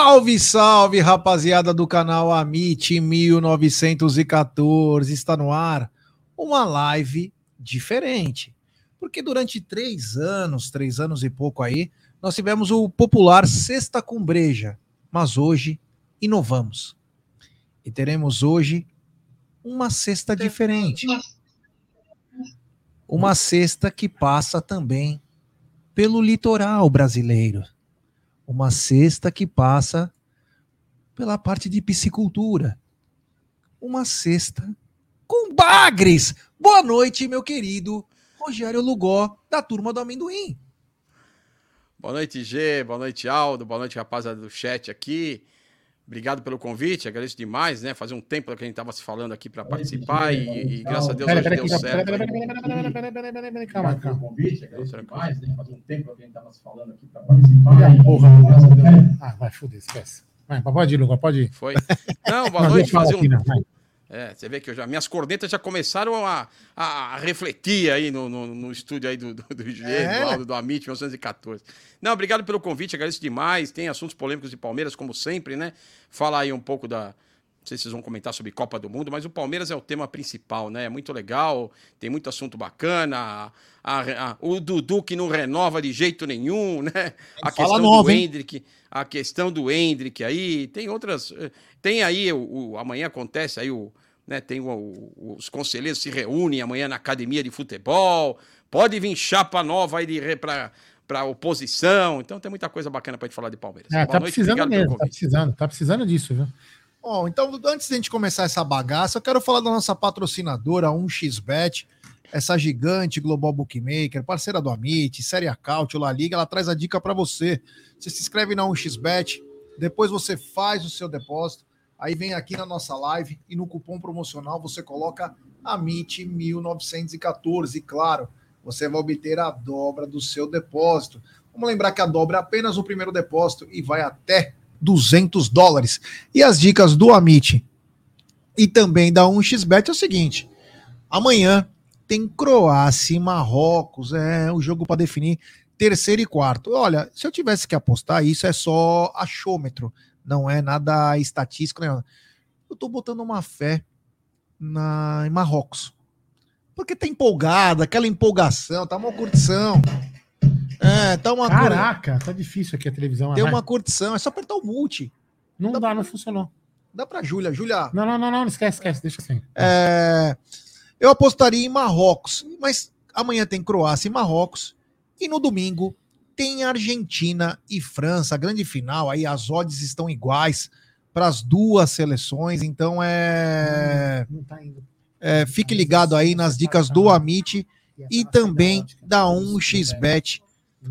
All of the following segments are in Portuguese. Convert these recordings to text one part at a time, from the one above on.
Salve, salve, rapaziada do canal Amit 1914. Está no ar uma live diferente. Porque durante três anos, três anos e pouco aí, nós tivemos o popular Sexta com Breja. Mas hoje inovamos. E teremos hoje uma cesta diferente. Uma cesta que passa também pelo litoral brasileiro uma cesta que passa pela parte de piscicultura. Uma cesta com bagres. Boa noite, meu querido Rogério Lugó, da turma do amendoim. Boa noite, G. Boa noite, Aldo. Boa noite, rapaziada do chat aqui. Obrigado pelo convite, agradeço demais, né? Fazia um tempo que a gente estava se falando aqui para participar e, e, graças a Deus hoje deu certo. Peraí, peraí, peraí, peraí, peraí, calma, calma. convite, agradeço demais, né? Fazia um tempo que a gente estava se falando aqui para participar. Porra, ah, vai, foder, esquece. Vai, pode ir, Luga, pode ir. Foi. Não, boa noite, fazer um... É, você vê que eu já, minhas cornetas já começaram a, a refletir aí no, no, no estúdio aí do, do, do é. do, do Amit 1914. Não, obrigado pelo convite, agradeço demais. Tem assuntos polêmicos de Palmeiras, como sempre, né? Falar aí um pouco da. Não sei se vocês vão comentar sobre Copa do Mundo, mas o Palmeiras é o tema principal, né? É muito legal, tem muito assunto bacana. A, a, o Dudu que não renova de jeito nenhum, né? A questão nova, do Hendrick, a questão do Hendrick aí, tem outras. Eh, tem aí, o, o amanhã acontece aí o. Né, tem o, o, os conselheiros se reúnem amanhã na academia de futebol. Pode vir chapa nova aí para para oposição. Então tem muita coisa bacana para gente falar de Palmeiras. É, tá noite, precisando mesmo, tá precisando, tá precisando disso, viu? Bom, então antes de a gente começar essa bagaça, eu quero falar da nossa patrocinadora, 1xBet, essa gigante global bookmaker, parceira do Amit, Série Acaute, La Liga, ela traz a dica para você. Você se inscreve na 1xBet, depois você faz o seu depósito, aí vem aqui na nossa live e no cupom promocional você coloca AMIT 1914, claro você vai obter a dobra do seu depósito. Vamos lembrar que a dobra é apenas o primeiro depósito e vai até 200 dólares. E as dicas do Amit e também da 1xBet é o seguinte: amanhã tem Croácia e Marrocos, é o jogo para definir terceiro e quarto. Olha, se eu tivesse que apostar, isso é só achômetro, não é nada estatístico. Né? Eu tô botando uma fé na, em Marrocos. Porque tá empolgada, aquela empolgação, tá uma curtição. É, tá uma Caraca, tá difícil aqui a televisão. Tem uma curtição, é só apertar o multi. Não dá, dá pra... não funcionou. Dá pra Júlia, Júlia. Não, não, não, não, esquece, esquece, deixa assim. É... Eu apostaria em Marrocos, mas amanhã tem Croácia e Marrocos. E no domingo tem Argentina e França, grande final. Aí as odds estão iguais para as duas seleções, então é. Não, não tá indo. É, fique ligado aí nas dicas do Amit e também da 1xBet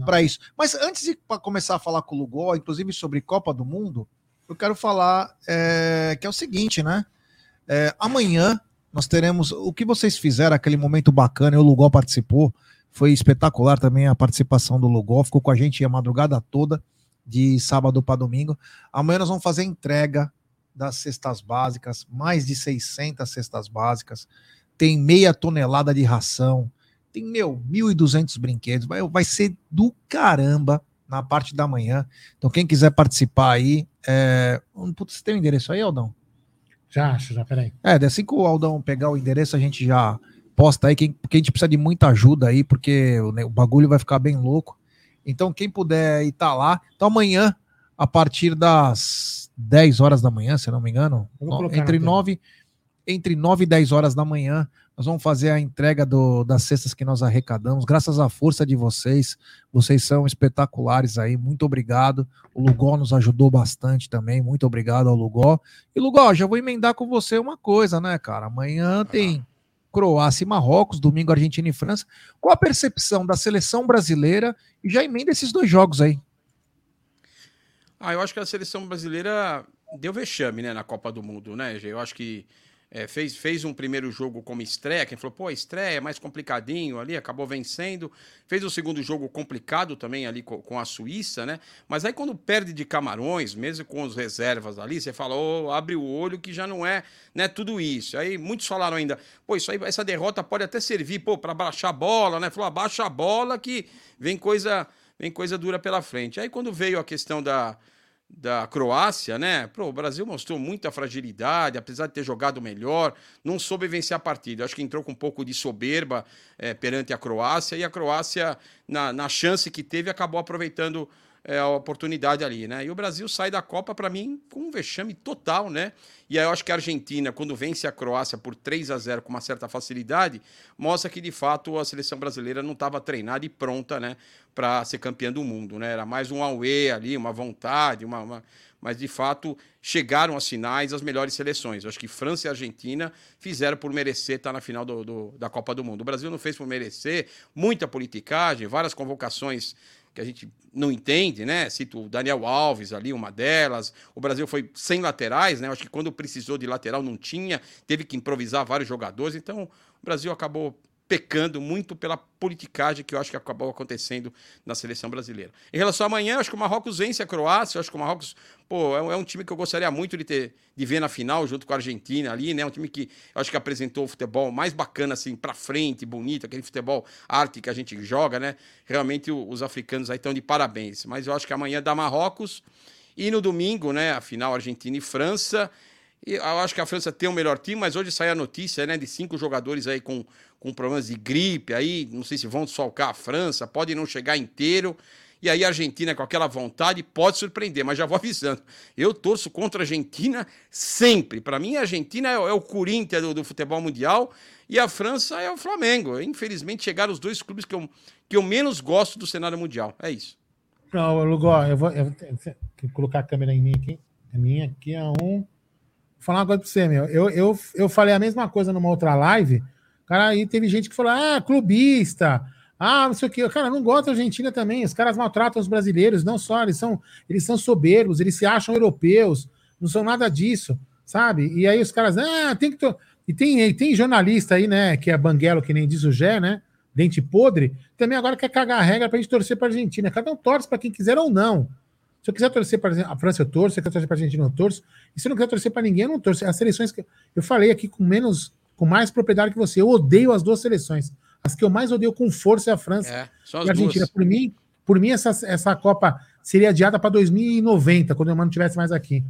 para isso. Mas antes de começar a falar com o Lugol, inclusive sobre Copa do Mundo, eu quero falar é, que é o seguinte, né? É, amanhã nós teremos o que vocês fizeram, aquele momento bacana, o Lugol participou, foi espetacular também a participação do Lugol, ficou com a gente a madrugada toda, de sábado para domingo. Amanhã nós vamos fazer entrega das cestas básicas, mais de 600 cestas básicas, tem meia tonelada de ração, tem, meu, 1.200 brinquedos, vai, vai ser do caramba na parte da manhã. Então, quem quiser participar aí, é... Putz, você tem o endereço aí, Aldão? Já acho, já, peraí. É, assim que o Aldão pegar o endereço, a gente já posta aí, quem, porque a gente precisa de muita ajuda aí, porque o, né, o bagulho vai ficar bem louco. Então, quem puder ir tá lá. Então, amanhã, a partir das 10 horas da manhã, se não me engano. Entre 9, entre 9 e 10 horas da manhã, nós vamos fazer a entrega do, das cestas que nós arrecadamos. Graças à força de vocês, vocês são espetaculares aí. Muito obrigado. O Lugó nos ajudou bastante também. Muito obrigado ao Lugó. E Lugó, já vou emendar com você uma coisa, né, cara? Amanhã tem Croácia e Marrocos, domingo Argentina e França. Qual a percepção da seleção brasileira? E já emenda esses dois jogos aí. Ah, eu acho que a seleção brasileira deu vexame, né, na Copa do Mundo, né, Eu acho que é, fez, fez um primeiro jogo como estreia, quem falou, pô, estreia é mais complicadinho ali, acabou vencendo. Fez o segundo jogo complicado também ali com, com, a Suíça, né? Mas aí quando perde de Camarões, mesmo com os reservas ali, você fala, oh, abre o olho que já não é né, tudo isso. Aí muitos falaram ainda, pô, isso aí, essa derrota pode até servir, pô, para baixar a bola, né? Falou, abaixa a bola que vem coisa vem coisa dura pela frente. Aí quando veio a questão da, da Croácia, né? Pô, o Brasil mostrou muita fragilidade, apesar de ter jogado melhor, não soube vencer a partida. Acho que entrou com um pouco de soberba é, perante a Croácia e a Croácia, na, na chance que teve, acabou aproveitando é, a oportunidade ali, né? E o Brasil sai da Copa, para mim, com um vexame total, né? E aí eu acho que a Argentina, quando vence a Croácia por 3 a 0 com uma certa facilidade, mostra que de fato a seleção brasileira não estava treinada e pronta, né, para ser campeã do mundo, né? Era mais um away ali, uma vontade, uma, uma... mas de fato chegaram às finais as melhores seleções. Eu acho que França e Argentina fizeram por merecer estar na final do, do, da Copa do Mundo. O Brasil não fez por merecer, muita politicagem, várias convocações que a gente não entende, né? Cito o Daniel Alves ali, uma delas. O Brasil foi sem laterais, né? Acho que quando precisou de lateral não tinha, teve que improvisar vários jogadores. Então, o Brasil acabou pecando muito pela politicagem que eu acho que acabou acontecendo na seleção brasileira. Em relação a amanhã, acho que o Marrocos vence a Croácia, acho que o Marrocos, pô, é um, é um, time que eu gostaria muito de ter de ver na final junto com a Argentina ali, né? Um time que eu acho que apresentou o futebol mais bacana assim para frente, bonito, aquele futebol arte que a gente joga, né? Realmente os africanos aí estão de parabéns. Mas eu acho que amanhã dá Marrocos e no domingo, né, a final Argentina e França. Eu acho que a França tem o melhor time, mas hoje sai a notícia, né, de cinco jogadores aí com com problemas de gripe, aí não sei se vão desfalcar a França, pode não chegar inteiro. E aí a Argentina, com aquela vontade, pode surpreender, mas já vou avisando. Eu torço contra a Argentina sempre. Para mim, a Argentina é, é o Corinthians do, do, futebol mundial e a França é o Flamengo. Infelizmente, chegaram os dois clubes que eu, que eu menos gosto do cenário mundial. É isso. Não, Lugó, eu vou, eu vou colocar a câmera em mim aqui. A minha aqui é um. Falar uma coisa para você, meu. Eu, eu, eu falei a mesma coisa numa outra live. Cara, aí teve gente que falou: ah, clubista, ah, não sei o quê. Cara, não gosta da Argentina também. Os caras maltratam os brasileiros, não só, eles são, eles são soberbos, eles se acham europeus, não são nada disso, sabe? E aí os caras, ah, tem que. E tem, e tem jornalista aí, né, que é banguelo, que nem diz o Gé, né? Dente podre, também agora quer cagar a regra pra gente torcer pra Argentina. Cada um torce pra quem quiser ou não. Se eu quiser torcer para a França, eu torço. Se eu quiser torcer para a Argentina, eu torço. E se eu não quiser torcer para ninguém, eu não torço. As seleções que eu falei aqui com menos com mais propriedade que você. Eu odeio as duas seleções. As que eu mais odeio com força é a França é, e a Argentina. Duas. Por mim, por mim essa, essa Copa seria adiada para 2090, quando o Mano estivesse mais aqui.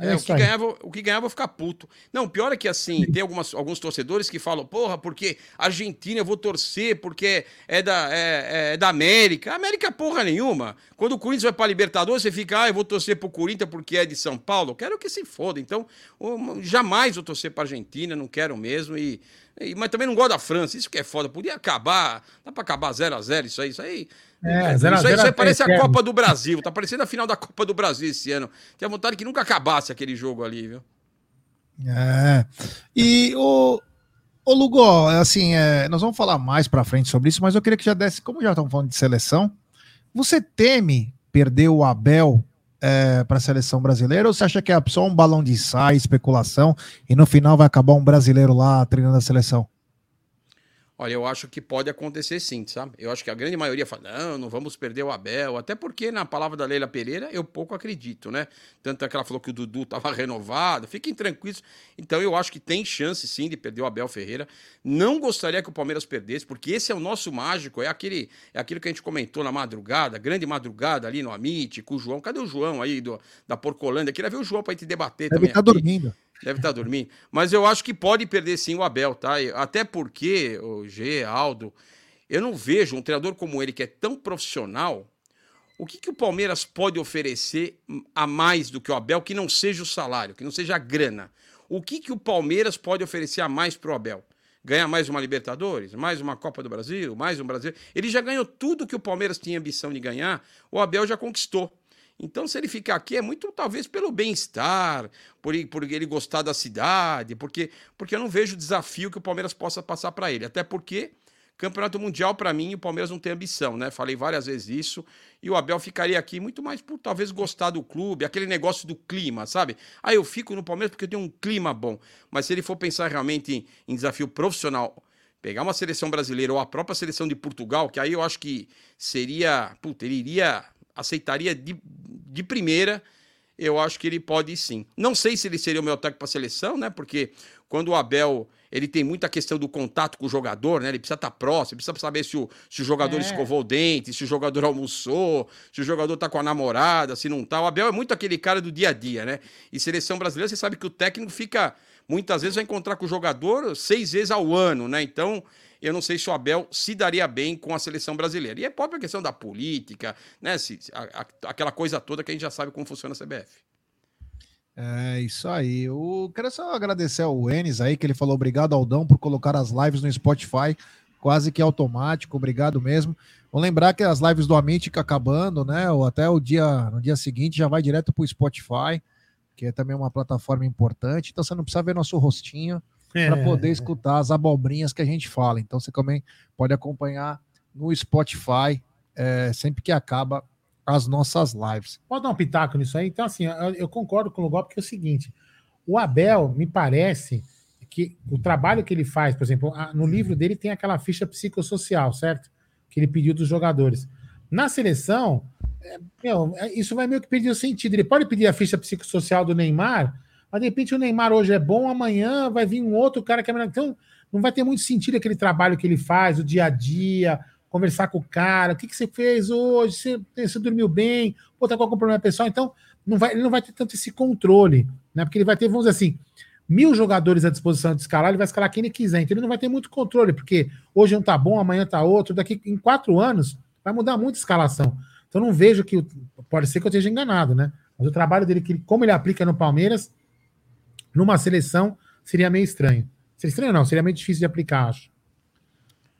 É, é o, que ganhava, o que ganhava ficar puto. Não, pior é que assim, tem algumas, alguns torcedores que falam, porra, porque Argentina eu vou torcer, porque é da, é, é da América. América porra nenhuma. Quando o Corinthians vai pra Libertadores, você fica, ah, eu vou torcer pro Corinthians porque é de São Paulo. Eu quero que se foda. Então, eu, jamais vou torcer pra Argentina, não quero mesmo. E, e, mas também não gosto da França, isso que é foda. Podia acabar, dá pra acabar 0x0 isso aí, isso aí. É, zero, isso, aí, isso aí parece a Copa do Brasil. Tá parecendo a final da Copa do Brasil esse ano. Tinha vontade que nunca acabasse aquele jogo ali, viu? É. E o, o Lugó, assim, é, nós vamos falar mais pra frente sobre isso, mas eu queria que já desse, como já estamos falando de seleção, você teme perder o Abel é, para a seleção brasileira ou você acha que é só um balão de ensaio, especulação e no final vai acabar um brasileiro lá treinando a seleção? Olha, eu acho que pode acontecer sim, sabe? Eu acho que a grande maioria fala, não, não vamos perder o Abel, até porque na palavra da Leila Pereira eu pouco acredito, né? Tanto é que ela falou que o Dudu estava renovado, fiquem tranquilos. Então eu acho que tem chance sim de perder o Abel Ferreira. Não gostaria que o Palmeiras perdesse, porque esse é o nosso mágico, é aquele é aquilo que a gente comentou na madrugada, grande madrugada ali no Amit, com o João. Cadê o João aí do, da Porcolândia? Queria ver o João para gente debater Deve também. Ele tá dormindo. Deve estar tá dormindo. Mas eu acho que pode perder sim o Abel, tá? Até porque, o G, Aldo, eu não vejo um treinador como ele, que é tão profissional, o que, que o Palmeiras pode oferecer a mais do que o Abel, que não seja o salário, que não seja a grana? O que, que o Palmeiras pode oferecer a mais para o Abel? Ganhar mais uma Libertadores, mais uma Copa do Brasil, mais um Brasil. Ele já ganhou tudo que o Palmeiras tinha ambição de ganhar, o Abel já conquistou. Então, se ele ficar aqui, é muito talvez pelo bem-estar, por, por ele gostar da cidade, porque, porque eu não vejo desafio que o Palmeiras possa passar para ele. Até porque Campeonato Mundial, para mim, o Palmeiras não tem ambição, né? Falei várias vezes isso. E o Abel ficaria aqui muito mais por talvez gostar do clube, aquele negócio do clima, sabe? Ah, eu fico no Palmeiras porque tem um clima bom. Mas se ele for pensar realmente em, em desafio profissional, pegar uma seleção brasileira ou a própria seleção de Portugal, que aí eu acho que seria. Puta, ele iria aceitaria de, de primeira, eu acho que ele pode sim. Não sei se ele seria o meu ataque para a seleção, né? Porque quando o Abel ele tem muita questão do contato com o jogador, né? Ele precisa estar tá próximo, precisa saber se o, se o jogador é. escovou o dente, se o jogador almoçou, se o jogador tá com a namorada, se não tá. O Abel é muito aquele cara do dia a dia, né? E seleção brasileira, você sabe que o técnico fica. Muitas vezes vai encontrar com o jogador seis vezes ao ano, né? Então, eu não sei se o Abel se daria bem com a seleção brasileira. E é própria questão da política, né? Se, a, a, aquela coisa toda que a gente já sabe como funciona a CBF. É isso aí. Eu quero só agradecer ao Enes aí, que ele falou obrigado, Aldão, por colocar as lives no Spotify, quase que automático, obrigado mesmo. Vou lembrar que as lives do Amit acabando, né? Ou até o dia, no dia seguinte já vai direto para o Spotify, que é também uma plataforma importante. Então você não precisa ver nosso rostinho é. para poder escutar as abobrinhas que a gente fala. Então você também pode acompanhar no Spotify é, sempre que acaba as nossas lives. Pode dar um pitaco nisso aí? Então, assim, eu, eu concordo com o Lugol, porque é o seguinte: o Abel, me parece que o trabalho que ele faz, por exemplo, no livro dele tem aquela ficha psicossocial, certo? Que ele pediu dos jogadores. Na seleção, é, meu, é, isso vai meio que perder o sentido. Ele pode pedir a ficha psicossocial do Neymar, mas de repente o Neymar hoje é bom, amanhã vai vir um outro cara que é melhor. Então, não vai ter muito sentido aquele trabalho que ele faz, o dia a dia, conversar com o cara, o que, que você fez hoje, você, você dormiu bem, ou tá com algum problema pessoal, então não vai, ele não vai ter tanto esse controle, né? Porque ele vai ter, vamos dizer assim, mil jogadores à disposição de escalar, ele vai escalar quem ele quiser, então ele não vai ter muito controle, porque hoje um tá bom, amanhã tá outro, daqui em quatro anos vai mudar muito a escalação. Então não vejo que, pode ser que eu esteja enganado, né? Mas o trabalho dele, como ele aplica no Palmeiras, numa seleção, seria meio estranho. Seria estranho não, seria meio difícil de aplicar, acho.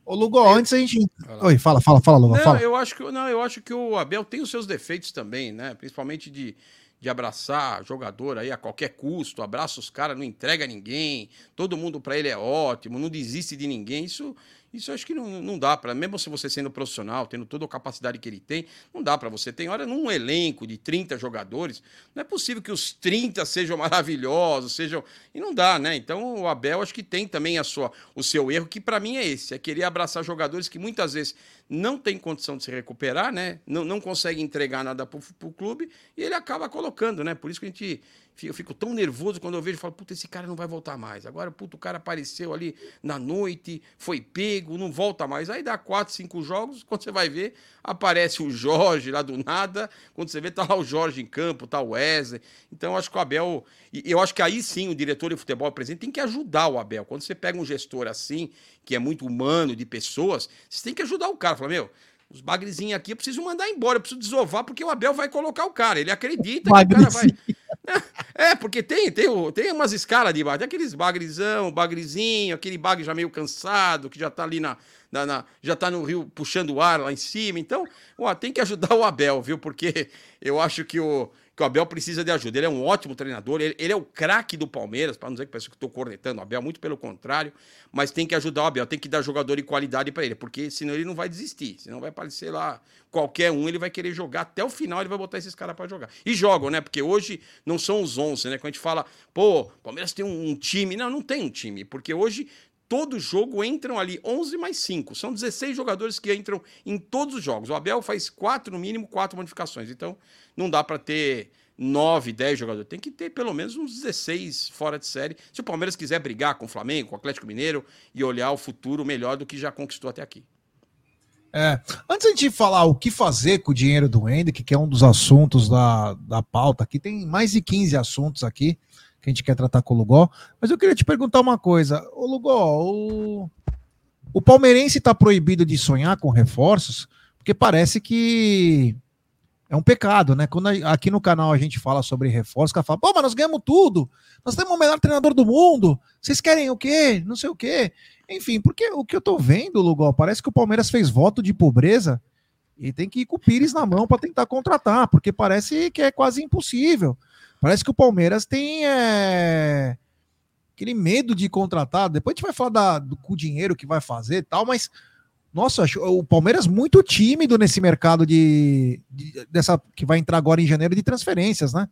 Ô, Lugo, antes a gente. Oi, fala, fala, fala, Lugo. Não, fala. Eu acho que, não, eu acho que o Abel tem os seus defeitos também, né? Principalmente de, de abraçar jogador aí a qualquer custo, abraça os caras, não entrega ninguém, todo mundo para ele é ótimo, não desiste de ninguém. Isso isso eu acho que não, não dá para, mesmo se você sendo profissional, tendo toda a capacidade que ele tem, não dá para você. Tem hora num elenco de 30 jogadores, não é possível que os 30 sejam maravilhosos, sejam. E não dá, né? Então o Abel acho que tem também a sua, o seu erro, que para mim é esse: é querer abraçar jogadores que muitas vezes não tem condição de se recuperar, né? Não, não consegue entregar nada para o clube e ele acaba colocando, né? Por isso que a gente eu fico tão nervoso quando eu vejo falo, puta, esse cara não vai voltar mais. Agora, puta, o cara apareceu ali na noite, foi pego, não volta mais. Aí dá quatro, cinco jogos, quando você vai ver, aparece o Jorge lá do nada. Quando você vê, tá lá o Jorge em campo, tá o Wesley. Então, eu acho que o Abel. Eu acho que aí sim o diretor de futebol presente tem que ajudar o Abel. Quando você pega um gestor assim, que é muito humano, de pessoas, você tem que ajudar o cara. Fala, meu, os bagrezinhos aqui eu preciso mandar embora, eu preciso desovar, porque o Abel vai colocar o cara. Ele acredita que o cara vai. É, porque tem, tem, tem umas escalas de bagre, aqueles bagrizão, bagrezinho, aquele bagre já meio cansado, que já tá ali na, na, na, já tá no rio puxando o ar lá em cima. Então, ó, tem que ajudar o Abel, viu? Porque eu acho que o, que o Abel precisa de ajuda. Ele é um ótimo treinador, ele, ele é o craque do Palmeiras, para não dizer que parece que estou cornetando o Abel, muito pelo contrário, mas tem que ajudar o Abel, tem que dar jogador de qualidade para ele, porque senão ele não vai desistir, senão vai aparecer lá qualquer um, ele vai querer jogar até o final, ele vai botar esses caras para jogar. E jogam, né? Porque hoje não são os 11, né? Quando a gente fala, pô, Palmeiras tem um, um time, não, não tem um time, porque hoje todo jogo entram ali 11 mais 5. São 16 jogadores que entram em todos os jogos. O Abel faz quatro, no mínimo, quatro modificações. Então, não dá para ter 9, 10 jogadores. Tem que ter pelo menos uns 16 fora de série. Se o Palmeiras quiser brigar com o Flamengo, com o Atlético Mineiro e olhar o futuro melhor do que já conquistou até aqui. É, antes de falar o que fazer com o dinheiro do Hendrick, que é um dos assuntos da, da pauta aqui, tem mais de 15 assuntos aqui que a gente quer tratar com o Lugó, mas eu queria te perguntar uma coisa. O Lugó, o, o palmeirense está proibido de sonhar com reforços, porque parece que é um pecado, né? Quando aqui no canal a gente fala sobre reforço, o cara fala, pô, mas nós ganhamos tudo, nós temos o melhor treinador do mundo, vocês querem o quê? Não sei o quê. Enfim, porque o que eu tô vendo, Lugol, parece que o Palmeiras fez voto de pobreza e tem que ir com o Pires na mão para tentar contratar, porque parece que é quase impossível. Parece que o Palmeiras tem é, aquele medo de contratar. Depois a gente vai falar da, do, com o dinheiro que vai fazer e tal, mas nossa, o Palmeiras muito tímido nesse mercado de, de, dessa que vai entrar agora em janeiro de transferências, né?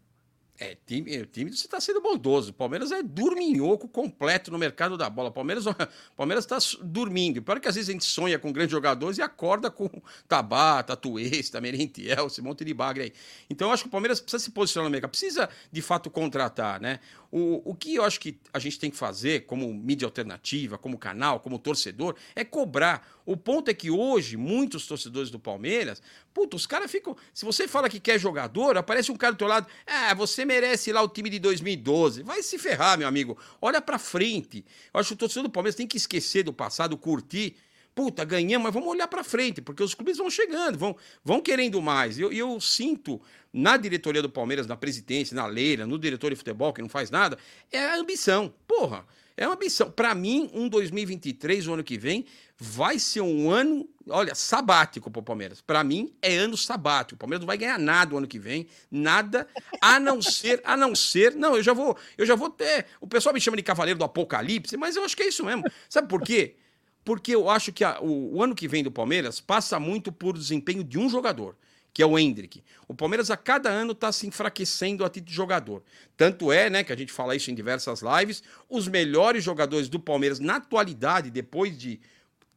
É, time, o time você está sendo bondoso. O Palmeiras é dorminhoco completo no mercado da bola. O Palmeiras Palmeiras está dormindo. Pior que às vezes a gente sonha com grandes jogadores e acorda com Tabata, Tuesta, Merentiel, esse monte de bagre aí. Então eu acho que o Palmeiras precisa se posicionar no mercado. Precisa, de fato, contratar, né? O, o que eu acho que a gente tem que fazer como mídia alternativa, como canal, como torcedor, é cobrar. O ponto é que hoje, muitos torcedores do Palmeiras, puta, os caras ficam. Se você fala que quer jogador, aparece um cara do teu lado, ah, você merece lá o time de 2012. Vai se ferrar, meu amigo. Olha pra frente. Eu acho que o torcedor do Palmeiras tem que esquecer do passado, curtir puta, ganhamos, mas vamos olhar para frente, porque os clubes vão chegando, vão, vão querendo mais. E eu, eu, sinto na diretoria do Palmeiras, na presidência, na Leira, no diretor de futebol, que não faz nada, é a ambição. Porra, é uma ambição. Para mim, um 2023, o ano que vem, vai ser um ano, olha, sabático para o Palmeiras. Para mim, é ano sabático. O Palmeiras não vai ganhar nada o ano que vem, nada, a não ser, a não ser. Não, eu já vou, eu já vou ter. O pessoal me chama de cavaleiro do apocalipse, mas eu acho que é isso mesmo. Sabe por quê? porque eu acho que a, o, o, ano que vem do Palmeiras passa muito por desempenho de um jogador, que é o Hendrick. O Palmeiras a cada ano está se enfraquecendo a título de jogador. Tanto é, né, que a gente fala isso em diversas lives, os melhores jogadores do Palmeiras na atualidade, depois de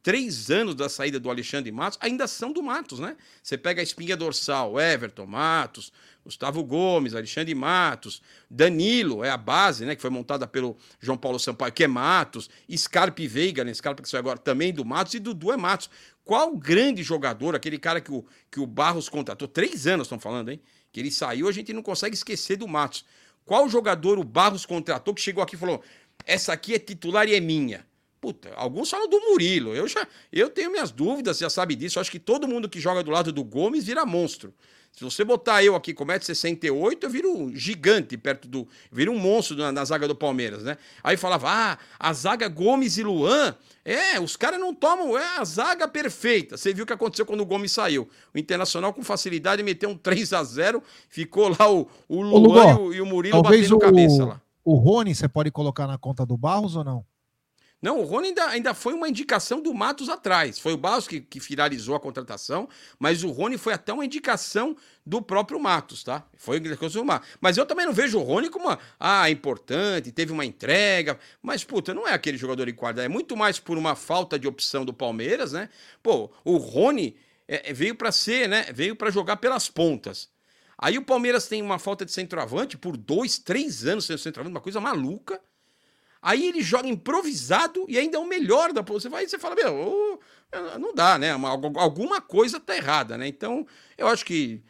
três anos da saída do Alexandre Matos, ainda são do Matos, né? Você pega a espinha dorsal, Everton, Matos, Gustavo Gomes, Alexandre Matos, Danilo, é a base, né? Que foi montada pelo João Paulo Sampaio, que é Matos, Scarpe Veiga, né? Scarpe que saiu agora também do Matos, e Dudu é Matos. Qual grande jogador, aquele cara que o, que o Barros contratou, três anos estão falando, hein? Que ele saiu, a gente não consegue esquecer do Matos. Qual jogador o Barros contratou que chegou aqui e falou: essa aqui é titular e é minha? Puta, alguns falam do Murilo. Eu já eu tenho minhas dúvidas, já sabe disso. Eu acho que todo mundo que joga do lado do Gomes vira monstro. Se você botar eu aqui com 1,68m, eu viro um gigante perto do. Viro um monstro na, na, zaga do Palmeiras, né? Aí falava, ah, a zaga Gomes e Luan. É, os caras não tomam. É a zaga perfeita. Você viu o que aconteceu quando o Gomes saiu. O Internacional, com facilidade, meteu um 3 a 0 Ficou lá o, o Luan e, o, e, o, Murilo batendo o, cabeça lá. O Rony, você pode colocar na conta do Barros ou não? Não, o Rony ainda, ainda foi uma indicação do Matos atrás. Foi o Barros que, que finalizou a contratação, mas o Rony foi até uma indicação do próprio Matos, tá? Foi indicação do Matos. Mas eu também não vejo o Rony como uma, ah, importante, teve uma entrega. Mas, puta, não é aquele jogador de qualidade. É muito mais por uma falta de opção do Palmeiras, né? Pô, o Rony é, é veio para ser, né? Veio para jogar pelas pontas. Aí o Palmeiras tem uma falta de centroavante por dois, três anos sem centroavante, uma coisa maluca. Aí ele joga improvisado e ainda é o melhor da você vai você fala, meu, não dá, né? alguma coisa tá errada, né? Então, eu acho que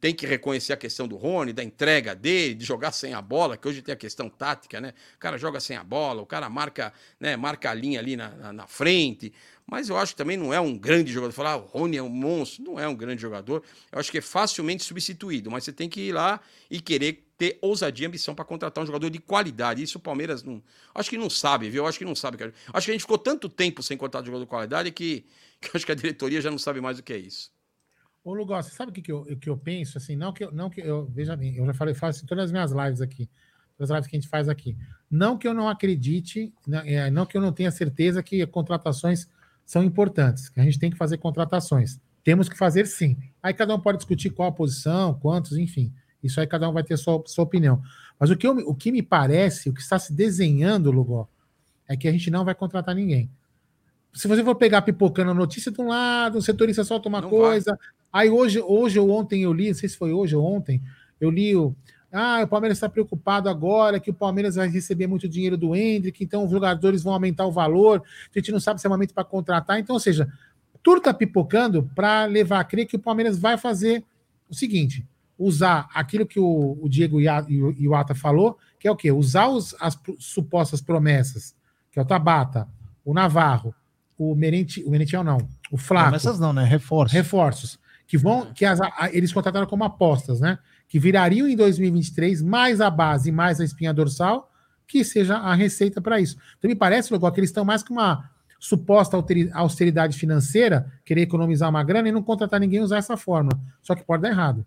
tem que reconhecer a questão do Rony, da entrega dele, de jogar sem a bola, que hoje tem a questão tática, né? O cara joga sem a bola, o cara marca, né, marca a linha ali na, na, na frente. Mas eu acho que também não é um grande jogador. Falar, ah, o Rony é um monstro, não é um grande jogador. Eu acho que é facilmente substituído, mas você tem que ir lá e querer ter ousadia e ambição para contratar um jogador de qualidade. Isso o Palmeiras não. Acho que não sabe, viu? Acho que não sabe. Acho que a gente ficou tanto tempo sem contratar um jogador de qualidade que, que acho que a diretoria já não sabe mais o que é isso. Ô, Lugol, você sabe o que, que, eu, que eu penso? Assim, não que eu, não que eu. Veja bem, eu já falei, faço em todas as minhas lives aqui, todas as lives que a gente faz aqui. Não que eu não acredite, né, é, não que eu não tenha certeza que contratações são importantes, que a gente tem que fazer contratações. Temos que fazer sim. Aí cada um pode discutir qual a posição, quantos, enfim. Isso aí cada um vai ter sua, sua opinião. Mas o que, eu, o que me parece, o que está se desenhando, Lugol, é que a gente não vai contratar ninguém. Se você for pegar pipocando a notícia de um lado, o setorista solta uma não coisa. Vai. Aí hoje, hoje ou ontem eu li, não sei se foi hoje ou ontem, eu li o. Ah, o Palmeiras está preocupado agora que o Palmeiras vai receber muito dinheiro do Hendrick, então os jogadores vão aumentar o valor, a gente não sabe se é momento para contratar. Então, ou seja, tudo está pipocando para levar a crer que o Palmeiras vai fazer o seguinte: usar aquilo que o, o Diego e o Ata falou, que é o quê? Usar os, as supostas promessas, que é o Tabata, o Navarro, o Merentiel, o Merentiel não, o Flaco. Promessas não, né? Reforços. Reforços. Que vão, que as, a, eles contrataram como apostas, né? Que virariam em 2023 mais a base, mais a espinha dorsal, que seja a receita para isso. Então me parece, Logo, que eles estão mais que uma suposta austeridade financeira, querer economizar uma grana e não contratar ninguém usar essa forma. Só que pode dar errado.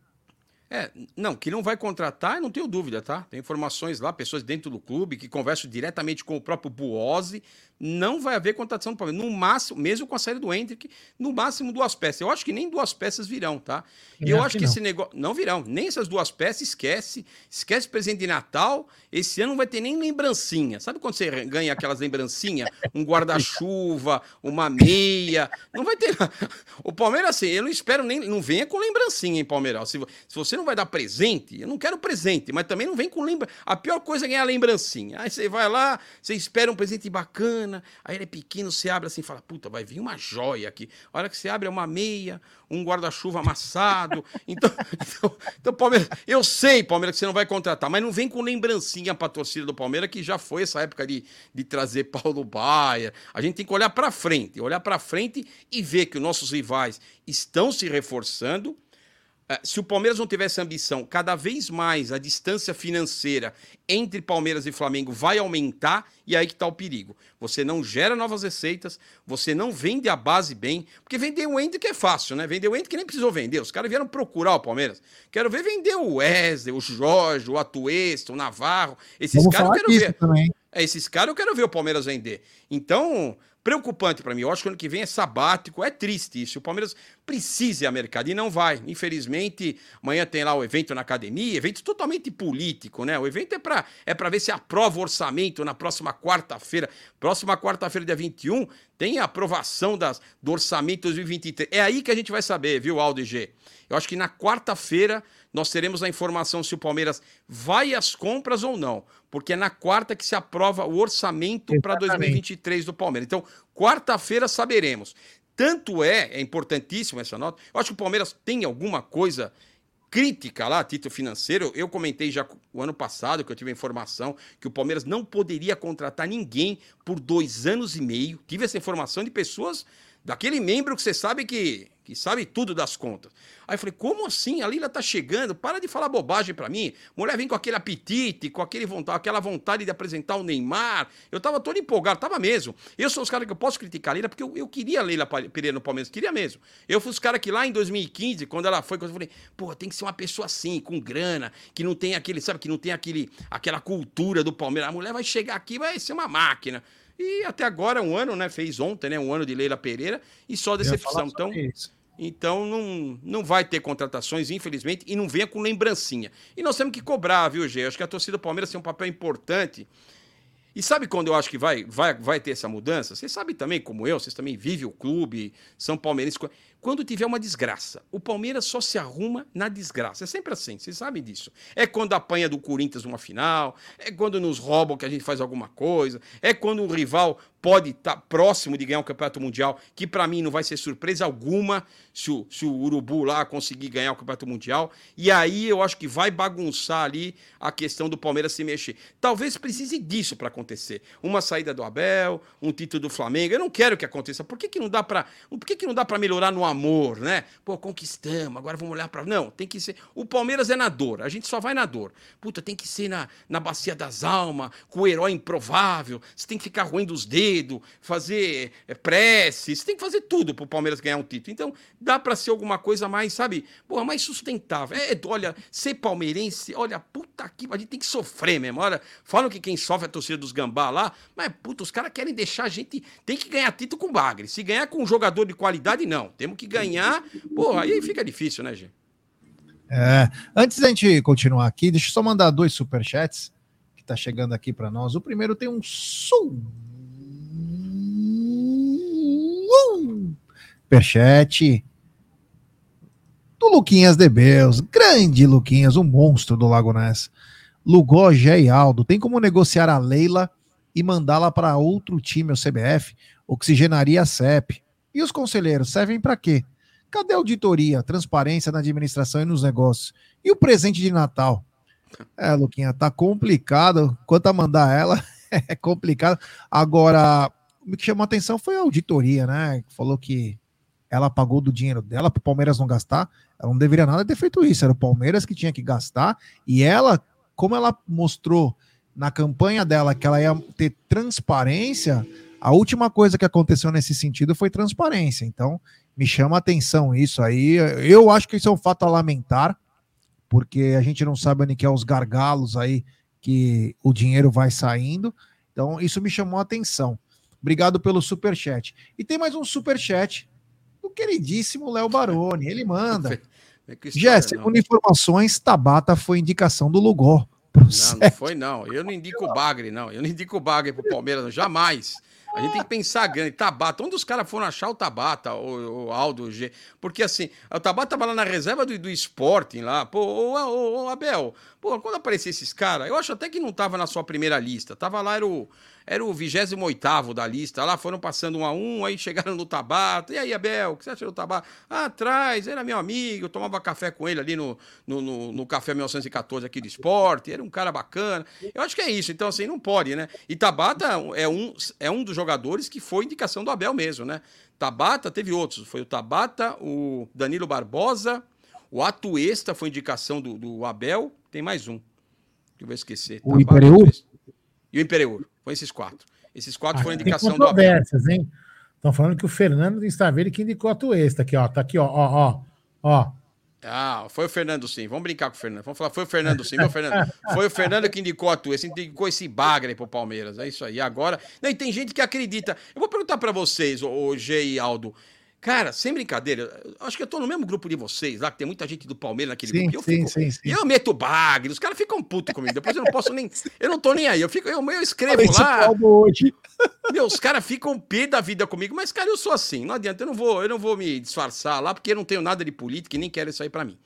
É, não, que não vai contratar, não tenho dúvida, tá? Tem informações lá, pessoas dentro do clube que conversam diretamente com o próprio Buozzi não vai haver contratação do Palmeiras. No máximo, mesmo com a saída do Hendrick, no máximo duas peças. Eu acho que nem duas peças virão, tá? E eu, eu acho que, que esse negócio. Não virão, nem essas duas peças, esquece. Esquece presente de Natal. Esse ano não vai ter nem lembrancinha. Sabe quando você ganha aquelas lembrancinhas? Um guarda-chuva, uma meia. Não vai ter. O Palmeiras, assim, eu não espero nem. Não venha com lembrancinha, hein, Palmeiras? Se, se você não vai dar presente, eu não quero presente, mas também não vem com lembrança. A pior coisa é ganhar lembrancinha. Aí você vai lá, você espera um presente bacana grana, aí ele é pequeno, você abre assim fala, puta, vai vir uma joia aqui. A hora que você abre é uma meia, um guarda-chuva amassado. Então, então, então, Palmeiras, eu sei, Palmeiras, que você não vai contratar, mas não vem com lembrancinha pra torcida do Palmeiras, que já foi essa época de, de trazer Paulo Baia. A gente tem que olhar para frente, olhar para frente e ver que os nossos rivais estão se reforçando se o Palmeiras não tivesse ambição, cada vez mais a distância financeira entre Palmeiras e Flamengo vai aumentar e aí que está o perigo. Você não gera novas receitas, você não vende a base bem, porque vender o Ender que é fácil, né? Vender o Ender que nem precisou vender. Os caras vieram procurar o Palmeiras. Quero ver vender o Wesley, o Jorge, o Atuesta, o Navarro. Esses caras eu quero ver. Também. É, esses caras eu quero ver o Palmeiras vender. Então, preocupante para mim. Eu acho que ano que vem é sabático, é triste isso. O Palmeiras precisa ir ao mercado e não vai. Infelizmente, amanhã tem lá o evento na academia, evento totalmente político, né? O evento é para é ver se aprova o orçamento na próxima quarta-feira. Próxima quarta-feira, dia 21, tem a aprovação das, do orçamento 2023. É aí que a gente vai saber, viu, Aldo e G? Eu acho que na quarta-feira nós teremos a informação se o Palmeiras vai às compras ou não, porque é na quarta que se aprova o orçamento para 2023 do Palmeiras. Então, quarta-feira saberemos. Tanto é, é importantíssimo essa nota. Eu acho que o Palmeiras tem alguma coisa crítica lá, título financeiro. Eu comentei já o ano passado que eu tive a informação que o Palmeiras não poderia contratar ninguém por dois anos e meio. Tive essa informação de pessoas daquele membro que você sabe que que sabe tudo das contas. Aí eu falei, como assim? A Lila tá chegando, para de falar bobagem para mim. Mulher vem com aquele apetite, com aquele vontade, aquela vontade de apresentar o Neymar. Eu tava todo empolgado, tava mesmo. Eu sou os caras que eu posso criticar a Lila, porque eu, eu queria a Leila Pereira no Palmeiras, queria mesmo. Eu fui os caras que lá em 2015, quando ela foi, eu falei, pô, tem que ser uma pessoa assim, com grana, que não tem aquele, sabe, que não tem aquele, aquela cultura do Palmeiras. A mulher vai chegar aqui, vai ser uma máquina. E até agora, um ano, né? Fez ontem, né? Um ano de Leila Pereira e só decepção. Então, então não, não vai ter contratações, infelizmente, e não venha com lembrancinha. E nós temos que cobrar, viu, Gê? Acho que a torcida do Palmeiras tem um papel importante. E sabe quando eu acho que vai, vai, vai ter essa mudança? Vocês sabem também, como eu, vocês também vivem o clube, são palmeirenses quando tiver uma desgraça. O Palmeiras só se arruma na desgraça. É sempre assim, vocês sabem disso. É quando apanha do Corinthians numa final, é quando nos roubam que a gente faz alguma coisa, é quando o rival pode estar tá próximo de ganhar um campeonato mundial, que para mim não vai ser surpresa alguma se o, se o Urubu lá conseguir ganhar o campeonato mundial. E aí eu acho que vai bagunçar ali a questão do Palmeiras se mexer. Talvez precise disso para acontecer. Uma saída do Abel, um título do Flamengo. Eu não quero que aconteça. Por que, que não dá para, por que, que não dá para melhorar no amor, né? Pô, conquistamos, agora vamos olhar para. Não, tem que ser. O Palmeiras é na dor, a gente só vai na dor. Puta, tem que ser na, na bacia das almas, com o herói improvável, você tem que ficar ruim dos dedos, fazer é, prece, você tem que fazer tudo pro Palmeiras ganhar um título. Então, dá para ser alguma coisa mais, sabe, pô, mais sustentável. É, olha, ser palmeirense, olha, puta que. A gente tem que sofrer mesmo. Olha, falam que quem sofre é a torcida dos gambá lá, mas, puta, os caras querem deixar a gente. Tem que ganhar título com bagre. Se ganhar com um jogador de qualidade, não. Temos que que ganhar, pô, aí fica difícil, né, Gê? É, antes da gente continuar aqui, deixa eu só mandar dois superchats que tá chegando aqui para nós. O primeiro tem um superchat do Luquinhas de Beus, grande Luquinhas, um monstro do Lago Ness. Lugó, Gé e Aldo, tem como negociar a Leila e mandá-la para outro time, o CBF? Oxigenaria a CEP. E os conselheiros servem para quê? Cadê a auditoria, transparência na administração e nos negócios? E o presente de Natal? É, Luquinha, tá complicado. Quanto a mandar ela, é complicado. Agora, o que chamou a atenção foi a auditoria, né? Falou que ela pagou do dinheiro dela para o Palmeiras não gastar. Ela não deveria nada ter feito isso. Era o Palmeiras que tinha que gastar. E ela, como ela mostrou na campanha dela que ela ia ter transparência, a última coisa que aconteceu nesse sentido foi transparência. Então, me chama a atenção isso aí. Eu acho que isso é um fato a lamentar, porque a gente não sabe onde que é os gargalos aí que o dinheiro vai saindo. Então, isso me chamou a atenção. Obrigado pelo super chat. E tem mais um super chat do queridíssimo Léo Baroni. Ele manda. Jé, segundo informações, Tabata foi indicação do Lugol. Não, não foi não. Eu não indico o Bagre, não. Eu não indico o Bagre pro Palmeiras, não. jamais. A gente tem que pensar grande. Tabata, onde os caras foram achar o Tabata, o, o Aldo, o G? Porque assim, o Tabata tava lá na reserva do, do Sporting lá. Pô, ô, ô, ô Abel, pô, quando aparecer esses caras, eu acho até que não tava na sua primeira lista. Tava lá, era o era o 28 da lista. Lá foram passando um a um, aí chegaram no Tabata. E aí, Abel, o que você acha do Tabata? Ah, atrás, era meu amigo, eu tomava café com ele ali no, no, no, no Café 1914 aqui do esporte. Era um cara bacana. Eu acho que é isso. Então, assim, não pode, né? E Tabata é um, é um dos jogadores que foi indicação do Abel mesmo, né? Tabata teve outros. Foi o Tabata, o Danilo Barbosa, o Atuesta foi indicação do, do Abel. Tem mais um. Que eu vou esquecer. O Impereur? E o Impereur. Foi esses quatro. Esses quatro ah, foram indicação do Abel. hein? Estão falando que o Fernando Staveri que indicou a Tuesta aqui, ó. Tá aqui, ó, ó, ó. ó. Ah, foi o Fernando sim. Vamos brincar com o Fernando. Vamos falar, foi o Fernando sim, meu Fernando. Foi o Fernando que indicou a Tuesta, indicou esse bagre pro Palmeiras. É isso aí. Agora. Não, e tem gente que acredita. Eu vou perguntar para vocês, o G e Aldo. Cara, sem brincadeira, acho que eu tô no mesmo grupo de vocês lá, que tem muita gente do Palmeiras naquele sim, grupo. Eu sim, fico, sim, sim. Eu meto bagre, os caras ficam putos comigo. Depois eu não posso nem. Eu não tô nem aí. Eu, fico, eu, eu escrevo lá. Hoje. Meu, os caras ficam pé da vida comigo, mas, cara, eu sou assim. Não adianta, eu não vou, eu não vou me disfarçar lá, porque eu não tenho nada de política e nem quero isso aí pra mim.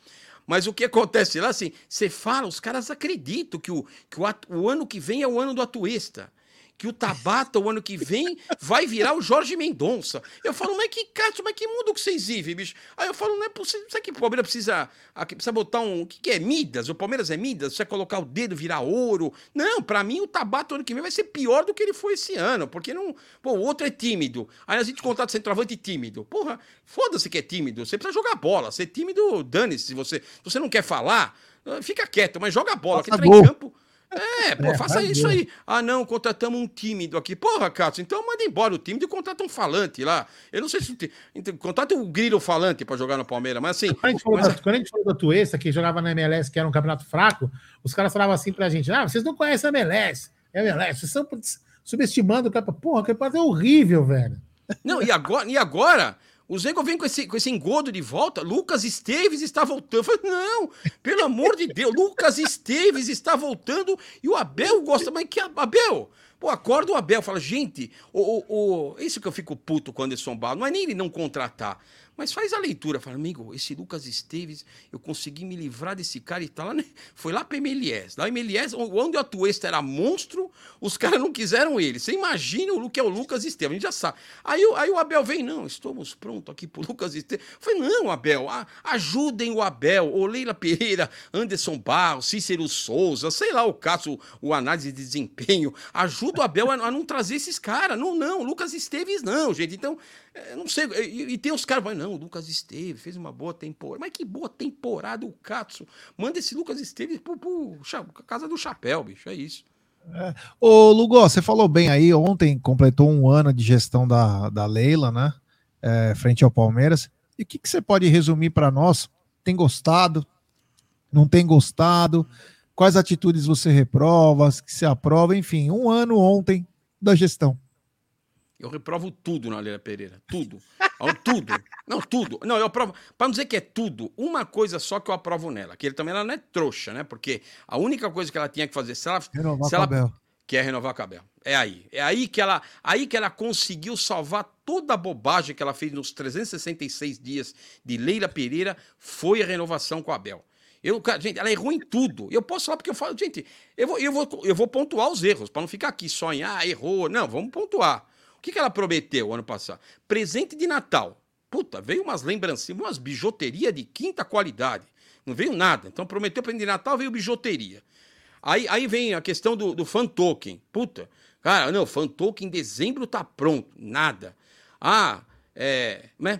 Mas o que acontece lá, assim, você fala, os caras acreditam que o, que o, o ano que vem é o ano do atuista que o Tabata, o ano que vem, vai virar o Jorge Mendonça. Eu falo, mas que cato, mas que mundo que vocês vivem, bicho? Aí eu falo, não é possível. Sabe que o Palmeiras precisa, precisa botar um. O que, que é Midas? O Palmeiras é Midas? Você colocar o dedo, virar ouro? Não, para mim o Tabata, o ano que vem, vai ser pior do que ele foi esse ano, porque não. Pô, o outro é tímido. Aí a gente contrata centroavante tímido. Porra, foda-se que é tímido. Você precisa jogar bola. Ser tímido, dane-se. Se você, você não quer falar, fica quieto, mas joga bola. Quer entrar em campo. É, pô, é, faça isso aí. Ah, não, contratamos um tímido aqui. Porra, Cássio, então manda embora o tímido e contrata um falante lá. Eu não sei se. Então, contrata o um grilo falante para jogar no Palmeiras, mas assim. Quando a gente falou, mas... da, quando a gente falou da Tuesta, que jogava na MLS, que era um campeonato fraco, os caras falavam assim pra gente: ah, vocês não conhecem a MLS. É MLS, vocês estão subestimando o campeonato. Porra, o campeonato é horrível, velho. Não, e agora, e agora o Zengo vem com esse, com esse engodo de volta. Lucas Esteves está voltando. Falei, não, pelo amor de Deus, Lucas Esteves está voltando e o Abel gosta, mas que Abel? Pô, acorda o Abel, fala, gente, o, o, o, isso que eu fico puto quando eles são não é nem ele não contratar. Mas faz a leitura, fala, amigo, esse Lucas Esteves, eu consegui me livrar desse cara e. Tá né? Foi lá para MLS. Lá MLS, onde o Atuesta era monstro, os caras não quiseram ele. Você imagina o que é o Lucas Esteves, a gente já sabe. Aí, aí o Abel vem, não, estamos prontos aqui pro Lucas Esteves. Eu falei, não, Abel, a, ajudem o Abel, o Leila Pereira, Anderson Barros, Cícero Souza, sei lá o caso, o análise de desempenho. Ajuda o Abel a, a não trazer esses caras. Não, não, Lucas Esteves não, gente. Então, é, não sei, e, e tem os caras, não, o Lucas Esteves fez uma boa temporada. Mas que boa temporada o Katsu. Manda esse Lucas Esteves pro, pro, pro casa do chapéu, bicho, é isso. É. Ô, Lugo, você falou bem aí, ontem completou um ano de gestão da, da Leila, né? É, frente ao Palmeiras. E o que, que você pode resumir para nós? Tem gostado? Não tem gostado? Quais atitudes você reprova? Que você aprova? Enfim, um ano ontem da gestão. Eu reprovo tudo na Leila Pereira. Tudo. tudo. Não, tudo. Não, eu aprovo. Para não dizer que é tudo, uma coisa só que eu aprovo nela. Que ele também ela não é trouxa, né? Porque a única coisa que ela tinha que fazer, se ela. Renovar se ela, Cabel. Que é renovar a Cabel. É aí. É aí que ela, aí que ela conseguiu salvar toda a bobagem que ela fez nos 366 dias de Leila Pereira. Foi a renovação com a Abel. Eu, gente, ela errou em tudo. Eu posso falar porque eu falo, gente, eu vou, eu vou, eu vou pontuar os erros, para não ficar aqui só em, ah, errou. Não, vamos pontuar. O que, que ela prometeu ano passado? Presente de Natal. Puta, veio umas lembranças, umas bijuteria de quinta qualidade. Não veio nada. Então prometeu presente de Natal, veio bijuteria. Aí, aí vem a questão do, do fan token. Puta, cara, não, fan token em dezembro tá pronto. Nada. Ah, é. Né?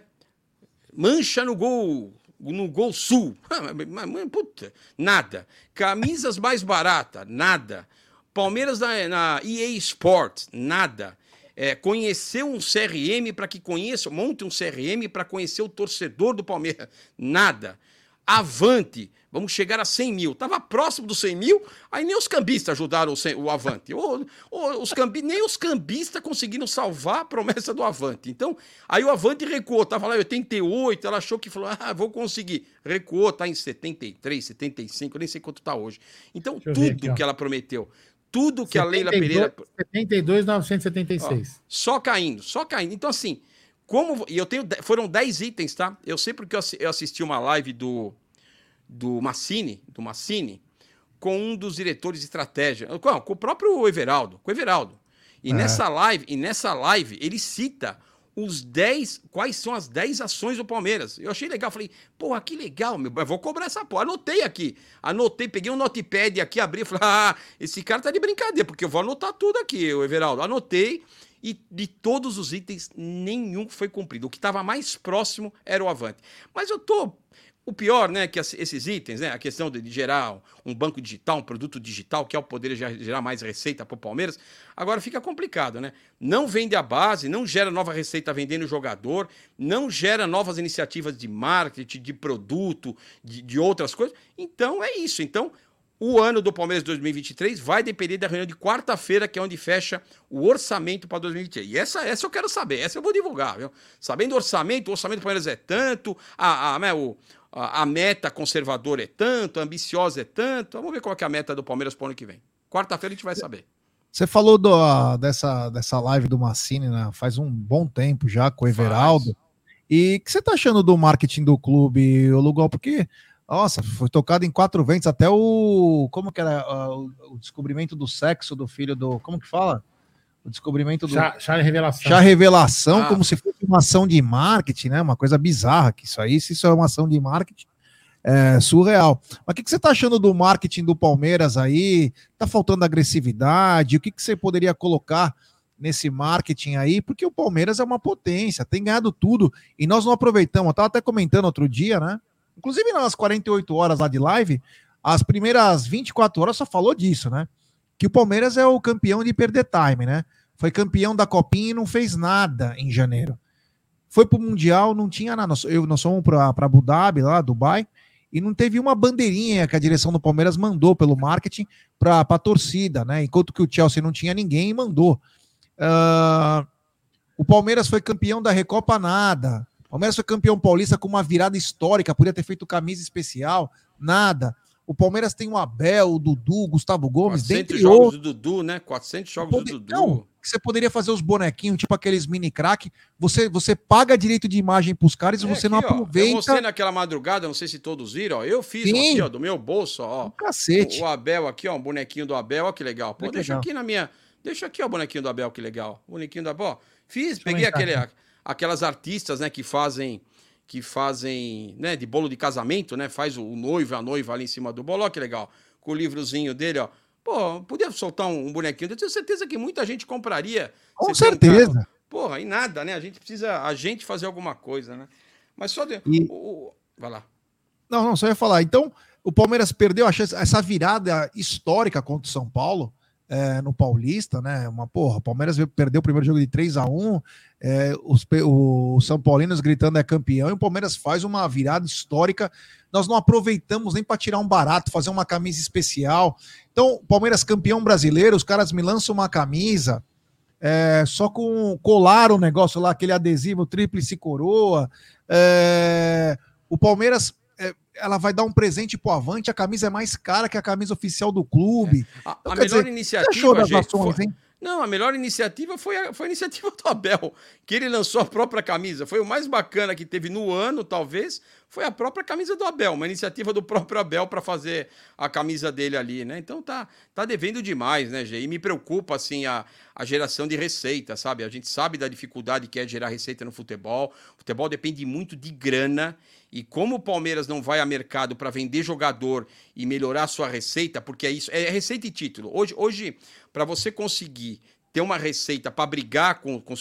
Mancha no gol. No Gol Sul. Puta, nada. Camisas mais baratas, nada. Palmeiras na, na EA Sports, nada é, conhecer um CRM para que conheça, monte um CRM para conhecer o torcedor do Palmeiras. Nada. Avante, vamos chegar a 100 mil. Estava próximo dos 100 mil, aí nem os cambistas ajudaram o, o Avante. O, o, os cambi, nem os cambistas conseguiram salvar a promessa do Avante. Então, aí o Avante recuou, estava lá em 88, ela achou que falou, ah, vou conseguir. Recuou, está em 73, 75, nem sei quanto está hoje. Então, tudo aqui, que ela prometeu, tudo que 72, a Leila Pereira. 72,976. Ó, só caindo, só caindo. Então, assim, como. E eu tenho. Foram 10 itens, tá? Eu sei porque eu assisti uma live do. Do Massini, do Massini, com um dos diretores de estratégia. Com, com o próprio Everaldo. Com o Everaldo. E é. nessa live, e nessa live, ele cita os 10, quais são as 10 ações do Palmeiras. Eu achei legal, falei, porra, que legal, meu, eu vou cobrar essa porra. Anotei aqui, anotei, peguei um notepad aqui, abri falei, ah, esse cara tá de brincadeira, porque eu vou anotar tudo aqui, o Everaldo. Anotei e de todos os itens, nenhum foi cumprido. O que estava mais próximo era o Avante. Mas eu tô o pior, né, que esses itens, né, a questão de gerar um banco digital, um produto digital, que é o poder gerar mais receita para o Palmeiras, agora fica complicado, né? Não vende a base, não gera nova receita vendendo jogador, não gera novas iniciativas de marketing, de produto, de, de outras coisas. Então é isso. Então o ano do Palmeiras 2023 vai depender da reunião de quarta-feira, que é onde fecha o orçamento para 2023. E essa, essa eu quero saber, essa eu vou divulgar, viu? Sabendo o orçamento, o orçamento do Palmeiras é tanto, a, a, né, o, a, meta conservadora é tanto, ambiciosa é tanto. Vamos ver qual é a meta do Palmeiras para o ano que vem. Quarta-feira a gente vai saber. Você falou do, dessa, dessa live do Massini, né? Faz um bom tempo já com o Everaldo. Faz. E o que você tá achando do marketing do clube, o Lugol? Porque, nossa, foi tocado em quatro ventos, até o. Como que era? O descobrimento do sexo do filho do. Como que fala? O descobrimento do. Chá, chá revelação. Chá revelação, ah. como se fosse uma ação de marketing, né? Uma coisa bizarra, que isso aí, se isso é uma ação de marketing, é surreal. Mas o que, que você está achando do marketing do Palmeiras aí? Tá faltando agressividade? O que, que você poderia colocar nesse marketing aí? Porque o Palmeiras é uma potência, tem ganhado tudo, e nós não aproveitamos. Eu estava até comentando outro dia, né? Inclusive nas 48 horas lá de live, as primeiras 24 horas só falou disso, né? Que o Palmeiras é o campeão de perder time, né? Foi campeão da Copinha e não fez nada em janeiro. Foi pro Mundial, não tinha nada. Nós, eu, nós fomos para Abu Dhabi, lá, Dubai, e não teve uma bandeirinha que a direção do Palmeiras mandou pelo marketing para a torcida, né? Enquanto que o Chelsea não tinha ninguém mandou. Uh, o Palmeiras foi campeão da Recopa nada. O Palmeiras foi campeão paulista com uma virada histórica, podia ter feito camisa especial, nada. O Palmeiras tem o Abel, o Dudu, o Gustavo Gomes, 400 dentre jogos outros. do Dudu, né? 400 jogos Pode... do Dudu. Não, você poderia fazer os bonequinhos, tipo aqueles mini crack. Você, você paga direito de imagem pros caras e é, você aqui, não aproveita. Ó, eu mostrei naquela madrugada, não sei se todos viram, ó. Eu fiz aqui, ó, do meu bolso, ó. Um cacete. O, o, Abel aqui, ó, um bonequinho do Abel, ó, que legal. Pô, que deixa legal. aqui na minha. Deixa aqui, ó, o bonequinho do Abel, que legal. O bonequinho do Abel, ó. Fiz, deixa peguei aquele, aquelas artistas, né, que fazem que fazem, né, de bolo de casamento, né? Faz o, noivo e a noiva ali em cima do bolo, ó, que legal. Com o livrozinho dele, ó. Pô, podia soltar um, bonequinho. Eu tenho certeza que muita gente compraria. Com certeza. Um Porra, e nada, né? A gente precisa, a gente fazer alguma coisa, né? Mas só de... E... O, o... Vai lá. Não, não, só ia falar. Então, o Palmeiras perdeu a chance, essa virada histórica contra o São Paulo é, no Paulista, né? Uma porra, o Palmeiras perdeu o primeiro jogo de 3 a 1 é, os, o São Paulinos gritando é campeão, e o Palmeiras faz uma virada histórica. Nós não aproveitamos nem para tirar um barato, fazer uma camisa especial. Então, Palmeiras campeão brasileiro, os caras me lançam uma camisa. É, só com colar o negócio lá, aquele adesivo tríplice coroa. É, o Palmeiras ela vai dar um presente pro Avante, a camisa é mais cara que a camisa oficial do clube. É. A, então, a melhor dizer, iniciativa, das gente, ações, foi... hein? Não, a melhor iniciativa foi a, foi a iniciativa do Abel, que ele lançou a própria camisa. Foi o mais bacana que teve no ano, talvez, foi a própria camisa do Abel, uma iniciativa do próprio Abel para fazer a camisa dele ali, né? Então tá, tá devendo demais, né, Gê? E me preocupa, assim, a, a geração de receita, sabe? A gente sabe da dificuldade que é gerar receita no futebol. O futebol depende muito de grana e como o Palmeiras não vai a mercado para vender jogador e melhorar sua receita, porque é isso, é receita e título. Hoje, hoje para você conseguir ter uma receita para brigar com, com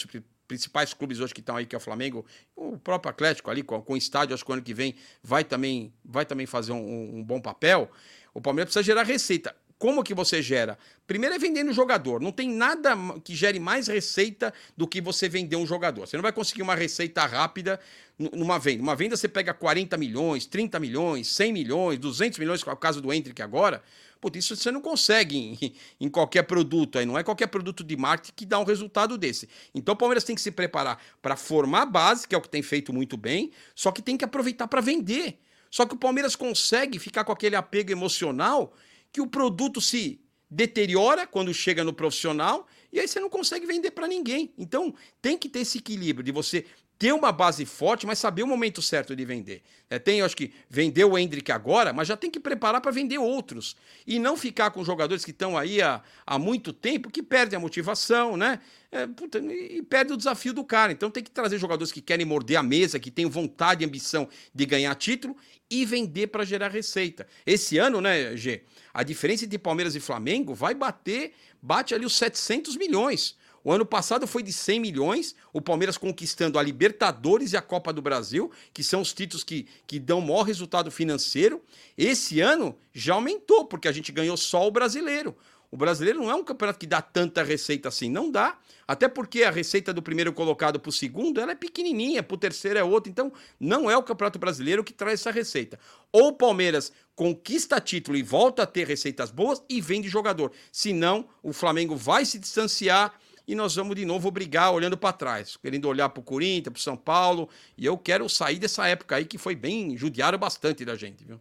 principais clubes hoje que estão aí, que é o Flamengo, o próprio Atlético ali, com, com o estádio, acho que o ano que vem vai também, vai também fazer um, um bom papel. O Palmeiras precisa gerar receita. Como que você gera? Primeiro é vendendo jogador. Não tem nada que gere mais receita do que você vender um jogador. Você não vai conseguir uma receita rápida numa venda. Uma venda você pega 40 milhões, 30 milhões, 100 milhões, 200 milhões, que é o caso do Hendrick agora. Putz, isso você não consegue em, em, qualquer produto aí, não é qualquer produto de marketing que dá um resultado desse. Então o Palmeiras tem que se preparar para formar a base, que é o que tem feito muito bem, só que tem que aproveitar para vender. Só que o Palmeiras consegue ficar com aquele apego emocional que o produto se deteriora quando chega no profissional e aí você não consegue vender para ninguém. Então tem que ter esse equilíbrio de você ter uma base forte, mas saber o momento certo de vender. É, tem, eu acho que, vender o Hendrick agora, mas já tem que preparar para vender outros. E não ficar com jogadores que estão aí há, há muito tempo, que perdem a motivação, né? É, puta, e perde o desafio do cara. Então tem que trazer jogadores que querem morder a mesa, que têm vontade e ambição de ganhar título e vender para gerar receita. Esse ano, né, G, a diferença entre Palmeiras e Flamengo vai bater, bate ali os 700 milhões. O ano passado foi de 100 milhões, o Palmeiras conquistando a Libertadores e a Copa do Brasil, que são os títulos que, que dão maior resultado financeiro. Esse ano já aumentou, porque a gente ganhou só o brasileiro. O brasileiro não é um campeonato que dá tanta receita assim, não dá. Até porque a receita do primeiro colocado para o segundo ela é pequenininha, para o terceiro é outra. Então, não é o campeonato brasileiro que traz essa receita. Ou o Palmeiras conquista título e volta a ter receitas boas e vende jogador. Senão, o Flamengo vai se distanciar e nós vamos de novo brigar olhando para trás, querendo olhar para o Corinthians, para o São Paulo. E eu quero sair dessa época aí que foi bem, judiaram bastante da gente, viu?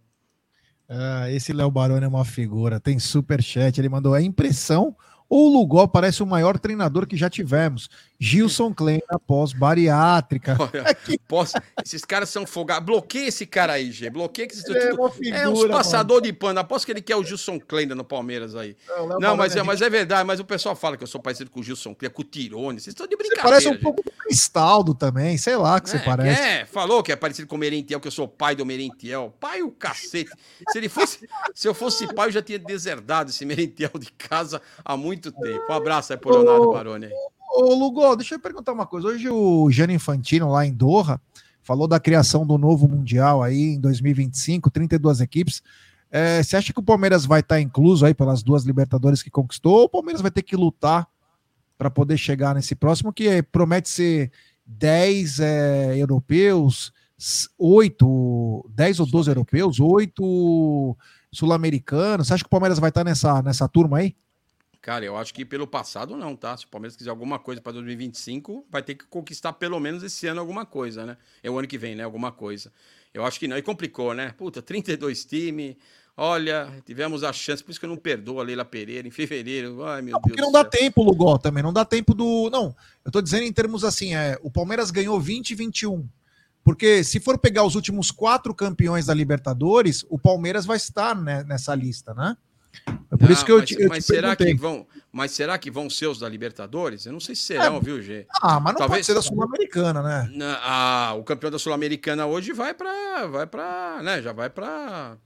Ah, esse Léo Baroni é uma figura. Tem super chat. Ele mandou a impressão ou o Lugol parece o maior treinador que já tivemos. Gilson Klein após bariátrica. Olha, é que... posso... Esses caras são folgados. Bloqueia esse cara aí, Gê. Bloqueia esse é, figura, é uns passador de pano. Aposto que ele quer o Gilson Klein no Palmeiras aí. Não, não mas, é, mas é verdade. Mas o pessoal fala que eu sou parecido com o Gilson Klein, com o Tirone. Vocês estão de brincadeira. Você parece um pouco do Cristaldo também. Sei lá que é, você parece. É, falou que é parecido com o Merentiel, que eu sou pai do Merentiel. Pai o cacete. Se ele fosse... Se eu fosse pai, eu já tinha deserdado esse Merentiel de casa há muito tempo. Um abraço aí pro Leonardo Baroni aí. Ô, Lugo, deixa eu perguntar uma coisa. Hoje o Gianni Infantino, lá em Doha, falou da criação do novo Mundial aí em 2025, 32 equipes. É, você acha que o Palmeiras vai estar incluso aí pelas duas Libertadores que conquistou, ou o Palmeiras vai ter que lutar para poder chegar nesse próximo, que promete ser 10 é, europeus, 8, 10 ou 12 europeus, 8 sul-americanos. Você acha que o Palmeiras vai estar nessa, nessa turma aí? Cara, eu acho que pelo passado não, tá? Se o Palmeiras quiser alguma coisa para 2025, vai ter que conquistar pelo menos esse ano alguma coisa, né? É o ano que vem, né? Alguma coisa. Eu acho que não. E complicou, né? Puta, 32 times. Olha, tivemos a chance, por isso que eu não perdoo a Leila Pereira em fevereiro. Ai, meu não, Deus. Porque não dá tempo, Lugó, também. Não dá tempo do. Não, eu tô dizendo em termos assim: é, o Palmeiras ganhou 20 e 21. Porque se for pegar os últimos quatro campeões da Libertadores, o Palmeiras vai estar né, nessa lista, né? É por não, isso que eu, mas, te, eu mas te será que vão, mas será que vão ser os da Libertadores? Eu não sei se serão, é, viu, G? Ah, mas não Talvez... pode ser da Sul-Americana, né? Ah, o campeão da Sul-Americana hoje vai para, vai para, né? Já vai para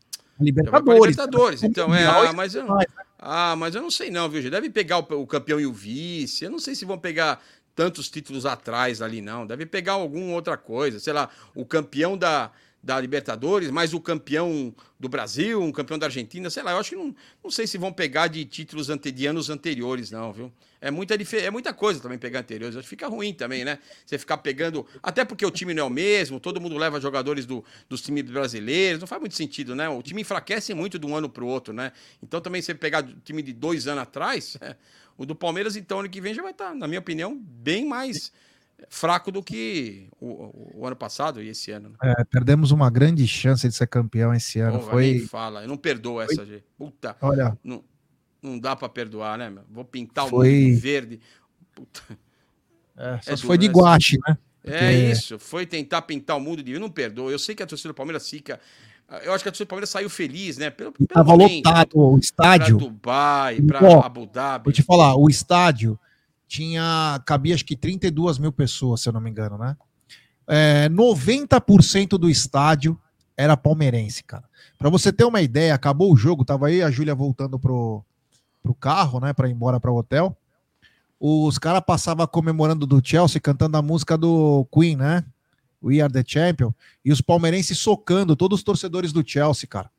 Libertadores. Libertadores. Então é, ah, mas eu, né? ah, mas eu não sei não, viu, G? Deve pegar o, o campeão e o vice. Eu não sei se vão pegar tantos títulos atrás ali não. Deve pegar alguma outra coisa, sei lá, o campeão da da Libertadores, mais o campeão do Brasil, um campeão da Argentina, sei lá, eu acho que não, não sei se vão pegar de títulos ante, de anos anteriores, não, viu? É muita, é muita coisa também pegar anteriores, acho que fica ruim também, né? Você ficar pegando, até porque o time não é o mesmo, todo mundo leva jogadores do, dos times brasileiros, não faz muito sentido, né? O time enfraquece muito de um ano para o outro, né? Então também você pegar o time de dois anos atrás, é, o do Palmeiras, então, ano que vem já vai estar, na minha opinião, bem mais fraco do que o, o, ano passado e esse ano. Né? É, perdemos uma grande chance de ser campeão esse ano. Porra, Foi. fala, eu não perdoo essa, Foi... G. Puta. Olha. Não, não dá para perdoar, né? Meu? Vou pintar o Foi... mundo verde. Puta. É, só é foi de né? guache, né? Porque... É isso, foi tentar pintar o mundo de. Eu não perdoo. Eu sei que a torcida do Palmeiras fica. Eu acho que a torcida do Palmeiras saiu feliz, né? Pelo, pelo Tava momento, lotado o estádio. Pra Dubai, para Abu Dhabi. Vou te falar, o estádio tinha cabia acho que 32 mil pessoas, se eu não me engano, né? É, 90% do estádio era palmeirense, cara. Para você ter uma ideia, acabou o jogo, tava aí a Júlia voltando pro, pro carro, né, para ir embora para o hotel. Os caras passavam comemorando do Chelsea, cantando a música do Queen, né? We are the champion. E os palmeirenses socando todos os torcedores do Chelsea, cara.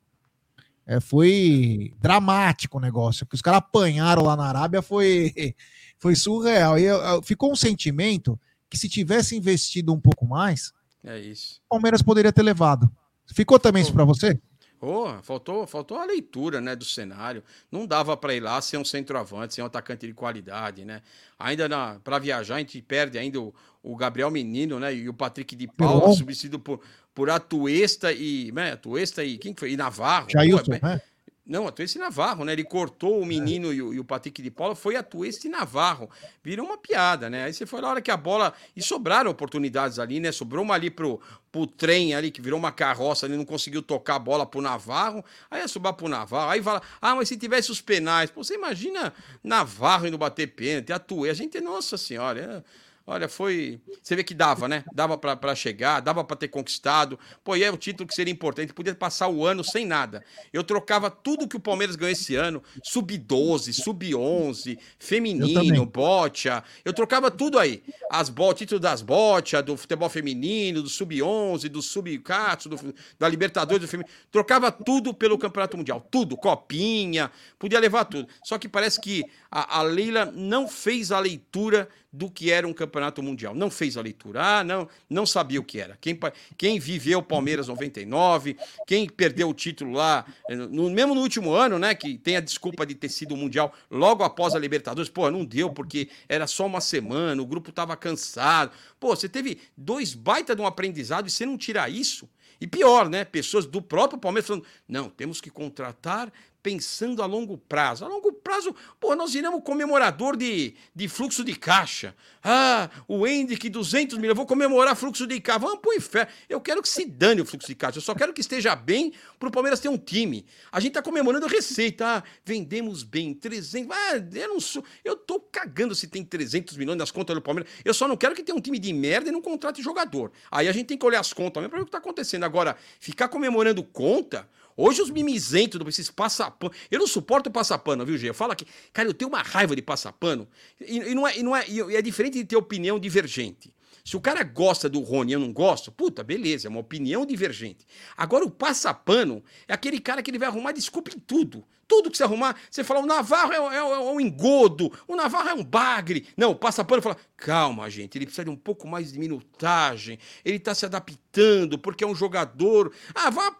É, foi dramático o negócio. que os caras apanharam lá na Arábia foi, foi surreal. E ficou um sentimento que se tivesse investido um pouco mais, é isso. o Palmeiras poderia ter levado. Ficou também isso para você? Oh, faltou, faltou a leitura né, do cenário. Não dava para ir lá ser um centroavante, ser um atacante de qualidade, né? Ainda para viajar, a gente perde ainda o, o, Gabriel Menino, né? E o Patrick de Paula, substituído por, por Atuesta e. Né, Atuesta e. Quem foi? E Navarro. Jailson, é, né? Não, a Tuesse Navarro, né? Ele cortou o menino é. e, o, e, o, Patrick de Paula, foi a Tuesse Navarro. Virou uma piada, né? Aí você foi na hora que a bola. E sobraram oportunidades ali, né? Sobrou uma ali pro, pro trem ali, que virou uma carroça ali, não conseguiu tocar a bola pro Navarro. Aí ia sobrar pro Navarro. Aí fala, ah, mas se tivesse os penais. Pô, você imagina Navarro indo bater pênalti, a Tuesse. A gente, nossa senhora. É... Olha, foi. Você vê que dava, né? Dava para chegar, dava para ter conquistado. Pô, e é o título que seria importante. Podia passar o ano sem nada. Eu trocava tudo que o Palmeiras ganhou esse ano: sub-12, sub-11, feminino, bocha. Eu trocava tudo aí. As bo... título das bocha, do futebol feminino, do sub-11, do sub-4, do... da Libertadores do feminino. Trocava tudo pelo Campeonato Mundial. Tudo. Copinha, podia levar tudo. Só que parece que a, a Leila não fez a leitura do que era um campeonato mundial. Não fez a leitura. Ah, não, não sabia o que era. Quem, quem viveu o Palmeiras 99, quem perdeu o título lá, eh, no, mesmo no último ano, né, que tem a desculpa de ter sido o mundial logo após a Libertadores, pô, não deu porque era só uma semana, o grupo estava cansado. Pô, você teve dois baita de um aprendizado e você não tirar isso. E pior, né? Pessoas do próprio Palmeiras falando: não, temos que contratar pensando a longo prazo. A longo prazo, pô, nós iremos comemorador de, de fluxo de caixa. Ah, o Hendrick, 200 mil, eu vou comemorar fluxo de caixa. Vamos pro inferno. Eu quero que se dane o fluxo de caixa. Eu só quero que esteja bem pro Palmeiras ter um time. A gente tá comemorando receita. Ah, vendemos bem, 300. Ah, eu não sou. Eu tô cagando se tem 300 milhões nas contas do Palmeiras. Eu só não quero que tenha um time de merda e não contrate jogador. Aí a gente tem que olhar as contas mesmo pra ver o que tá acontecendo. Agora, ficar comemorando conta. Hoje os mimizentos, esses passapano. Eu não suporto passapano, viu, Gê? Fala que. Cara, eu tenho uma raiva de passapano. E, e não é, e não é, e é diferente de ter opinião divergente. Se o cara gosta do Rony e eu não gosto, puta, beleza, é uma opinião divergente. Agora, o passapano é aquele cara que ele vai arrumar desculpa em tudo. Tudo que você arrumar, você fala, o Navarro é, é, é um engodo, o Navarro é um bagre. Não, o passapano fala, calma, gente, ele precisa de um pouco mais de minutagem, ele tá se adaptando, porque é um jogador. Ah, vá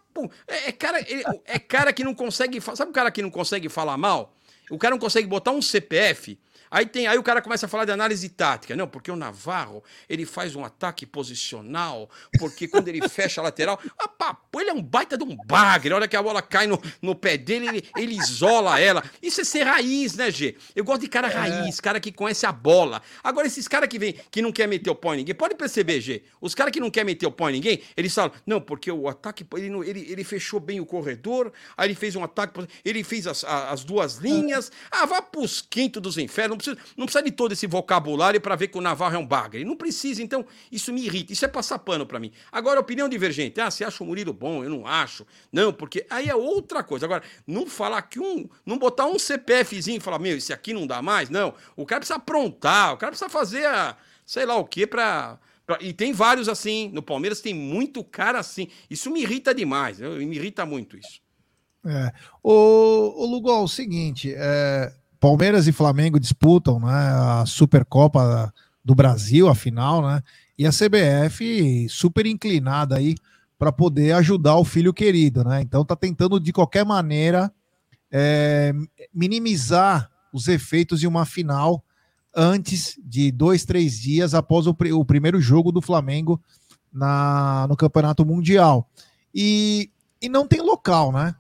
É, é, cara, é cara que não consegue. Sabe o cara que não consegue falar mal? O cara não consegue botar um CPF Aí, tem, aí o cara começa a falar de análise tática. Não, porque o Navarro, ele faz um ataque posicional, porque quando ele fecha a lateral, ah, papo, ele é um baita de um bagre. A hora que a bola cai no, no pé dele, ele, ele isola ela. Isso é ser raiz, né, G? Eu gosto de cara é. raiz, cara que conhece a bola. Agora, esses caras que vem, que não quer meter o pau em ninguém, pode perceber, G? Os caras que não quer meter o pau em ninguém, eles falam, não, porque o ataque, ele, ele, ele fechou bem o corredor, aí ele fez um ataque, ele fez as, as duas linhas. Ah, vá pros quintos dos infernos, precisa, não precisa de todo esse vocabulário para ver que o Navarro é um bagre. Não precisa, então isso me irrita. Isso é passar pano para mim. Agora, opinião divergente. Ah, você acha o Murilo bom? Eu não acho. Não, porque aí é outra coisa. Agora, não falar que um. Não botar um CPFzinho e falar, meu, esse aqui não dá mais. Não. O cara precisa aprontar, o cara precisa fazer a, sei lá o quê para. E tem vários assim. No Palmeiras tem muito cara assim. Isso me irrita demais. Me irrita muito isso. É. O, o Lugol, o seguinte, é, Palmeiras e Flamengo disputam né, a Supercopa do Brasil, a final, né? E a CBF super inclinada aí para poder ajudar o filho querido, né? Então tá tentando de qualquer maneira é, minimizar os efeitos de uma final antes de dois, três dias após o, o primeiro jogo do Flamengo na, no Campeonato Mundial. E, e não tem local, né?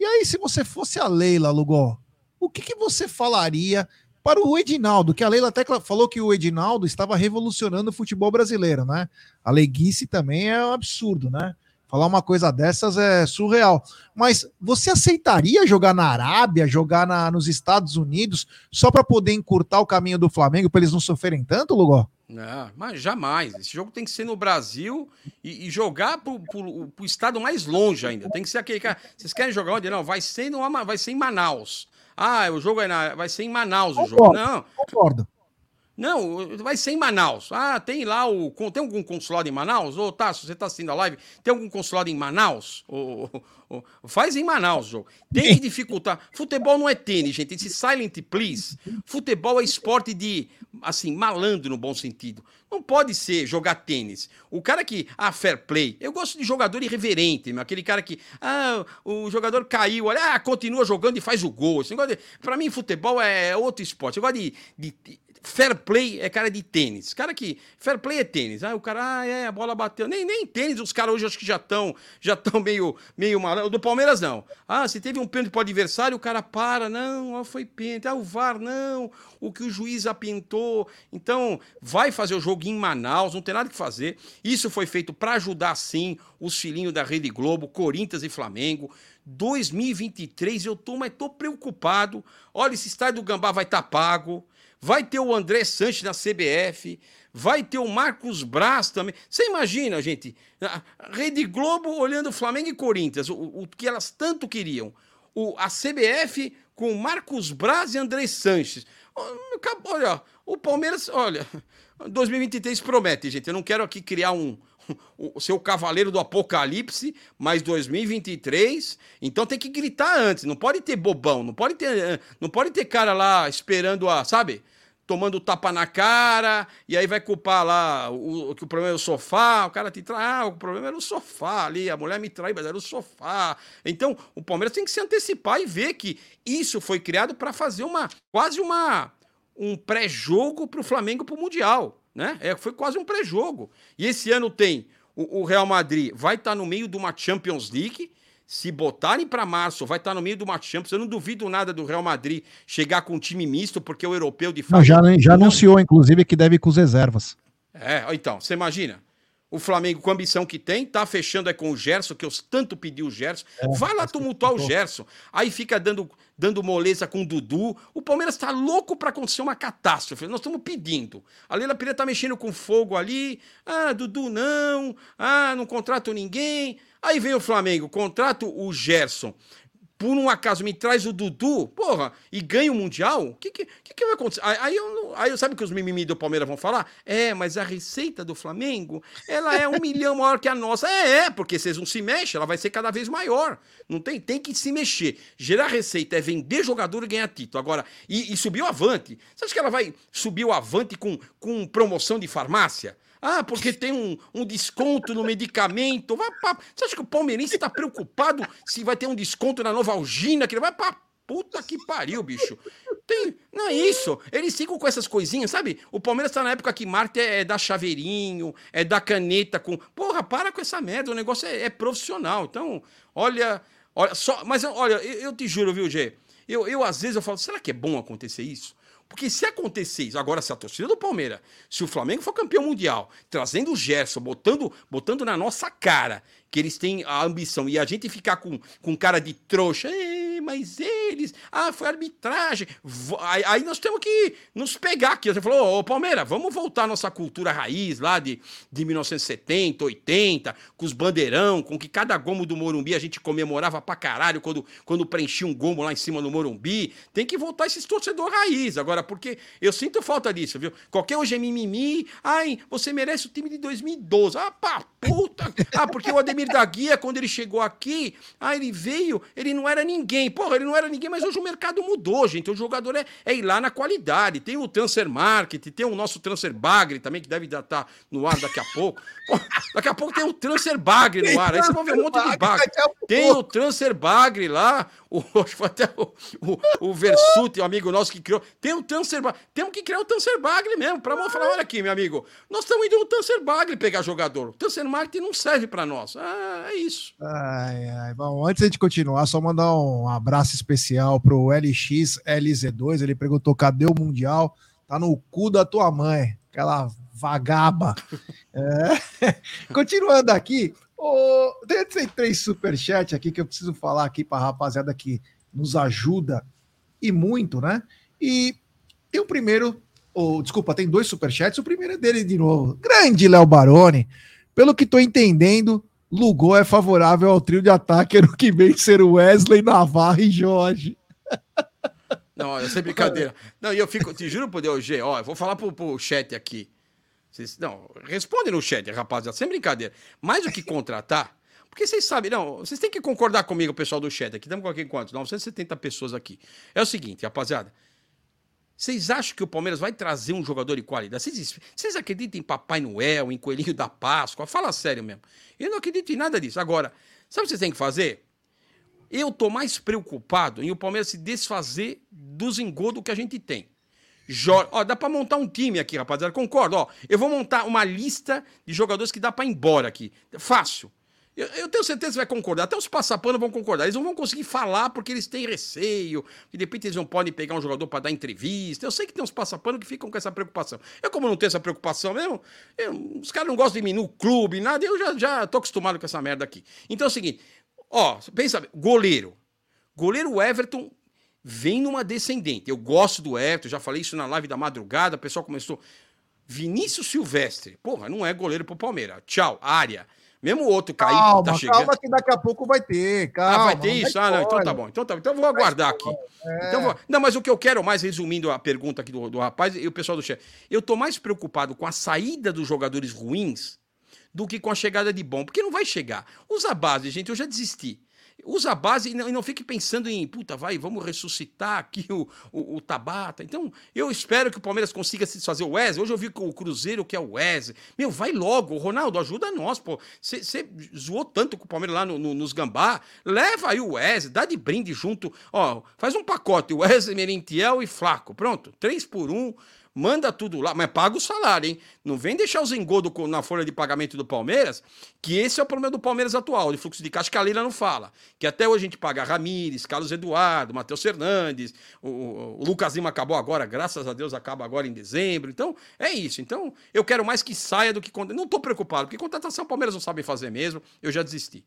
E aí, se você fosse a Leila, Lugó, o que, que você falaria para o Edinaldo, que a Leila até falou que o Edinaldo estava revolucionando o futebol brasileiro, né? A leguice também é um absurdo, né? Falar uma coisa dessas é surreal. Mas você aceitaria jogar na Arábia, jogar na, nos Estados Unidos, só para poder encurtar o caminho do Flamengo, para eles não sofrerem tanto, Lugó? Não, mas jamais. Esse jogo tem que ser no Brasil e, e jogar para o estado mais longe ainda. Tem que ser aquele cara. Vocês querem jogar onde? Não, vai ser, no, vai ser em Manaus. Ah, o jogo é na, vai ser em Manaus concordo, o jogo. Não. Concordo. Não, vai ser em Manaus. Ah, tem lá o. Tem algum consulado em Manaus? Ô, Tasso, você tá assistindo a live? Tem algum consulado em Manaus? Ô, ô, ô, faz em Manaus, jogo. Tem que dificultar. Futebol não é tênis, gente. Esse silent please. Futebol é esporte de, assim, malandro no bom sentido. Não pode ser jogar tênis. O cara que. Ah, fair play. Eu gosto de jogador irreverente, aquele cara que. Ah, o jogador caiu, olha, ah, continua jogando e faz o gol. Esse de, pra mim, futebol é outro esporte. Eu gosto de, de Fair play é cara de tênis. Cara que. Fair play é tênis. Ah, o cara, ah, é, a bola bateu. Nem, nem tênis, os caras hoje acho que já estão já tão meio, meio mal. O do Palmeiras, não. Ah, se teve um pênalti pro adversário, o cara para. Não, foi pênalti. Ah, o VAR, não. O que o juiz apintou. Então, vai fazer o jogo em Manaus, não tem nada que fazer. Isso foi feito para ajudar, sim, os filhinhos da Rede Globo, Corinthians e Flamengo. 2023 eu tô, mas tô preocupado. Olha, esse estádio do Gambá vai estar tá pago vai ter o André Sanches na CBF, vai ter o Marcos Braz também. Você imagina, gente, a Rede Globo olhando Flamengo e Corinthians, o, o que elas tanto queriam. O, a CBF com Marcos Braz e André Sanches. Olha, o Palmeiras, olha, 2023 promete, gente. Eu não quero aqui criar um, o seu cavaleiro do apocalipse, mas 2023, então tem que gritar antes, não pode ter bobão, não pode ter, eh, não pode ter cara lá esperando a, sabe? Tomando tapa na cara, e aí vai culpar lá o, que o problema é o sofá, o cara te trai, ah, o problema era o sofá ali, a mulher me trai, mas era o sofá. Então, o Palmeiras tem que se antecipar e ver que isso foi criado para fazer uma, quase uma, um pré-jogo para o Flamengo para o Mundial né? É, foi quase um pré-jogo. E esse ano tem o, o Real Madrid vai estar tá no meio de uma Champions League. Se botarem para março, vai estar tá no meio de uma Champions. Eu não duvido nada do Real Madrid chegar com um time misto, porque o europeu de fato. Não, já, já anunciou, inclusive, que deve ir com as reservas. É, então, você imagina. O Flamengo, com a ambição que tem, tá fechando é com o Gerson, que eu tanto pedi o Gerson. É, Vai lá tumultuar o Gerson. Aí fica dando, dando moleza com o Dudu. O Palmeiras tá louco para acontecer uma catástrofe. Nós estamos pedindo. A Leila Pereira tá mexendo com fogo ali. Ah, Dudu não. Ah, não contrato ninguém. Aí vem o Flamengo, contrato o Gerson por um acaso me traz o Dudu, porra, e ganha o Mundial, o que, que, que, vai acontecer? Aí, eu, aí sabe que os mimimi do Palmeiras vão falar? É, mas a receita do Flamengo, ela é um milhão maior que a nossa. É, é, porque vocês não se mexem, ela vai ser cada vez maior. Não tem, tem que se mexer. Gerar receita é vender jogador e ganhar título. Agora, e, e subir o avante. Você acha que ela vai subir o avante com, com promoção de farmácia? Ah, porque tem um, um desconto no medicamento. Vai pra... Você acha que o palmeirense está preocupado se vai ter um desconto na nova algina? Que vai pra puta que pariu, bicho. Tem... Não é isso. Eles ficam com essas coisinhas, sabe? O Palmeiras tá na época que Marte é, é da chaveirinho, é da caneta com. Porra, para com essa merda. O negócio é, é profissional. Então, olha. olha só... Mas olha, eu, eu te juro, viu, Gê? Eu, eu, às vezes, eu falo, será que é bom acontecer isso? Porque se acontecer isso, agora se a torcida do Palmeiras, se o Flamengo for campeão mundial, trazendo o Gerson, botando, botando na nossa cara que eles têm a ambição e a gente ficar com, com cara de trouxa, mas eles, ah, foi arbitragem. Aí, nós temos que nos pegar aqui. Você falou, ô Palmeiras, vamos voltar à nossa cultura raiz lá de, de 1970, 80, com os bandeirão, com que cada gomo do Morumbi a gente comemorava pra caralho quando, quando preenchia um gomo lá em cima no Morumbi. Tem que voltar esses torcedor raiz agora, porque eu sinto falta disso, viu? Qualquer hoje é mimimi, ai, você merece o time de 2012. Ah, pá, puta. Ah, porque o Ademir Ademir da Guia, quando ele chegou aqui, ah, ele veio, ele não era ninguém. Porra, ele não era ninguém, mas hoje o mercado mudou, gente. O jogador é, é ir lá na qualidade. Tem o Transfer Market, tem o nosso Transfer Bagre também, que deve estar tá no ar daqui a pouco. daqui a pouco tem o Transfer Bagre no ar. Aí você vai ver um monte de bagre. Tem o Transfer Bagre lá, o, até o, o, o Versuti, o amigo nosso que criou. Tem o Tancer Bagre. Temos que criar o Tancer Bagre mesmo. Pra falar, olha aqui, meu amigo. Nós estamos indo no Tancer Bagre pegar jogador. O Tancer Marketing não serve para nós. Ah, é isso. Ai, ai. Bom, antes de continuar, só mandar um abraço especial pro LX LZ2. Ele perguntou: cadê o Mundial? Tá no cu da tua mãe. Aquela vagaba. É. Continuando aqui, Oh, tem três superchats aqui que eu preciso falar aqui para a rapaziada que nos ajuda e muito, né? E tem o primeiro, ou desculpa, tem dois superchats. O primeiro é dele de novo. Grande Léo Baroni. Pelo que estou entendendo, Lugol é favorável ao trio de ataque ano que vem ser Wesley, Navarro e Jorge. Não, essa é brincadeira. Não, e eu fico, te juro por Deus, G, ó, eu vou falar pro, pro chat aqui. Vocês, não, responde no chat, rapaziada, sem brincadeira. Mais do que contratar, porque vocês sabem, não, vocês têm que concordar comigo, pessoal do chat aqui. Estamos com aqui quantos? 970 pessoas aqui. É o seguinte, rapaziada. Vocês acham que o Palmeiras vai trazer um jogador de qualidade? Vocês, vocês acreditam em Papai Noel, em Coelhinho da Páscoa? Fala sério mesmo. Eu não acredito em nada disso. Agora, sabe o que vocês têm que fazer? Eu tô mais preocupado em o Palmeiras se desfazer dos engodos que a gente tem. Jor... Ó, dá para montar um time aqui, rapaziada. Concordo, ó. Eu vou montar uma lista de jogadores que dá para ir embora aqui. Fácil. Eu, eu, tenho certeza que vai concordar. Até os passapanos vão concordar. Eles não vão conseguir falar porque eles têm receio, que de repente eles não podem pegar um jogador para dar entrevista. Eu sei que tem uns passapanos que ficam com essa preocupação. Eu, como não tenho essa preocupação mesmo, eu, os caras não gostam de mim no clube, nada, eu já, já tô acostumado com essa merda aqui. Então é o seguinte: ó, pensa, goleiro. Goleiro Everton vem numa descendente. Eu gosto do Everton, já falei isso na live da madrugada, o pessoal começou. Vinícius Silvestre, porra, não é goleiro pro Palmeiras. Tchau, área. Mesmo o outro cair, calma, tá chegando. Calma, que daqui a pouco vai ter. Calma, ah, vai ter isso? Ah, não, então tá bom. Então tá Então eu vou aguardar aqui. É. Então vou... Não, mas o que eu quero mais, resumindo a pergunta aqui do, do rapaz e o pessoal do chat, eu tô mais preocupado com a saída dos jogadores ruins do que com a chegada de bom, porque não vai chegar. Usa a base, gente, eu já desisti. Usa a base e não, e não, fique pensando em, puta, vai, vamos ressuscitar aqui o, o, o, Tabata. Então, eu espero que o Palmeiras consiga se desfazer o Wesley. Hoje eu vi o Cruzeiro que é o Wesley. Meu, vai logo, Ronaldo, ajuda nós, pô. Você zoou tanto com o Palmeiras lá no, no, nos Gambá. Leva aí o Wesley, dá de brinde junto. Ó, faz um pacote, Wesley, Merentiel e Flaco. Pronto, três por um manda tudo lá, mas paga o salário, hein? Não vem deixar os engodos na folha de pagamento do Palmeiras, que esse é o problema do Palmeiras atual, de fluxo de caixa, que a Leila não fala. Que até hoje a gente paga Ramires, Carlos Eduardo, Matheus Fernandes, o, o Lucas Lima acabou agora, graças a Deus acaba agora em dezembro. Então, é isso. Então, eu quero mais que saia do que... Não estou preocupado, porque contratação o Palmeiras não sabe fazer mesmo, eu já desisti.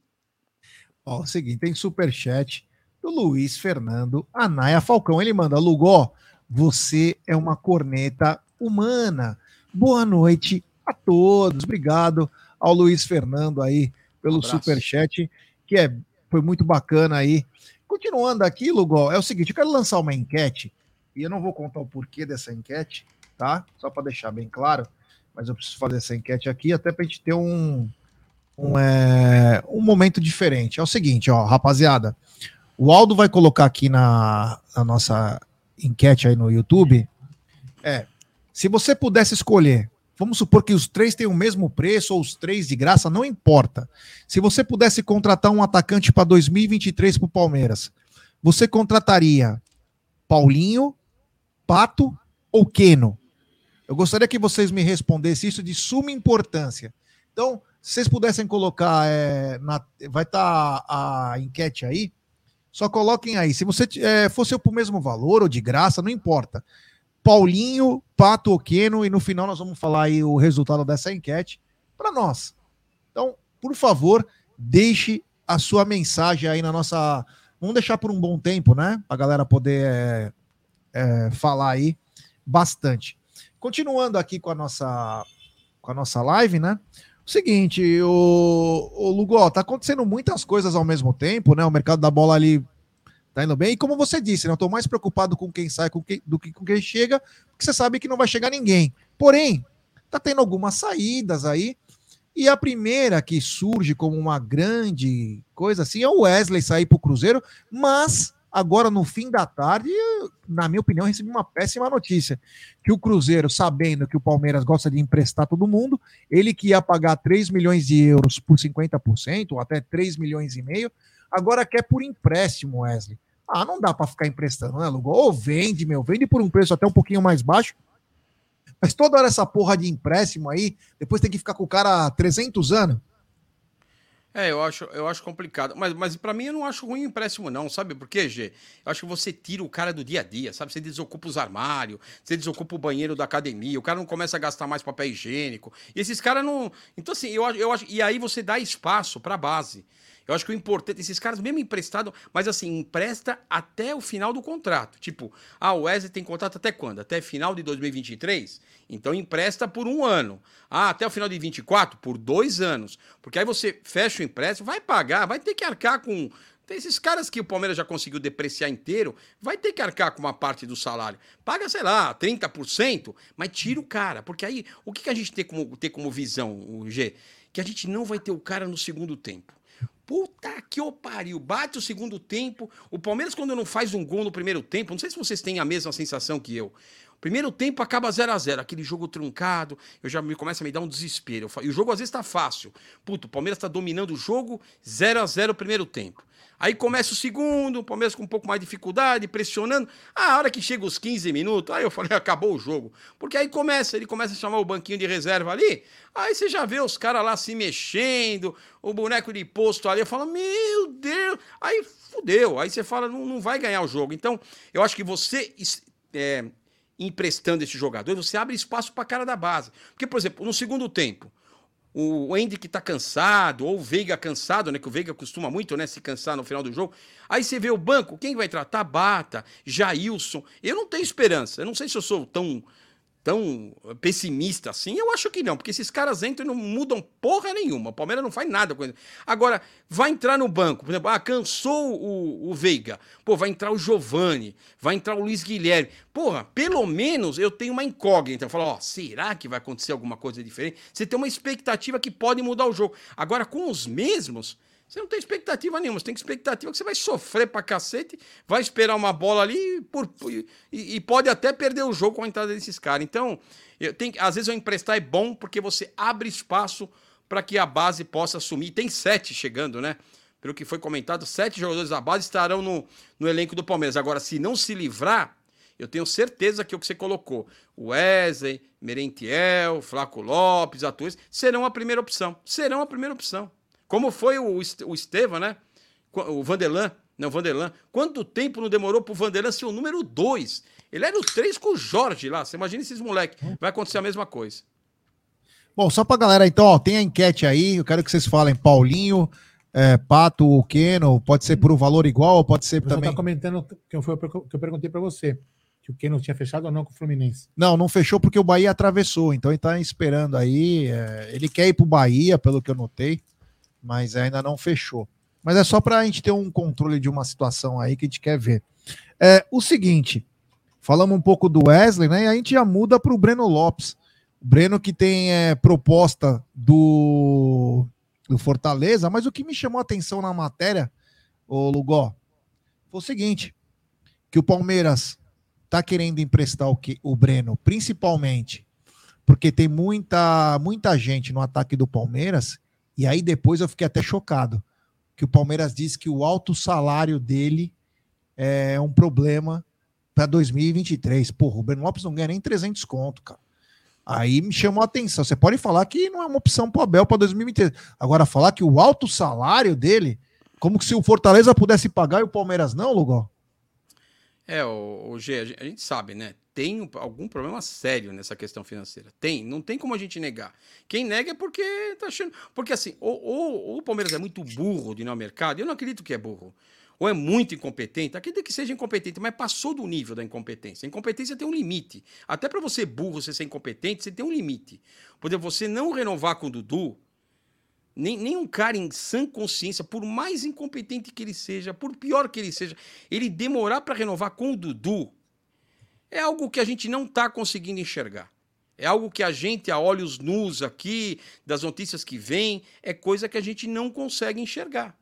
Ó, o seguinte, tem superchat do Luiz Fernando Anaia Falcão. Ele manda, Lugó, você é uma corneta humana. Boa noite a todos. Obrigado ao Luiz Fernando aí pelo um superchat, que é, foi muito bacana aí. Continuando aqui, Lugol, é o seguinte, eu quero lançar uma enquete, e eu não vou contar o porquê dessa enquete, tá? Só para deixar bem claro, mas eu preciso fazer essa enquete aqui até para a gente ter um, um, é, um momento diferente. É o seguinte, ó, rapaziada, o Aldo vai colocar aqui na, na nossa enquete aí no YouTube é: se você pudesse escolher, vamos supor que os três têm o mesmo preço ou os três de graça, não importa. Se você pudesse contratar um atacante para 2023 para o Palmeiras, você contrataria Paulinho, Pato ou Queno? Eu gostaria que vocês me respondessem isso de suma importância. Então, se vocês pudessem colocar, é, na, vai estar tá a enquete aí, só coloquem aí. Se você é, fosse para o mesmo valor ou de graça, não importa. Paulinho, Pato Oqueno, e no final nós vamos falar aí o resultado dessa enquete para nós. Então, por favor, deixe a sua mensagem aí na nossa. Vamos deixar por um bom tempo, né? Para a galera poder é, é, falar aí bastante. Continuando aqui com a nossa, com a nossa live, né? Seguinte, o, o Lugó, tá acontecendo muitas coisas ao mesmo tempo, né? O mercado da bola ali tá indo bem. E como você disse, né, eu tô mais preocupado com quem sai com quem, do que com quem chega, porque você sabe que não vai chegar ninguém. Porém, tá tendo algumas saídas aí. E a primeira que surge como uma grande coisa assim é o Wesley sair para o Cruzeiro, mas Agora, no fim da tarde, na minha opinião, recebi uma péssima notícia: que o Cruzeiro, sabendo que o Palmeiras gosta de emprestar todo mundo, ele que ia pagar 3 milhões de euros por 50%, ou até 3 milhões e meio, agora quer por empréstimo, Wesley. Ah, não dá para ficar emprestando, né, Lugo? Ou vende, meu, vende por um preço até um pouquinho mais baixo. Mas toda hora essa porra de empréstimo aí, depois tem que ficar com o cara 300 anos. É, eu acho, eu acho complicado. Mas, mas para mim eu não acho ruim o empréstimo, não. Sabe por quê, Gê? Eu acho que você tira o cara do dia a dia, sabe? Você desocupa os armários, você desocupa o banheiro da academia, o cara não começa a gastar mais papel higiênico. E esses caras não. Então, assim, eu, eu acho. E aí você dá espaço para a base. Eu acho que o importante, esses caras mesmo emprestado, mas assim, empresta até o final do contrato. Tipo, ah, o Wesley tem contrato até quando? Até final de 2023? Então empresta por um ano. Ah, até o final de 24? Por dois anos. Porque aí você fecha o empréstimo, vai pagar, vai ter que arcar com Então, esses caras que o Palmeiras já conseguiu depreciar inteiro, vai ter que arcar com uma parte do salário. Paga, sei lá, 30%, mas tira o cara. Porque aí, o que, que a gente tem como, tem como visão, o G? Que a gente não vai ter o cara no segundo tempo. Puta que o pariu, bate o segundo tempo. O Palmeiras, quando não faz um gol no primeiro tempo, não sei se vocês têm a mesma sensação que eu. Primeiro tempo acaba 0 a 0 aquele jogo truncado, eu já me começa a me dar um desespero. E o jogo às vezes tá fácil. Puto, o Palmeiras tá dominando o jogo, 0 a 0 primeiro tempo. Aí começa o segundo, o Palmeiras com um pouco mais de dificuldade, pressionando. Ah, a hora que chega os 15 minutos, aí eu falei, acabou o jogo. Porque aí começa, ele começa a chamar o banquinho de reserva ali, aí você já vê os caras lá se mexendo, o boneco de posto ali, eu falo, meu Deus, aí fudeu. Aí você fala, não, não vai ganhar o jogo. Então, eu acho que você é, emprestando esse jogador, você abre espaço para a cara da base. Porque, por exemplo, no segundo tempo, o Hendrick tá cansado, ou o Veiga cansado, né? Que o Veiga costuma muito, né? Se cansar no final do jogo. Aí você vê o banco, quem vai entrar? Tabata, Jailson. Eu não tenho esperança. Eu não sei se eu sou tão tão pessimista assim? Eu acho que não, porque esses caras entram e não mudam porra nenhuma. O Palmeiras não faz nada com ele. Agora, vai entrar no banco, por exemplo, ah, cansou o, o Veiga. Pô, vai entrar o Giovani, vai entrar o Luiz Guilherme. Porra, pelo menos eu tenho uma incógnita. Eu falo, ó, será que vai acontecer alguma coisa diferente? Você tem uma expectativa que pode mudar o jogo. Agora, com os mesmos, você não tem expectativa nenhuma, você tem expectativa que você vai sofrer pra cacete, vai esperar uma bola ali por, e, e pode até perder o jogo com a entrada desses caras. Então, eu tenho, às vezes o emprestar é bom porque você abre espaço para que a base possa assumir. Tem sete chegando, né? Pelo que foi comentado, sete jogadores da base estarão no, no elenco do Palmeiras. Agora, se não se livrar, eu tenho certeza que o que você colocou, Wesley, Merentiel, Flaco Lopes, Atues, serão a primeira opção. Serão a primeira opção. Como foi o, o Estevam, né? O Vanderlan. Não, Vanderlan. Quanto tempo não demorou pro Vanderlan ser o número 2? Ele era o 3 com o Jorge lá. Você imagina esses moleques. Vai acontecer a mesma coisa. Bom, só pra galera, então, ó, tem a enquete aí. Eu quero que vocês falem Paulinho, é, Pato ou Keno. Pode ser por um valor igual ou pode ser também. Você tá comentando que foi que eu perguntei para você. Que o Keno tinha fechado ou não com o Fluminense? Não, não fechou porque o Bahia atravessou. Então ele tá esperando aí. É, ele quer ir pro Bahia, pelo que eu notei mas ainda não fechou. Mas é só para a gente ter um controle de uma situação aí que a gente quer ver. É, o seguinte, falamos um pouco do Wesley, né? E a gente já muda para o Breno Lopes. O Breno que tem é, proposta do, do Fortaleza, mas o que me chamou a atenção na matéria, o Lugó, foi o seguinte: que o Palmeiras está querendo emprestar o, que, o Breno, principalmente porque tem muita, muita gente no ataque do Palmeiras e aí depois eu fiquei até chocado, que o Palmeiras disse que o alto salário dele é um problema para 2023. Porra, o Breno Lopes não ganha nem 300 conto, cara. Aí me chamou a atenção. Você pode falar que não é uma opção para o Abel para 2023. Agora, falar que o alto salário dele, como se o Fortaleza pudesse pagar e o Palmeiras não, Lugol? É, o, o G, a gente sabe, né? tem algum problema sério nessa questão financeira. Tem, não tem como a gente negar. Quem nega é porque tá achando. Porque assim, ou, ou, ou o Palmeiras é muito burro de ir ao mercado, eu não acredito que é burro. Ou é muito incompetente, acredito que seja incompetente, mas passou do nível da incompetência. A incompetência tem um limite. Até para você burro, você ser incompetente, você tem um limite. Por exemplo, você não renovar com o Dudu, nem, nem um cara em sã consciência, por mais incompetente que ele seja, por pior que ele seja, ele demorar para renovar com o Dudu, é algo que a gente não está conseguindo enxergar. É algo que a gente, a olhos nus aqui, das notícias que vêm, é coisa que a gente não consegue enxergar.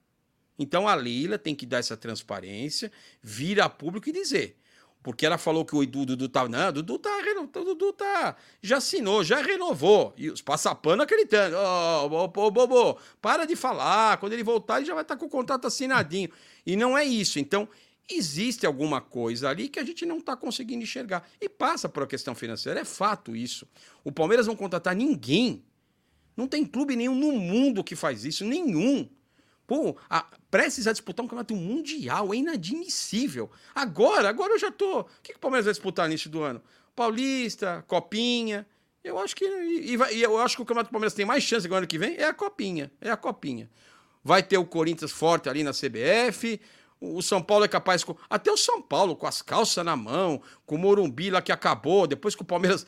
Então a Leila tem que dar essa transparência, vir a público e dizer. Porque ela falou que o Dudu tá. Não, Dudu tá. Dudu tá. Já assinou, já renovou. E os passapano acreditando. Ô, oh, oh, Bobo, para de falar. Quando ele voltar, ele já vai estar tá com o contrato assinadinho. E não é isso. Então, existe alguma coisa ali que a gente não está conseguindo enxergar. E passa por a questão financeira, é fato isso. O Palmeiras não contratar ninguém. Não tem clube nenhum no mundo que faz isso, nenhum. Pô, a, prestes a disputar um campeonato mundial, é inadmissível. Agora, agora eu já tô. O que, que o Palmeiras vai disputar no início do ano? Paulista, Copinha. Eu acho que. E, e eu acho que o Campeonato do Palmeiras tem mais chance agora ano que vem, é a Copinha. É a Copinha. Vai ter o Corinthians forte ali na CBF, o São Paulo é capaz. Até o São Paulo, com as calças na mão, com o Morumbi lá que acabou, depois que o Palmeiras.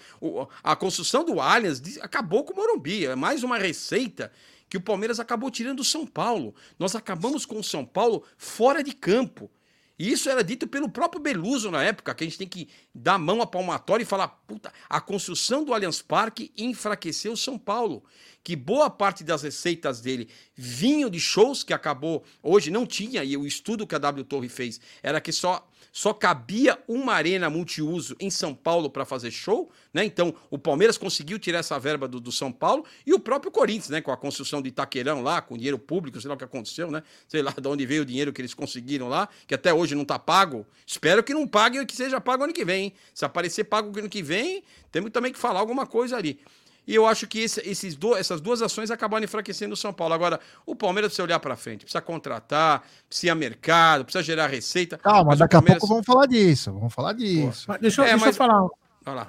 A construção do Allianz acabou com o Morumbi. É mais uma receita que o Palmeiras acabou tirando o São Paulo. Nós acabamos com o São Paulo fora de campo. E isso era dito pelo próprio Beluso na época, que a gente tem que dar mão à palmatória e falar: puta, a construção do Allianz Parque enfraqueceu São Paulo. Que boa parte das receitas dele vinham de shows que acabou, hoje não tinha, e o estudo que a W Torre fez era que só só cabia uma arena multiuso em São Paulo para fazer show, né? Então o Palmeiras conseguiu tirar essa verba do, do, São Paulo e o próprio Corinthians, né? Com a construção de Itaquerão lá, com dinheiro público, sei lá o que aconteceu, né? Sei lá de onde veio o dinheiro que eles conseguiram lá, que até hoje não está pago. Espero que não pague e que seja pago ano que vem. Se aparecer pago ano que vem, temos também que falar alguma coisa ali. E eu acho que esse, esses do, essas duas ações acabaram enfraquecendo o São Paulo. Agora, o Palmeiras precisa olhar para frente, precisa contratar, precisa ir a mercado, precisa gerar receita. Calma, daqui Palmeiras... a pouco vamos falar disso. Vamos falar disso. Mas deixa, é, deixa mas... eu falar.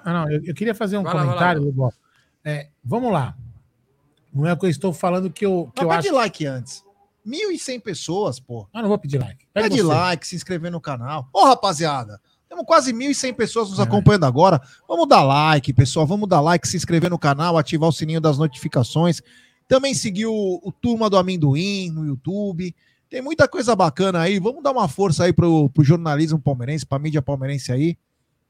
Ah, não, eu, eu, queria fazer um vai comentário, Lugo. É, vamos lá. Não é o que eu estou falando que eu, que eu acho. like antes. 1.100 pessoas, pô. Ah, não vou pedir like. Pede, Pede like, se inscrever no canal. Ô, rapaziada, temos quase 1.100 pessoas nos é. acompanhando agora. Vamos dar like, pessoal. Vamos dar like, se inscrever no canal, ativar o sininho das notificações. Também seguir o, o Turma do Amendoim no YouTube. Tem muita coisa bacana aí. Vamos dar uma força aí pro, pro jornalismo palmeirense, pra mídia palmeirense aí.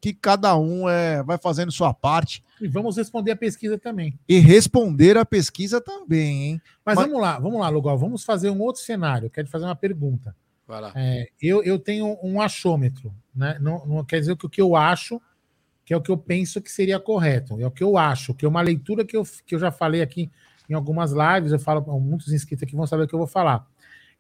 Que cada um é, vai fazendo sua parte. E vamos responder a pesquisa também. E responder a pesquisa também, hein? Mas, Mas... vamos lá, vamos lá, Lugal. Vamos fazer um outro cenário. Eu quero fazer uma pergunta. Vai lá. É, eu, eu tenho um achômetro, né? Não, não quer dizer que o que eu acho, que é o que eu penso que seria correto, é o que eu acho, que é uma leitura que eu, que eu já falei aqui em algumas lives, eu falo, muitos inscritos aqui vão saber o que eu vou falar.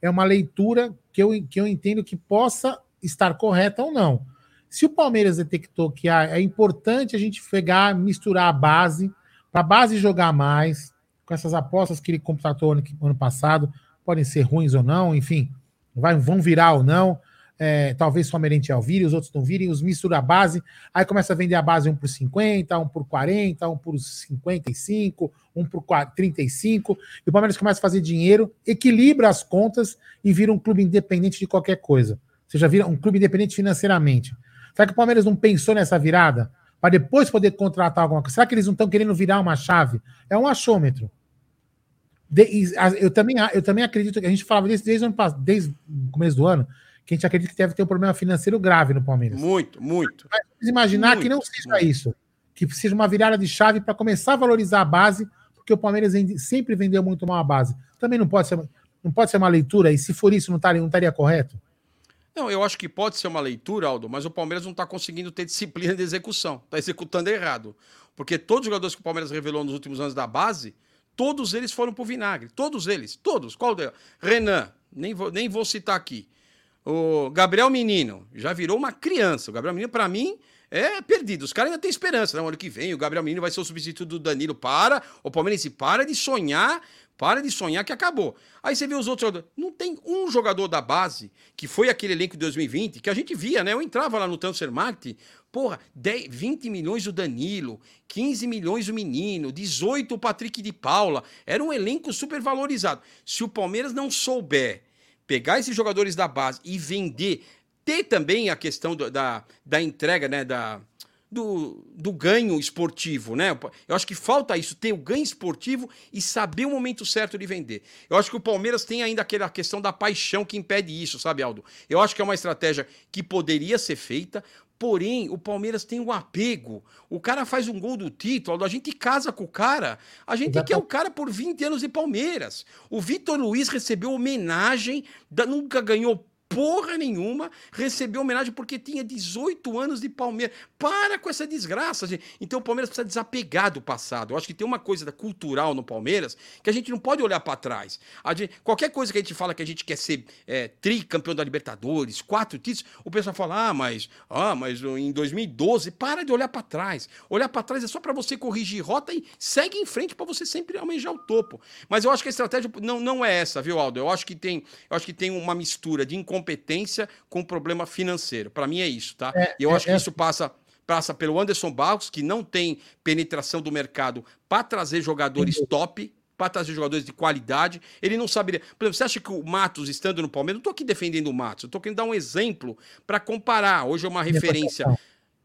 É uma leitura que eu, que eu entendo que possa estar correta ou não. Se o Palmeiras detectou que é importante a gente pegar, misturar a base, para a base jogar mais, com essas apostas que ele contratou ano, ano passado, podem ser ruins ou não, enfim, vai, vão virar ou não. É, talvez o Palmeirense vire, os outros não virem, os mistura a base, aí começa a vender a base um por 50, um por 40, um por 55, um por 35, e o Palmeiras começa a fazer dinheiro, equilibra as contas e vira um clube independente de qualquer coisa. Ou seja, vira um clube independente financeiramente. Será que o Palmeiras não pensou nessa virada? Para depois poder contratar alguma coisa? Será que eles não estão querendo virar uma chave? É um achômetro. De, eu, também, eu também acredito que a gente falava disso desde, desde o começo do ano, que a gente acredita que deve ter um problema financeiro grave no Palmeiras. Muito, muito. Mas imaginar muito, que não seja muito. isso, que seja uma virada de chave para começar a valorizar a base, porque o Palmeiras sempre vendeu muito mal a base. Também não pode ser, não pode ser uma leitura, e se for isso, não estaria, não estaria correto? Não, eu acho que pode ser uma leitura, Aldo, mas o Palmeiras não está conseguindo ter disciplina de execução. Está executando errado. Porque todos os jogadores que o Palmeiras revelou nos últimos anos da base Todos eles foram pro vinagre. Todos eles. Todos. Qual deles? Renan, nem vou, nem vou citar aqui. O Gabriel Menino, já virou uma criança. O Gabriel Menino, para mim, é perdido. Os caras ainda têm esperança. No né? ano que vem, o Gabriel Menino vai ser o substituto do Danilo. Para, o Palmeirense para de sonhar, para de sonhar que acabou. Aí você vê os outros. Não tem um jogador da base, que foi aquele elenco de 2020, que a gente via, né? Eu entrava lá no Transfer Market, Porra, 10, 20 milhões o Danilo, 15 milhões o Menino, 18 o Patrick de Paula. Era um elenco super valorizado. Se o Palmeiras não souber pegar esses jogadores da base e vender, ter também a questão do, da, da entrega, né? Da, do, do ganho esportivo, né? Eu acho que falta isso, ter o ganho esportivo e saber o momento certo de vender. Eu acho que o Palmeiras tem ainda aquela questão da paixão que impede isso, sabe, Aldo? Eu acho que é uma estratégia que poderia ser feita, Porém, o Palmeiras tem um apego. O cara faz um gol do título, a gente casa com o cara. A gente Exatamente. quer o cara por 20 anos de Palmeiras. O Vitor Luiz recebeu homenagem, nunca ganhou porra nenhuma, recebeu homenagem porque tinha 18 anos de Palmeiras. Para com essa desgraça, gente. Então o Palmeiras precisa desapegar do passado. Eu acho que tem uma coisa cultural no Palmeiras que a gente não pode olhar para trás. Gente, qualquer coisa que a gente fala que a gente quer ser é, tricampeão da Libertadores, quatro títulos, o pessoal fala: "Ah, mas, ah, mas em 2012, para de olhar para trás. Olhar para trás é só para você corrigir rota e segue em frente para você sempre almejar o topo". Mas eu acho que a estratégia não, não é essa, viu, Aldo? Eu acho que tem, eu acho que tem uma mistura de incompetência incompetência com problema financeiro. Para mim é isso, tá? É, e eu é, acho que é... isso passa passa pelo Anderson Barros, que não tem penetração do mercado para trazer jogadores Sim. top, para trazer jogadores de qualidade. Ele não saberia. Por exemplo, você acha que o Matos, estando no Palmeiras, não estou aqui defendendo o Matos, eu estou querendo dar um exemplo para comparar. Hoje é uma referência.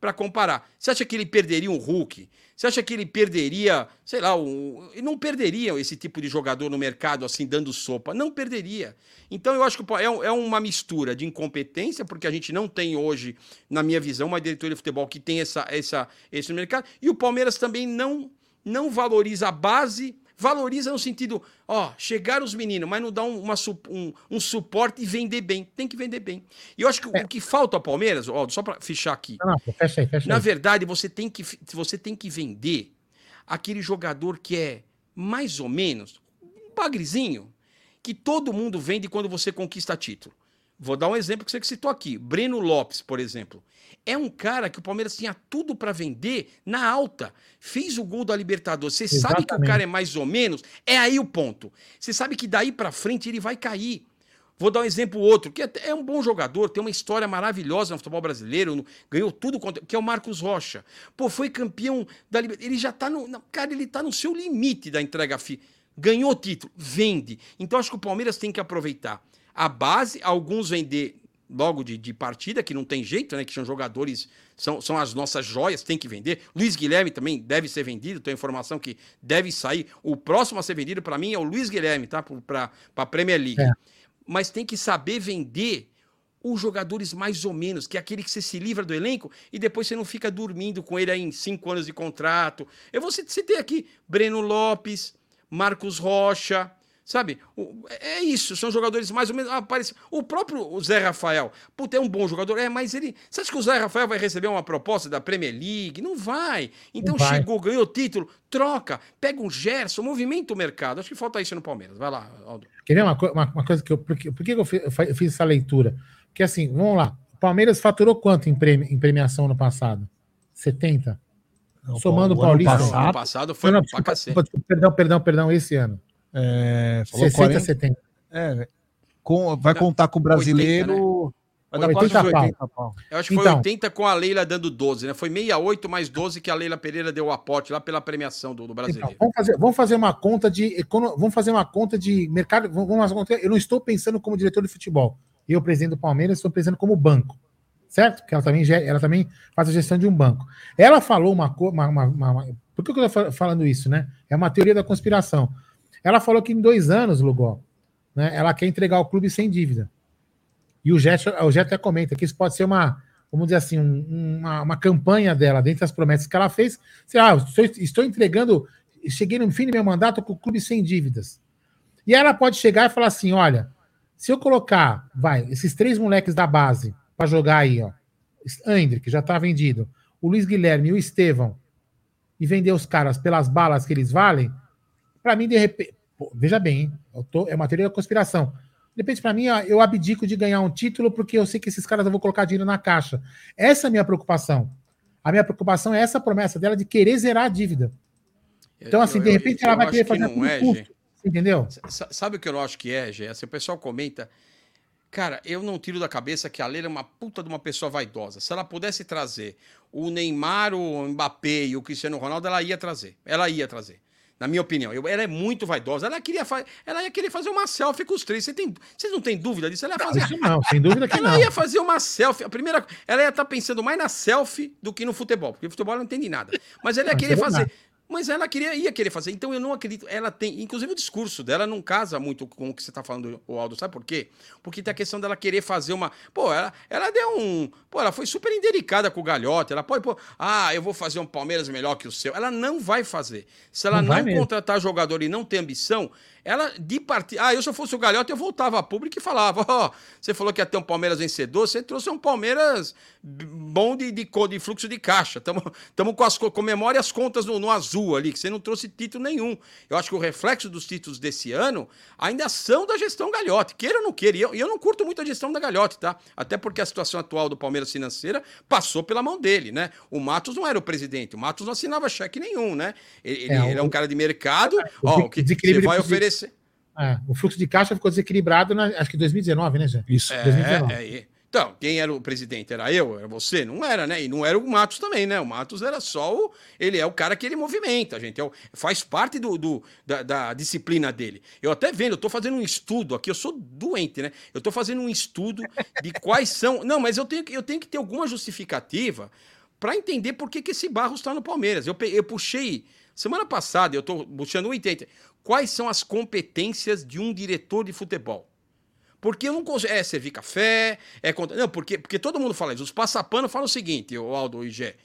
para comparar. Você acha que ele perderia um Hulk? Você acha que ele perderia, sei lá, um, não perderia esse tipo de jogador no mercado assim, dando sopa? Não perderia. Então eu acho que é, é uma mistura de incompetência, porque a gente não tem hoje, na minha visão, uma diretoria de futebol que tem essa, essa, esse mercado, e o Palmeiras também não, não valoriza a base Valoriza no sentido, ó, chegar os meninos, mas não dá um, uma, um, um, suporte e vender bem. Tem que vender bem. E eu acho que é. o que falta ao Palmeiras, ó, só para fechar aqui. Não, não, fecha aí, fecha Na aí. verdade, você tem, que, você tem que vender aquele jogador que é mais ou menos um bagrezinho, que todo mundo vende quando você conquista título. Vou dar um exemplo que você citou aqui. Breno Lopes, por exemplo é um cara que o Palmeiras tinha tudo para vender na alta. Fez o gol da Libertadores. Você sabe que o cara é mais ou menos, é aí o ponto. Você sabe que daí para frente ele vai cair. Vou dar um exemplo outro, que é um bom jogador, tem uma história maravilhosa no futebol brasileiro, ganhou tudo, que é o Marcos Rocha. Pô, foi campeão da Libertadores. Ele já tá no. Cara, ele tá no seu limite da entrega FI. Ganhou título, vende. Então acho que o Palmeiras tem que aproveitar a base, alguns vender logo de, de, partida, que não tem jeito, né? Que são jogadores, são, são as nossas joias, tem que vender. Luiz Guilherme também deve ser vendido, tenho informação que deve sair. O próximo a ser vendido, para mim, é o Luiz Guilherme, tá? Para a Premier League. É. Mas tem que saber vender os jogadores mais ou menos, que é aquele que você se livra do elenco e depois você não fica dormindo com ele aí em cinco anos de contrato. Eu vou citar aqui Breno Lopes, Marcos Rocha, Sabe? É isso, são jogadores mais ou menos. Ah, parece, o próprio Zé Rafael, puta, é um bom jogador, é, mas ele. Você acha que o Zé Rafael vai receber uma proposta da Premier League? Não vai. Então Não vai. chegou, ganhou título, troca, pega um Gerson, movimenta o mercado. Acho que falta isso no Palmeiras. Vai lá, Aldo. Quer ver uma, uma, uma coisa que eu. Por que, por que eu, fiz, eu fiz essa leitura? Porque assim, vamos lá. O Palmeiras faturou quanto em, premi, em premiação no passado? 70? Não, Somando o Paulista. Ano passado, ano passado foi não, não, desculpa, Perdão, perdão, perdão, esse ano. É, 60, 40, 70. É, com, vai contar com o brasileiro. 80, né? Vai dar 80 quase 80 pau. Eu acho que então, foi 80 com a Leila dando 12, né? Foi 68 mais 12 que a Leila Pereira deu o aporte lá pela premiação do, do brasileiro. Então, vamos, fazer, vamos fazer uma conta de. Vamos fazer uma conta de mercado. Vamos eu não estou pensando como diretor de futebol. Eu, presidente do Palmeiras, estou pensando como banco. Certo? Porque ela também, ela também faz a gestão de um banco. Ela falou uma coisa. Uma, uma, uma, por que eu estou falando isso, né? É uma teoria da conspiração. Ela falou que em dois anos, Lugó, né, ela quer entregar o clube sem dívida. E o Jet, o Jet até comenta que isso pode ser uma, vamos dizer assim, um, uma, uma, campanha dela, dentre as promessas que ela fez. Sei lá, estou, estou entregando, cheguei no fim do meu mandato com o clube sem dívidas. E ela pode chegar e falar assim: olha, se eu colocar, vai, esses três moleques da base para jogar aí, ó, André, que já está vendido, o Luiz Guilherme e o Estevão, e vender os caras pelas balas que eles valem, para mim, de repente. Pô, veja bem, tô, é uma teoria da conspiração. De repente, para mim, eu abdico de ganhar um título porque eu sei que esses caras eu vou colocar dinheiro na caixa. Essa é a minha preocupação. A minha preocupação é essa promessa dela de querer zerar a dívida. Então, assim, eu, de repente, eu, ela vai querer fazer tudo é, custo. Entendeu? Sabe o que eu acho que é, Gê? Assim, o pessoal comenta. Cara, eu não tiro da cabeça que a Leila é uma puta de uma pessoa vaidosa. Se ela pudesse trazer o Neymar, o Mbappé e o Cristiano Ronaldo, ela ia trazer. Ela ia trazer na minha opinião. Eu, ela é muito vaidosa. Ela, queria ela ia querer fazer uma selfie com os três. Você tem, vocês não têm dúvida disso? Ela ia fazer. Não, não sem dúvida que ela não. Ela ia fazer uma selfie. A primeira, ela ia estar tá pensando mais na selfie do que no futebol, porque o futebol ela não entende nada. Mas ela ia querer fazer. Mas ela queria, ia querer fazer. Então eu não acredito. Ela tem. Inclusive o discurso dela não casa muito com o que você está falando, o Aldo. Sabe por quê? Porque tem a questão dela querer fazer uma. Pô, ela, ela deu um. Pô, ela foi super indelicada com o Galhote. Ela pode, pô, ah, eu vou fazer um Palmeiras melhor que o seu. Ela não vai fazer. Se ela não, não contratar jogador e não ter ambição, ela, de partida. Ah, eu se eu fosse o Galhote, eu voltava a público e falava: Ó, oh, você falou que ia ter um Palmeiras vencedor, você trouxe um Palmeiras bom de, de, de fluxo de caixa. Estamos com, as, com memória as contas no, no, azul ali, que você não trouxe título nenhum. Eu acho que o reflexo dos títulos desse ano ainda são da gestão Galhote. Queira ou não queira. E eu, eu não curto muito a gestão da Galhote, tá? Até porque a situação atual do Palmeiras financeira passou pela mão dele, né? O Matos não era o presidente, o Matos não assinava cheque nenhum, né? Ele é, ele é um cara de mercado, ó, que você vai oferecer é, o fluxo de caixa ficou desequilibrado, na, acho que 2019, né, Zé? Isso. É, 2019. É, então, quem era o presidente? Era eu? Era você? Não era, né? E não era o Matos também, né? O Matos era só o. Ele é o cara que ele movimenta, gente. É o, faz parte do, do da, da, disciplina dele. Eu até vendo, eu tô fazendo um estudo aqui, eu sou doente, né? Eu tô fazendo um estudo de quais são. Não, mas eu tenho, eu tenho que ter alguma justificativa para entender por que, que esse Barros está no Palmeiras. Eu, eu puxei, semana passada, eu estou puxando 80. Quais são as competências de um diretor de futebol? Porque eu não consigo. É servir café, é. Não, porque, porque todo mundo fala isso. Os passapanos falam o seguinte, o Aldo Igé.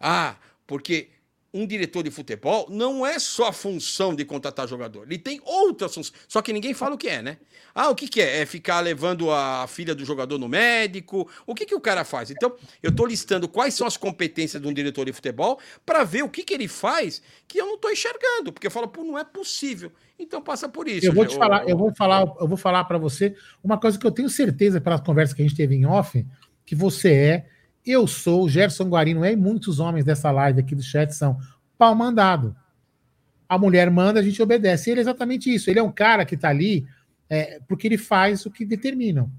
Ah, porque um diretor de futebol não é só a função de contratar jogador. Ele tem outras funções. Só que ninguém fala o que é, né? Ah, o que, que é? É ficar levando a filha do jogador no médico? O que, que o cara faz? Então, eu estou listando quais são as competências de um diretor de futebol para ver o que, que ele faz que eu não estou enxergando. Porque eu falo, pô, não é possível. Então passa por isso. Eu vou te eu, falar, eu vou falar, eu vou falar para você uma coisa que eu tenho certeza pelas conversas que a gente teve em off, que você é eu sou Gerson Guarino, e muitos homens dessa live aqui do chat são pau mandado. A mulher manda, a gente obedece. Ele é exatamente isso. Ele é um cara que está ali é, porque ele faz o que determinam.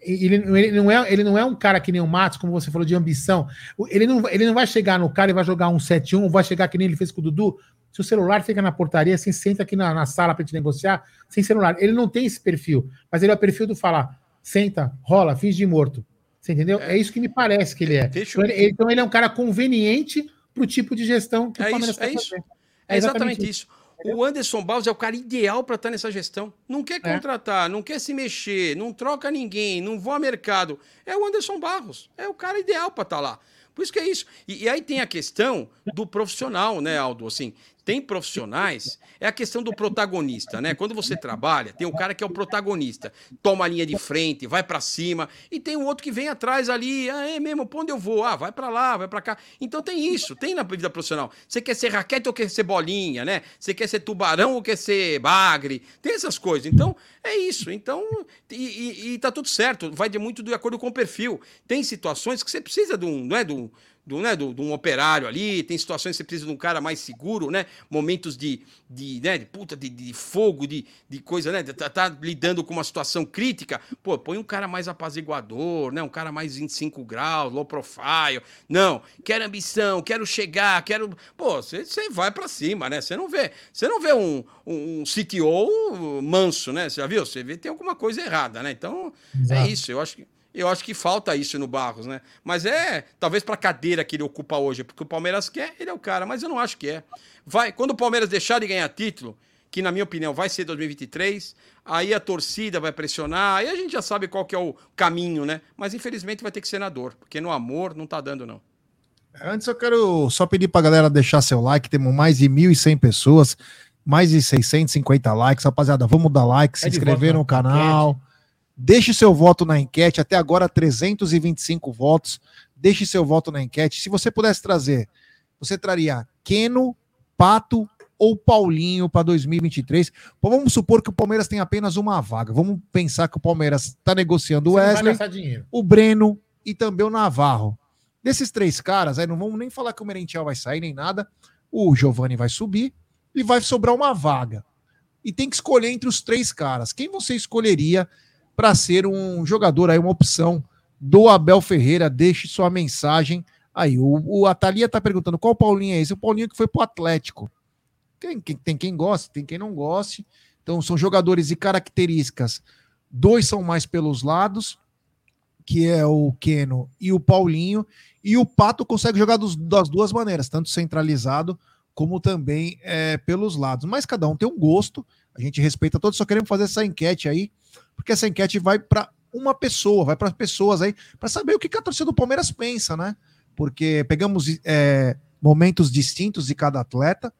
Ele, ele, não é, ele não é um cara que nem o Matos, como você falou, de ambição. Ele não, ele não vai chegar no cara e vai jogar um 7-1, vai chegar que nem ele fez com o Dudu. Se o celular fica na portaria, assim, senta aqui na, na sala para te negociar, sem celular. Ele não tem esse perfil, mas ele é o perfil do falar, senta, rola, finge de morto. Você entendeu? É, é isso que me parece que ele é. Então ele, então ele, é um cara conveniente para o tipo de gestão que é o Palmeiras isso, é isso. É exatamente isso. isso. O Anderson Barros é o cara ideal para estar tá nessa gestão. Não quer é. contratar, é. não quer se mexer, não troca ninguém, não voa mercado. É o Anderson Barros. É o cara ideal para estar tá lá. Por isso que é isso. E, e, aí tem a questão do profissional, né, Aldo? Assim, tem profissionais, é a questão do protagonista, né? Quando você trabalha, tem um cara que é o protagonista, toma a linha de frente, vai para cima, e tem um outro que vem atrás ali, ah, é mesmo, pra onde eu vou? Ah, vai para lá, vai para cá. Então tem isso, tem na vida profissional. Você quer ser raquete ou quer ser bolinha, né? Você quer ser tubarão ou quer ser bagre? Tem essas coisas. Então, é isso. Então, e, e, e tá tudo certo, vai de muito de acordo com o perfil. Tem situações que você precisa de um, não é, de um, do, né, do, de um operário ali, tem situações que você precisa de um cara mais seguro, né? Momentos de, de, né, de puta, de, de fogo, de, de coisa, né? Tá, tá, lidando com uma situação crítica. Pô, põe um cara mais apaziguador, né? Um cara mais 25 graus, low profile. Não, quero ambição, quero chegar, quero. Pô, você vai para cima, né? Você não vê, você não vê um, um CTO manso, né? Você já viu? Você vê tem alguma coisa errada, né? Então, é Exato. é isso. Eu acho que eu acho que falta isso no Barros, né? Mas é, talvez para a cadeira que ele ocupa hoje, porque o Palmeiras quer, ele é o cara, mas eu não acho que é. Vai, quando o Palmeiras deixar de ganhar título, que na minha opinião vai ser 2023, aí a torcida vai pressionar, aí a gente já sabe qual que é o caminho, né? Mas infelizmente vai ter que ser na dor, porque no amor não tá dando não. Antes eu quero só pedir pra galera deixar seu like, temos mais de 1.100 pessoas, mais de 650 likes, rapaziada, vamos dar like, se é inscrever no canal. Deixe seu voto na enquete, até agora 325 votos. Deixe seu voto na enquete. Se você pudesse trazer, você traria Keno, Pato ou Paulinho para 2023? Bom, vamos supor que o Palmeiras tem apenas uma vaga. Vamos pensar que o Palmeiras está negociando o Wesley, o Breno e também o Navarro. Desses três caras, aí não vamos nem falar que o Merentiel vai sair nem nada. O Giovani vai subir e vai sobrar uma vaga. E tem que escolher entre os três caras. Quem você escolheria? Para ser um jogador aí, uma opção do Abel Ferreira. Deixe sua mensagem aí. O, o Atalia tá perguntando qual Paulinho é esse? O Paulinho que foi pro Atlético. Tem, tem quem gosta, tem quem não goste. Então são jogadores e características. Dois são mais pelos lados, que é o Keno e o Paulinho. E o Pato consegue jogar dos, das duas maneiras, tanto centralizado como também é, pelos lados. Mas cada um tem um gosto. A gente respeita todos, só queremos fazer essa enquete aí porque essa enquete vai para uma pessoa, vai para pessoas aí, para saber o que, que a torcida do Palmeiras pensa, né? Porque pegamos é, momentos distintos de cada atleta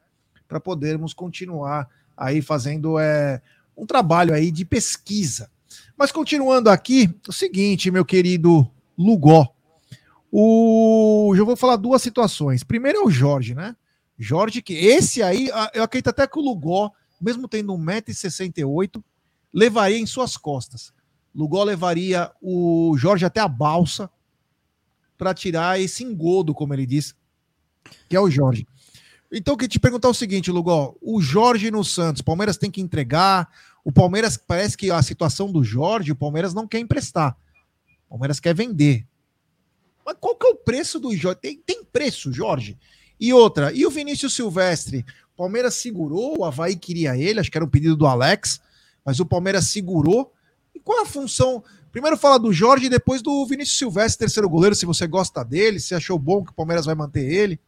para podermos continuar aí fazendo é, um trabalho aí de pesquisa. Mas continuando aqui, o seguinte, meu querido Lugó. O... Já vou falar duas situações. Primeiro é o Jorge, né? Jorge, que esse aí, eu acredito até que o Lugó, mesmo tendo 1,68m, levaria em suas costas. Lugol levaria o Jorge até a balsa para tirar esse engodo, como ele diz, que é o Jorge. Então, queria te perguntar o seguinte, Lugol: o Jorge no Santos, Palmeiras tem que entregar. O Palmeiras parece que a situação do Jorge, o Palmeiras não quer emprestar. O Palmeiras quer vender. Mas qual que é o preço do Jorge? Tem, tem preço, Jorge. E outra, e o Vinícius Silvestre? Palmeiras segurou, o Havaí queria ele, acho que era um pedido do Alex mas o Palmeiras segurou. E qual a função? Primeiro fala do Jorge e depois do Vinícius Silvestre, terceiro goleiro, se você gosta dele, se achou bom que o Palmeiras vai manter ele.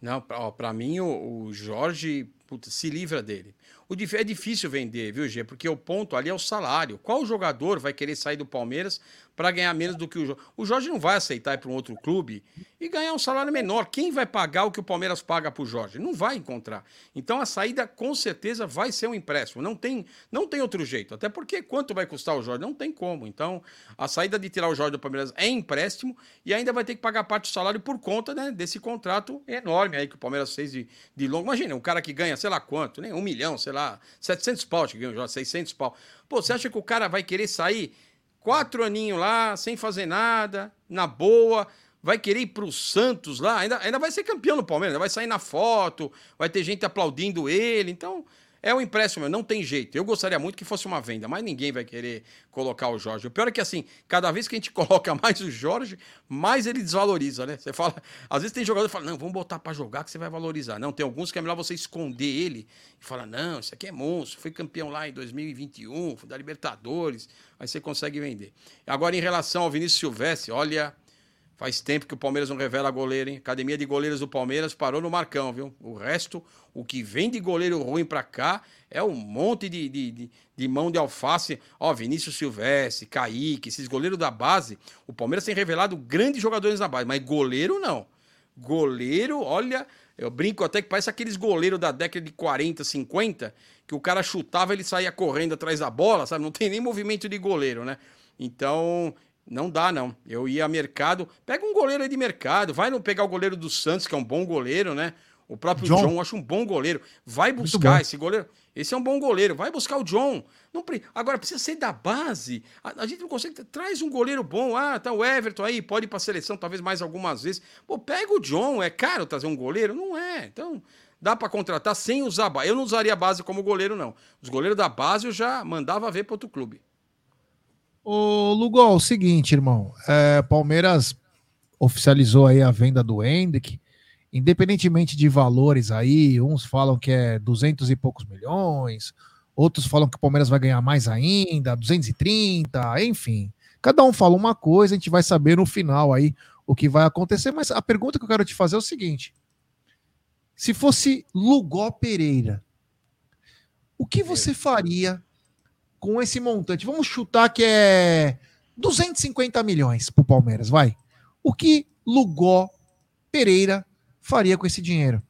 Não, para mim o, o Jorge putz, se livra dele. O, é difícil vender, viu, Gê? Porque o ponto ali é o salário. Qual jogador vai querer sair do Palmeiras para ganhar menos do que o Jorge? O Jorge não vai aceitar ir para um outro clube e ganhar um salário menor. Quem vai pagar o que o Palmeiras paga para o Jorge? Não vai encontrar. Então a saída com certeza vai ser um empréstimo. Não tem, não tem outro jeito. Até porque quanto vai custar o Jorge? Não tem como. Então a saída de tirar o Jorge do Palmeiras é empréstimo e ainda vai ter que pagar parte do salário por conta né, desse contrato enorme aí que o Palmeiras fez de, de longo. Imagina, um cara que ganha sei lá quanto, né? Um milhão, sei lá lá, 700 pau, que já 600 pau. Pô, você acha que o cara vai querer sair quatro aninhos lá, sem fazer nada, na boa, vai querer ir pro Santos lá, ainda, ainda vai ser campeão no Palmeiras, vai sair na foto, vai ter gente aplaudindo ele, então é um empréstimo, não tem jeito. Eu gostaria muito que fosse uma venda, mas ninguém vai querer colocar o Jorge. O pior é que, assim, cada vez que a gente coloca mais o Jorge, mais ele desvaloriza, né? Você fala, às vezes tem jogador que fala, não, vamos botar para jogar que você vai valorizar. Não, tem alguns que é melhor você esconder ele e falar, não, isso aqui é monstro, foi campeão lá em 2021, foi da Libertadores, aí você consegue vender. Agora, em relação ao Vinícius Silvestre, olha, Faz tempo que o Palmeiras não revela goleiro, hein? Academia de Goleiros do Palmeiras parou no Marcão, viu? O resto, o que vem de goleiro ruim pra cá é um monte de, de, de, de mão de alface. Ó, Vinícius Silvestre, Kaique, esses goleiros da base. O Palmeiras tem revelado grandes jogadores na base, mas goleiro não. Goleiro, olha, eu brinco até que parece aqueles goleiros da década de 40, 50, que o cara chutava, ele saía correndo atrás da bola, sabe? Não tem nem movimento de goleiro, né? Então, não dá, não. Eu ia a mercado. Pega um goleiro aí de mercado. Vai não pegar o goleiro do Santos, que é um bom goleiro, né? O próprio John, John eu acho um bom goleiro. Vai buscar esse goleiro. Esse é um bom goleiro. Vai buscar o John. Não, agora precisa ser da base. A, a, gente não consegue. Traz um goleiro bom. Ah, tá o Everton aí, pode ir pra seleção, talvez mais algumas vezes. Pô, pega o John. É caro trazer um goleiro? Não é. Então, dá para contratar sem usar a base. Eu não usaria a base como goleiro, não. Os goleiros da base eu já mandava ver para outro clube. Ô, Lugol, o seguinte, irmão. É, Palmeiras oficializou aí a venda do Hendrick. Independentemente de valores aí, uns falam que é 200 e poucos milhões, outros falam que o Palmeiras vai ganhar mais ainda, 230, enfim. Cada um fala uma coisa, a gente vai saber no final aí o que vai acontecer. Mas a pergunta que eu quero te fazer é o seguinte: se fosse Lugó Pereira, o que você faria com esse montante, vamos chutar que é 250 milhões para o Palmeiras, vai. O que Lugó Pereira faria com esse dinheiro?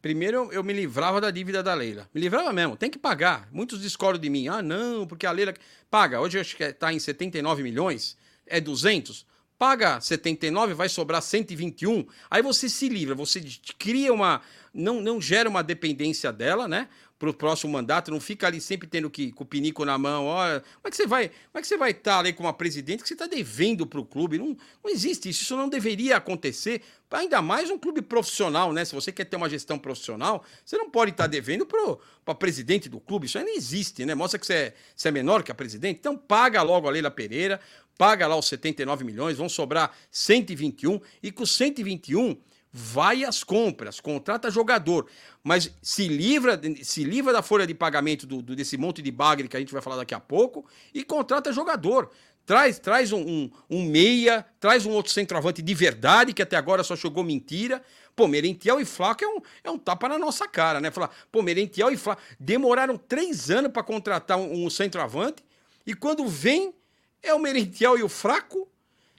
Primeiro, eu me livrava da dívida da Leila. Me livrava mesmo, tem que pagar. Muitos discordam de mim. Ah, não, porque a Leila paga. Hoje acho que está em 79 milhões, é 200. Paga 79, vai sobrar 121. Aí você se livra, você cria uma. Não, não gera uma dependência dela, né? Para o próximo mandato, não fica ali sempre tendo que com o pinico na mão. Olha, como é que você vai, como é que você vai estar ali com uma presidente que você está devendo para o clube? Não, não existe isso, isso não deveria acontecer. Ainda mais um clube profissional, né? Se você quer ter uma gestão profissional, você não pode estar devendo para presidente do clube. Isso aí não existe, né? Mostra que você é, você é menor que a presidente. Então paga logo a Leila Pereira, paga lá os 79 milhões, vão sobrar 121 e com 121 vai às compras, contrata jogador, mas se livra, se livra da folha de pagamento do, do, desse monte de bagre que a gente vai falar daqui a pouco e contrata jogador. Traz, traz um, um, um meia, traz um outro centroavante de verdade, que até agora só jogou mentira. Pô, Merentiel e Flaco é um, é um tapa na nossa cara, né? Falar, pô, Merentiel e Flaco demoraram três anos para contratar um, um centroavante e quando vem é o Merentiel e o Fraco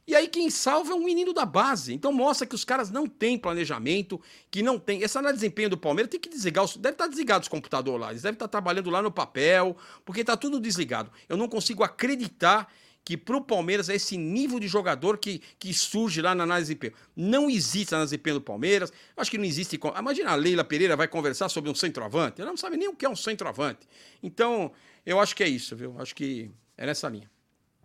e aí quem salva é um menino da base. Então mostra que os caras não têm planejamento, que não tem. Essa análise de desempenho do Palmeiras tem que desligar. Os... Deve estar desligado os computadores lá. Eles devem estar trabalhando lá no papel, porque está tudo desligado. Eu não consigo acreditar que para o Palmeiras é esse nível de jogador que, que surge lá na análise de desempenho. Não existe análise de desempenho do Palmeiras. Acho que não existe. Imagina a Leila Pereira vai conversar sobre um centroavante. Ela não sabe nem o que é um centroavante. Então, eu acho que é isso, viu? Acho que é nessa linha.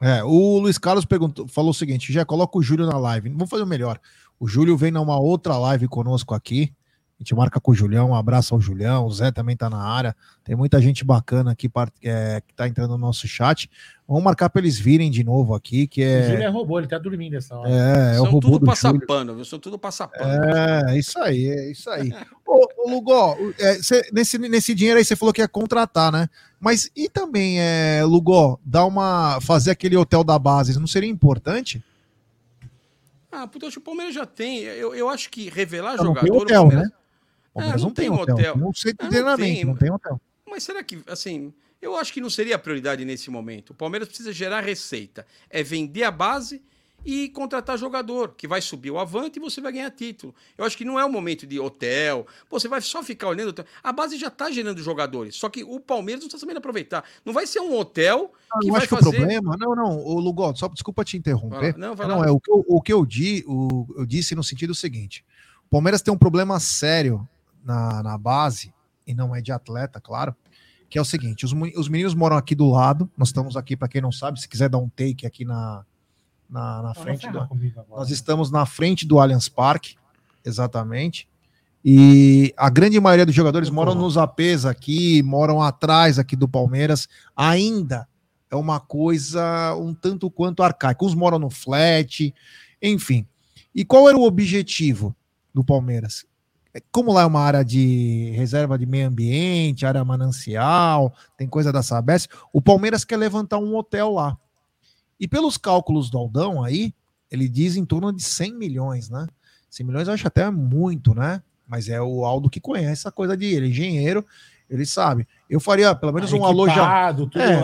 É, o Luiz Carlos perguntou, falou o seguinte: já coloca o Júlio na live. Vamos fazer o melhor. O Júlio vem numa outra live conosco aqui. A gente marca com o Julião, um abraço ao Julião, o Zé também tá na área. Tem muita gente bacana aqui é, que tá entrando no nosso chat. Vamos marcar para eles virem de novo aqui, que é... O Júlio é robô, ele tá dormindo essa hora. É, é São o robô tudo passapano, viu? São tudo passapano. É, isso aí, é isso aí. ô, ô Lugó, é, cê, nesse, nesse dinheiro aí você falou que ia contratar, né? Mas e também, é, Lugó, dar uma... fazer aquele hotel da base, não seria importante? Ah, puta, o Palmeiras já tem. Eu, eu acho que revelar não, jogador... Não hotel, Palmeiras... né? Palmeiras não, não, tem hotel. hotel. Não sei treinamento, não, não tem hotel. Mas será que, assim, eu acho que não seria a prioridade nesse momento. O Palmeiras precisa gerar receita. É vender a base e contratar jogador, que vai subir o avante e você vai ganhar título. Eu acho que não é o momento de hotel. Pô, você vai só ficar olhando. A base já está gerando jogadores. Só que o Palmeiras não está sabendo aproveitar. Não vai ser um hotel que vai fazer... que o problema. Não, não, o Lugo, só desculpa te interromper. Não, vai não é o que eu, o que eu, di, o, eu disse no sentido seguinte: o Palmeiras tem um problema sério na, na base, e não é de atleta, claro, que é o seguinte: os, os meninos moram aqui do lado, nós estamos aqui, para quem não sabe, se quiser dar um take aqui na, na, na frente. Do, nós estamos na frente do Allianz Parque, exatamente. E a grande maioria dos jogadores moram nos APs aqui, moram atrás aqui do Palmeiras. Ainda é uma coisa um tanto quanto arcaica. Uns moram no flat, enfim. E qual era o objetivo do Palmeiras? Como lá é uma área de reserva de meio ambiente, área manancial, tem coisa da Sabesp, o Palmeiras quer levantar um hotel lá. E pelos cálculos do Aldão aí, ele diz em torno de 100 milhões, né? 100 milhões eu acho até muito, né? Mas é o Aldo que conhece a coisa de ele, engenheiro, ele sabe. Eu faria pelo menos um alojamento. Tudo é.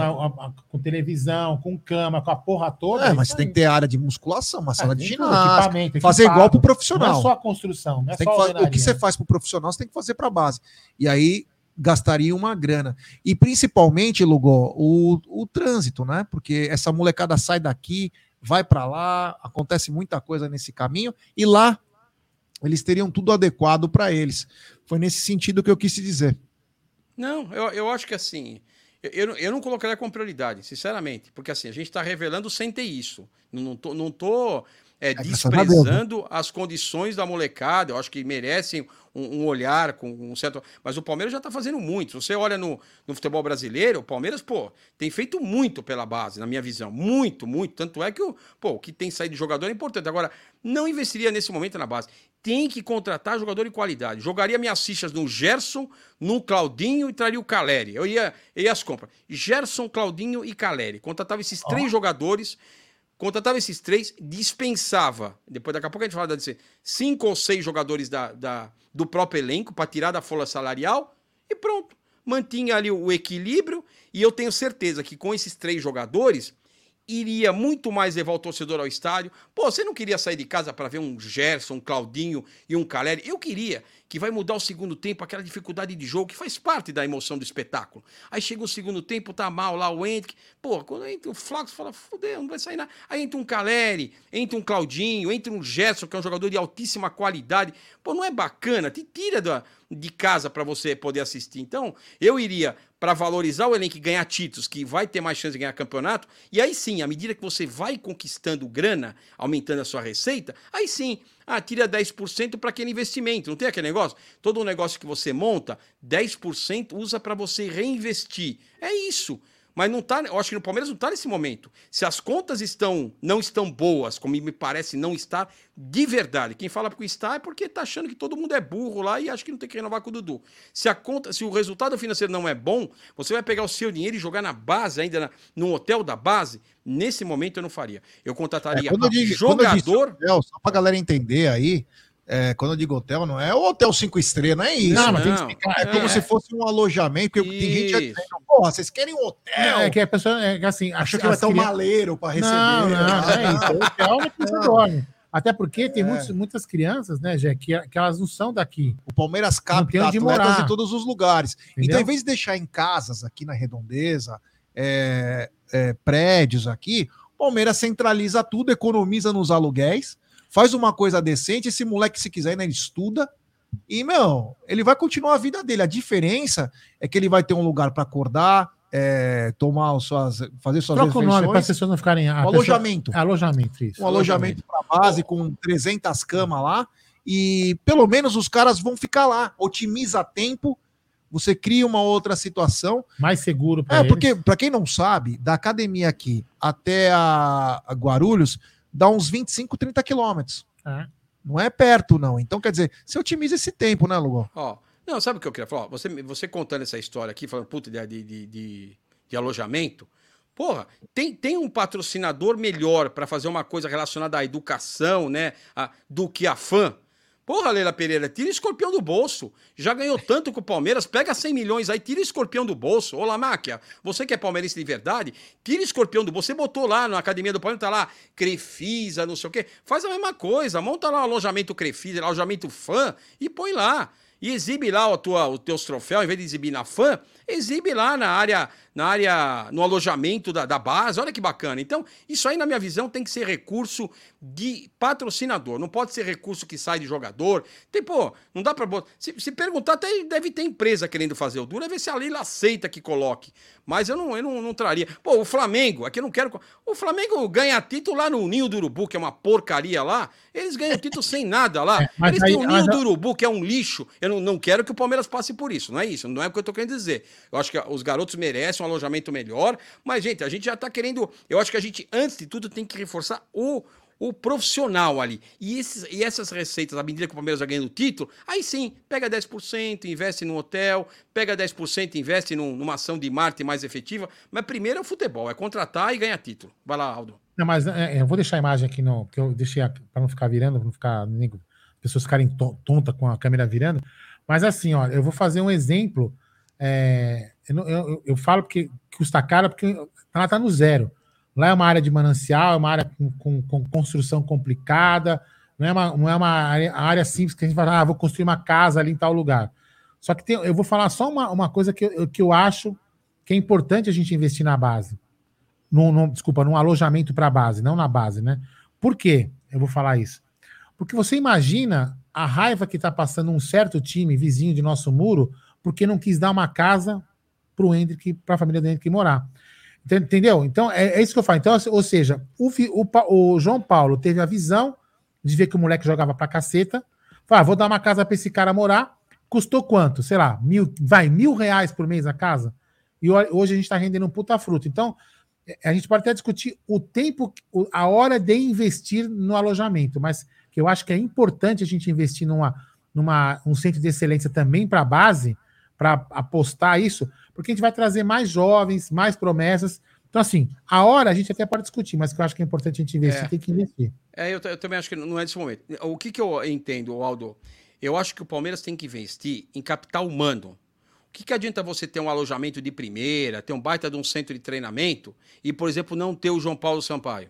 com televisão, com cama, com a porra toda. É, mas você tem que ter área de musculação, uma é, sala de ginástica. Fazer igual pro profissional. Não é só a construção. Não é só o que você faz pro profissional, você tem que fazer pra base. E aí gastaria uma grana. E principalmente, Lugó, o, o trânsito, né? Porque essa molecada sai daqui, vai para lá, acontece muita coisa nesse caminho, e lá eles teriam tudo adequado para eles. Foi nesse sentido que eu quis dizer. Não, eu, eu acho que assim. Eu, eu não colocaria como prioridade, sinceramente, porque assim, a gente está revelando sem ter isso. Não, tô, não tô é, é desprezando as condições da molecada, eu acho que merecem um, um olhar com um certo. Mas o Palmeiras já está fazendo muito. Se você olha no, no futebol brasileiro, o Palmeiras, pô, tem feito muito pela base, na minha visão. Muito, muito. Tanto é que o, pô, o que tem saído de jogador é importante. Agora, não investiria nesse momento na base tem que contratar jogador de qualidade. Jogaria minhas fichas no Gerson, no Claudinho e traria o Caleri. Eu ia, eu ia as compras. Gerson, Claudinho e Caleri. Contratava esses três jogadores, contratava esses três, dispensava. Depois, daqui a pouco a gente fala de cinco ou seis jogadores da, da do próprio elenco para tirar da folha salarial e pronto. Mantinha ali o equilíbrio e eu tenho certeza que com esses três jogadores iria muito mais levar o torcedor ao estádio. Pô, você não queria sair de casa para ver um Gerson, um Claudinho e um Caleri? Eu queria, que vai mudar o segundo tempo, aquela dificuldade de jogo que faz parte da emoção do espetáculo. Aí chega o segundo tempo, tá mal lá o Hendrick. Pô, quando entra o Flaco, você fala, fudeu, não vai sair nada. Aí entra um Caleri, entra um Claudinho, entra um Gerson, que é um jogador de altíssima qualidade. Pô, não é bacana? Te tira da, de casa para você poder assistir. Então, eu iria para valorizar o elenco e ganhar títulos, que vai ter mais chance de ganhar campeonato. E aí sim, à medida que você vai conquistando grana, aumentando a sua receita, aí sim, ah, tira 10% para aquele investimento. Não tem aquele negócio? Todo negócio que você monta, 10% usa para você reinvestir. É isso. Mas não tá, eu acho que no Palmeiras não está nesse momento. Se as contas estão não estão boas, como me parece não estar, de verdade. Quem fala que está é porque está achando que todo mundo é burro lá e acha que não tem que renovar com o Dudu. Se a conta, se o resultado financeiro não é bom, você vai pegar o seu dinheiro e jogar na base, ainda na, no hotel da base. Nesse momento eu não faria. Eu contrataria é, quando eu digo, jogador. Quando eu hotel, só para galera entender aí, é, quando eu digo hotel, não é o hotel cinco estrelas, não é isso. Não, não, tem que explicar. É, é como se fosse um alojamento, porque isso. tem gente dizendo, porra, vocês querem um hotel? é que a pessoa, é, assim, acha que vai ter um maleiro para receber. Não, não, não é isso. O hotel não precisa dorme. Até porque tem é. muitos, muitas crianças, né, Jé, que, que elas não são daqui. O Palmeiras capta atletas morar. em todos os lugares. Entendeu? Então, em vez de deixar em casas aqui na Redondeza, é, é, prédios aqui, o Palmeiras centraliza tudo, economiza nos aluguéis faz uma coisa decente, esse moleque, se quiser, né, ele estuda. E, meu, ele vai continuar a vida dele. A diferença é que ele vai ter um lugar para acordar, é, tomar suas, fazer suas Troca o nome para as pessoas não ficarem. Um alojamento. Pessoa, alojamento, isso. Um alojamento para base com 300 camas lá. e pelo menos os caras vão ficar lá. Otimiza tempo, você cria uma outra situação. Mais seguro para É, eles. porque, para quem não sabe, da academia aqui até a, a Guarulhos, dá uns 25, 30 quilômetros. É. Não é perto, não. Então, quer dizer, você otimiza esse tempo, né, Lugo? Ó, não, sabe o que eu queria falar? Você, você contando essa história aqui, falando, puta, de, de, de, de alojamento. Porra, tem, tem um patrocinador melhor para fazer uma coisa relacionada à educação, né? A, do que a fã. Porra, Leila Pereira, tira escorpião do bolso. Já ganhou tanto com o Palmeiras, pega 100 milhões aí, tira escorpião do bolso. Olá, Máquia, você que é palmeirense de verdade, tira escorpião do bolso. Você botou lá na academia do Palmeiras, tá lá, Crefisa, não sei o quê. Faz a mesma coisa, monta lá o alojamento Crefisa, alojamento fã e põe lá. E exibe lá o tua, os teus troféus, em vez de exibir na fã, exibe lá na área, na área, no alojamento da, da base. Olha que bacana. Então, isso aí, na minha visão, tem que ser recurso de patrocinador. Não pode ser recurso que sai de jogador. Tem, pô, não dá pra. Se, se perguntar, até deve ter empresa querendo fazer o duro, é ver se a Leila aceita que coloque. Mas eu não, eu não, não traria. Pô, o Flamengo, aqui eu não quero. O Flamengo ganha título lá no Ninho do Urubu, que é uma porcaria lá. Eles ganham título sem nada lá. É, Eles têm o Ninho do Urubu, que é um lixo. Eu não, não quero que o Palmeiras passe por isso. Não é isso. Não é o que eu tô querendo dizer. Eu acho que os garotos merecem um alojamento melhor. Mas, gente, a gente já tá querendo. Eu acho que a gente, antes de tudo, tem que reforçar o o profissional ali. E, esses, e essas receitas, à medida que o Palmeiras vai ganhando o título, aí sim, pega 10%, investe no hotel, pega 10%, investe num, numa ação de marketing mais efetiva. Mas primeiro é o futebol, é contratar e ganhar título. Vai lá, Aldo. Não, mas é, eu vou deixar a imagem aqui, no, porque eu deixei para não ficar virando, para não ficar. pessoas ficarem tonta com a câmera virando. Mas assim, ó, eu vou fazer um exemplo. É, eu, eu, eu, falo porque custa caro, porque ela está no zero. Lá é uma área de manancial, é uma área com, com, com construção complicada, não é uma, não é uma área, área, simples que a gente fala, ah, vou construir uma casa ali em tal lugar. Só que tem, eu vou falar só uma, uma coisa que eu, que eu acho que é importante a gente investir na base. Desculpa, num alojamento para a base, não na base, né? Por quê? Eu vou falar isso. Porque você imagina a raiva que está passando um certo time vizinho de nosso muro porque não quis dar uma casa para o Hendrick, para a família do Hendrick morar. Entendeu? Então, é, é, isso que eu falo. Então, ou seja, o, o, o, João Paulo teve a visão de ver que o moleque jogava pra caceta. Falou, ah, vou dar uma casa pra esse cara morar. Custou quanto? Sei lá, mil, vai, mil reais por mês a casa? E hoje a gente tá rendendo um puta fruto. Então, é, a gente pode até discutir o tempo, a hora de investir no alojamento, mas que eu acho que é importante a gente investir numa, numa um centro de excelência também para a base, para apostar isso, porque a gente vai trazer mais jovens, mais promessas. Então, assim, a hora a gente até pode discutir, mas que eu acho que é importante a gente investir, é. tem que investir. É, eu, eu, também acho que não é desse momento. O que, que eu entendo, Aldo? Eu acho que o Palmeiras tem que investir em capital humano. O que, que adianta você ter um alojamento de primeira, ter um baita de um centro de treinamento e, por exemplo, não ter o João Paulo Sampaio?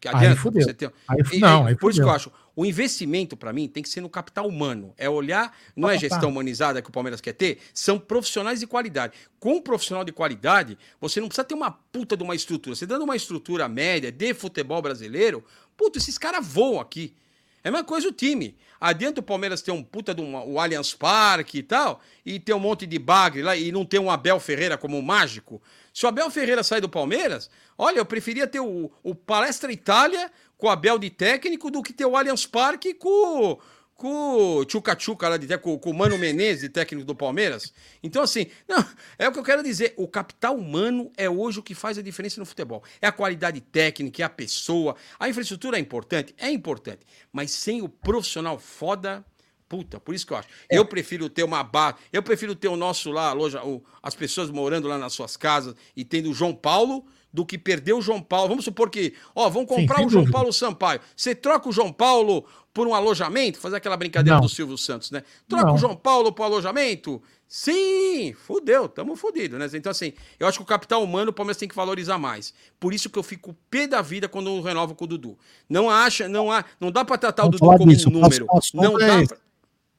Que adianta aí fudeu. você ter. Aí, não, aí por isso que eu acho, o investimento para mim tem que ser no capital humano. É olhar, não é gestão humanizada que o Palmeiras quer ter, são profissionais de qualidade. Com um profissional de qualidade, você não precisa ter uma puta de uma estrutura. Você dando uma estrutura média de futebol brasileiro, puta, esses caras voam aqui. É a mesma coisa o time. Adianta o Palmeiras ter um puta do o Allianz Parque e tal, e ter um monte de bagre lá e não ter um Abel Ferreira como um mágico. Se o Abel Ferreira sair do Palmeiras, olha, eu preferia ter o, o Palestra Itália com o Abel de técnico do que ter o Allianz Parque com, com o Tchuca Tchuca lá de com, com o Mano Menezes, de técnico do Palmeiras. Então, assim, não, é o que eu quero dizer. O capital humano é hoje o que faz a diferença no futebol. É a qualidade técnica, é a pessoa. A infraestrutura é importante? É importante. Mas sem o profissional foda Puta, por isso que eu acho. É. Eu prefiro ter uma base. Eu prefiro ter o nosso lá, a loja, o, as pessoas morando lá nas suas casas e tendo o João Paulo do que perder o João Paulo. Vamos supor que, ó, vão comprar Sim, o João dúvida. Paulo Sampaio. Você troca o João Paulo por um alojamento? Fazer aquela brincadeira Não. do Silvio Santos, né? Troca Não. o João Paulo por alojamento? Sim, fudeu, tamo fudido, né? Então, assim, eu acho que o capital humano o Palmeiras tem que valorizar mais. Por isso que eu fico pé da vida quando eu renovo com o Dudu. Não acha, não há, não dá para tratar o Dudu como um número. Não dá pra,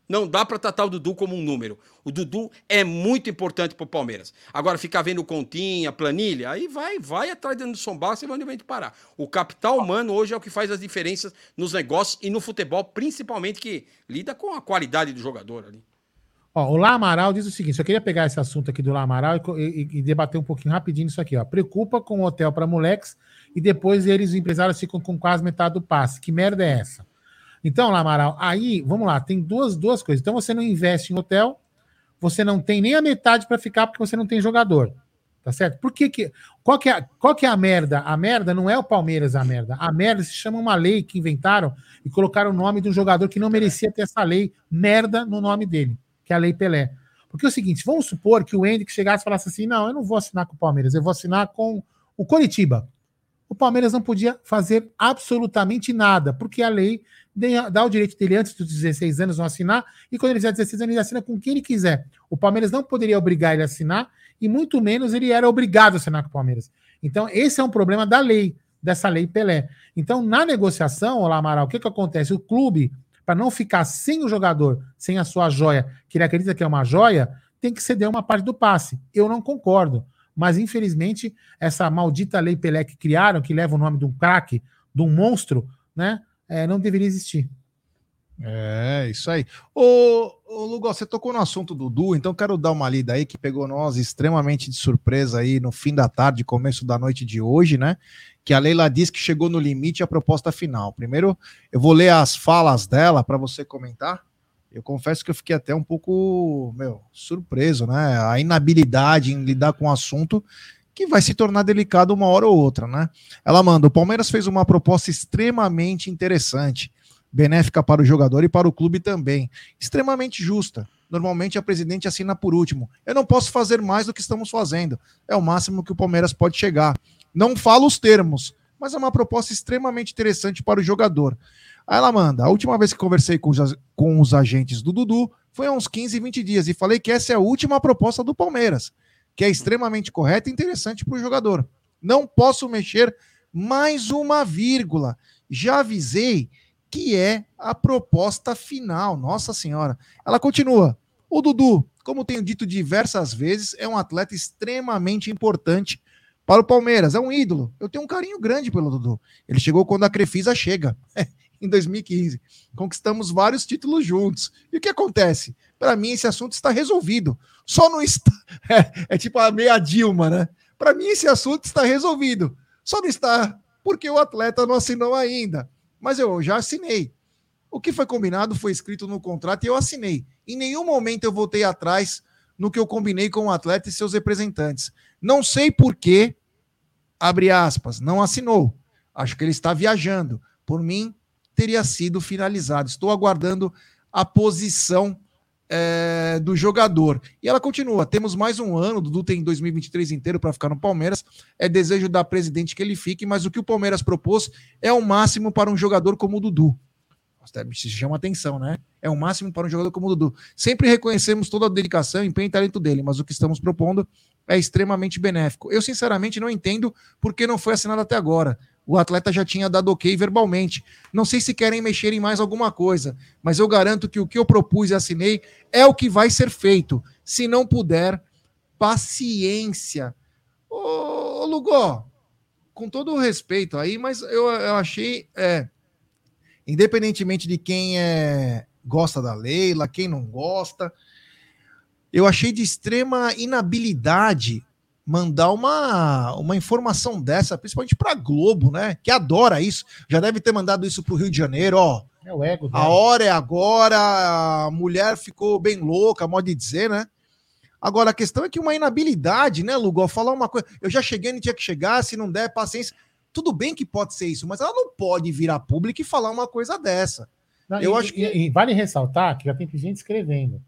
não dá para tratar o Dudu como um número. O Dudu é muito importante para o Palmeiras. Agora, ficar vendo continha, planilha, aí vai, vai atrás do Sombal, você vai onde parar. O capital humano hoje é o que faz as diferenças nos negócios e no futebol, principalmente que lida com a qualidade do jogador ali. Ó, o Lá Amaral diz o seguinte: eu queria pegar esse assunto aqui do Lá Amaral e, e, e debater um pouquinho rapidinho isso aqui. Ó. Preocupa com o hotel para moleques e depois eles, os empresários, ficam com quase metade do passe. Que merda é essa? Então, Lamaral, aí, vamos lá, tem duas, duas coisas. Então, você não investe em hotel, você não tem nem a metade para ficar porque você não tem jogador. Tá certo? Por que que. Qual que, é, qual que é a merda? A merda não é o Palmeiras a merda. A merda se chama uma lei que inventaram e colocaram o nome de um jogador que não merecia ter essa lei merda no nome dele, que é a Lei Pelé. Porque é o seguinte, vamos supor que o Hendrick chegasse e falasse assim: não, eu não vou assinar com o Palmeiras, eu vou assinar com o Coritiba. O Palmeiras não podia fazer absolutamente nada, porque a lei dá o direito dele antes dos 16 anos não assinar, e quando ele fizer 16 anos, ele assina com quem ele quiser. O Palmeiras não poderia obrigar ele a assinar, e muito menos ele era obrigado a assinar com o Palmeiras. Então, esse é um problema da lei, dessa lei Pelé. Então, na negociação, Olá Amaral, o que, que acontece? O clube, para não ficar sem o jogador, sem a sua joia, que ele acredita que é uma joia, tem que ceder uma parte do passe. Eu não concordo. Mas, infelizmente, essa maldita lei Pelé que criaram, que leva o nome de um craque, de um monstro, né? É, não deveria existir. É, isso aí. Ô, ô Lugo, você tocou no assunto do Dudu, então quero dar uma lida aí que pegou nós extremamente de surpresa aí no fim da tarde, começo da noite de hoje, né? Que a Leila diz que chegou no limite a proposta final. Primeiro, eu vou ler as falas dela para você comentar. Eu confesso que eu fiquei até um pouco, meu, surpreso, né? A inabilidade em lidar com o assunto que vai se tornar delicado uma hora ou outra, né? Ela manda: o Palmeiras fez uma proposta extremamente interessante benéfica para o jogador e para o clube também. Extremamente justa. Normalmente a presidente assina por último. Eu não posso fazer mais do que estamos fazendo. É o máximo que o Palmeiras pode chegar. Não falo os termos, mas é uma proposta extremamente interessante para o jogador. Aí ela manda: a última vez que conversei com os, com os agentes do Dudu foi há uns 15, 20 dias e falei que essa é a última proposta do Palmeiras, que é extremamente correta e interessante para o jogador. Não posso mexer mais uma vírgula. Já avisei que é a proposta final. Nossa Senhora. Ela continua. O Dudu, como tenho dito diversas vezes, é um atleta extremamente importante para o Palmeiras. É um ídolo. Eu tenho um carinho grande pelo Dudu. Ele chegou quando a Crefisa chega, em 2015. Conquistamos vários títulos juntos. E o que acontece? Para mim, esse assunto está resolvido. Só não está. É, é tipo a meia Dilma, né? Para mim, esse assunto está resolvido. Só não está porque o atleta não assinou ainda mas eu já assinei. O que foi combinado foi escrito no contrato e eu assinei. Em nenhum momento eu voltei atrás no que eu combinei com o atleta e seus representantes. Não sei por que, abre aspas, não assinou. Acho que ele está viajando. Por mim, teria sido finalizado. Estou aguardando a posição é, do jogador. E ela continua: temos mais um ano, Dudu tem 2023 inteiro para ficar no Palmeiras. É desejo da presidente que ele fique, mas o que o Palmeiras propôs é o máximo para um jogador como o Dudu. Nossa, chama atenção, né? É o máximo para um jogador como o Dudu. Sempre reconhecemos toda a dedicação, empenho e talento dele, mas o que estamos propondo é extremamente benéfico. Eu, sinceramente, não entendo por que não foi assinado até agora o atleta já tinha dado ok verbalmente. Não sei se querem mexer em mais alguma coisa, mas eu garanto que o que eu propus e assinei é o que vai ser feito. Se não puder, paciência. Ô, Lugó, com todo o respeito aí, mas eu, eu achei, é, independentemente de quem é, gosta da Leila, quem não gosta, eu achei de extrema inabilidade mandar uma, uma informação dessa, principalmente para Globo, né? Que adora isso. Já deve ter mandado isso para o Rio de Janeiro, ó. É o ego. Dela. A hora é agora, a mulher ficou bem louca, modo de dizer, né? Agora, a questão é que uma inabilidade, né, Lugo? Falar uma coisa. Eu já cheguei, não tinha que chegar, se não der, paciência. Tudo bem que pode ser isso, mas ela não pode virar público e falar uma coisa dessa. Não, eu e, acho que. E, vale ressaltar que já tem gente escrevendo.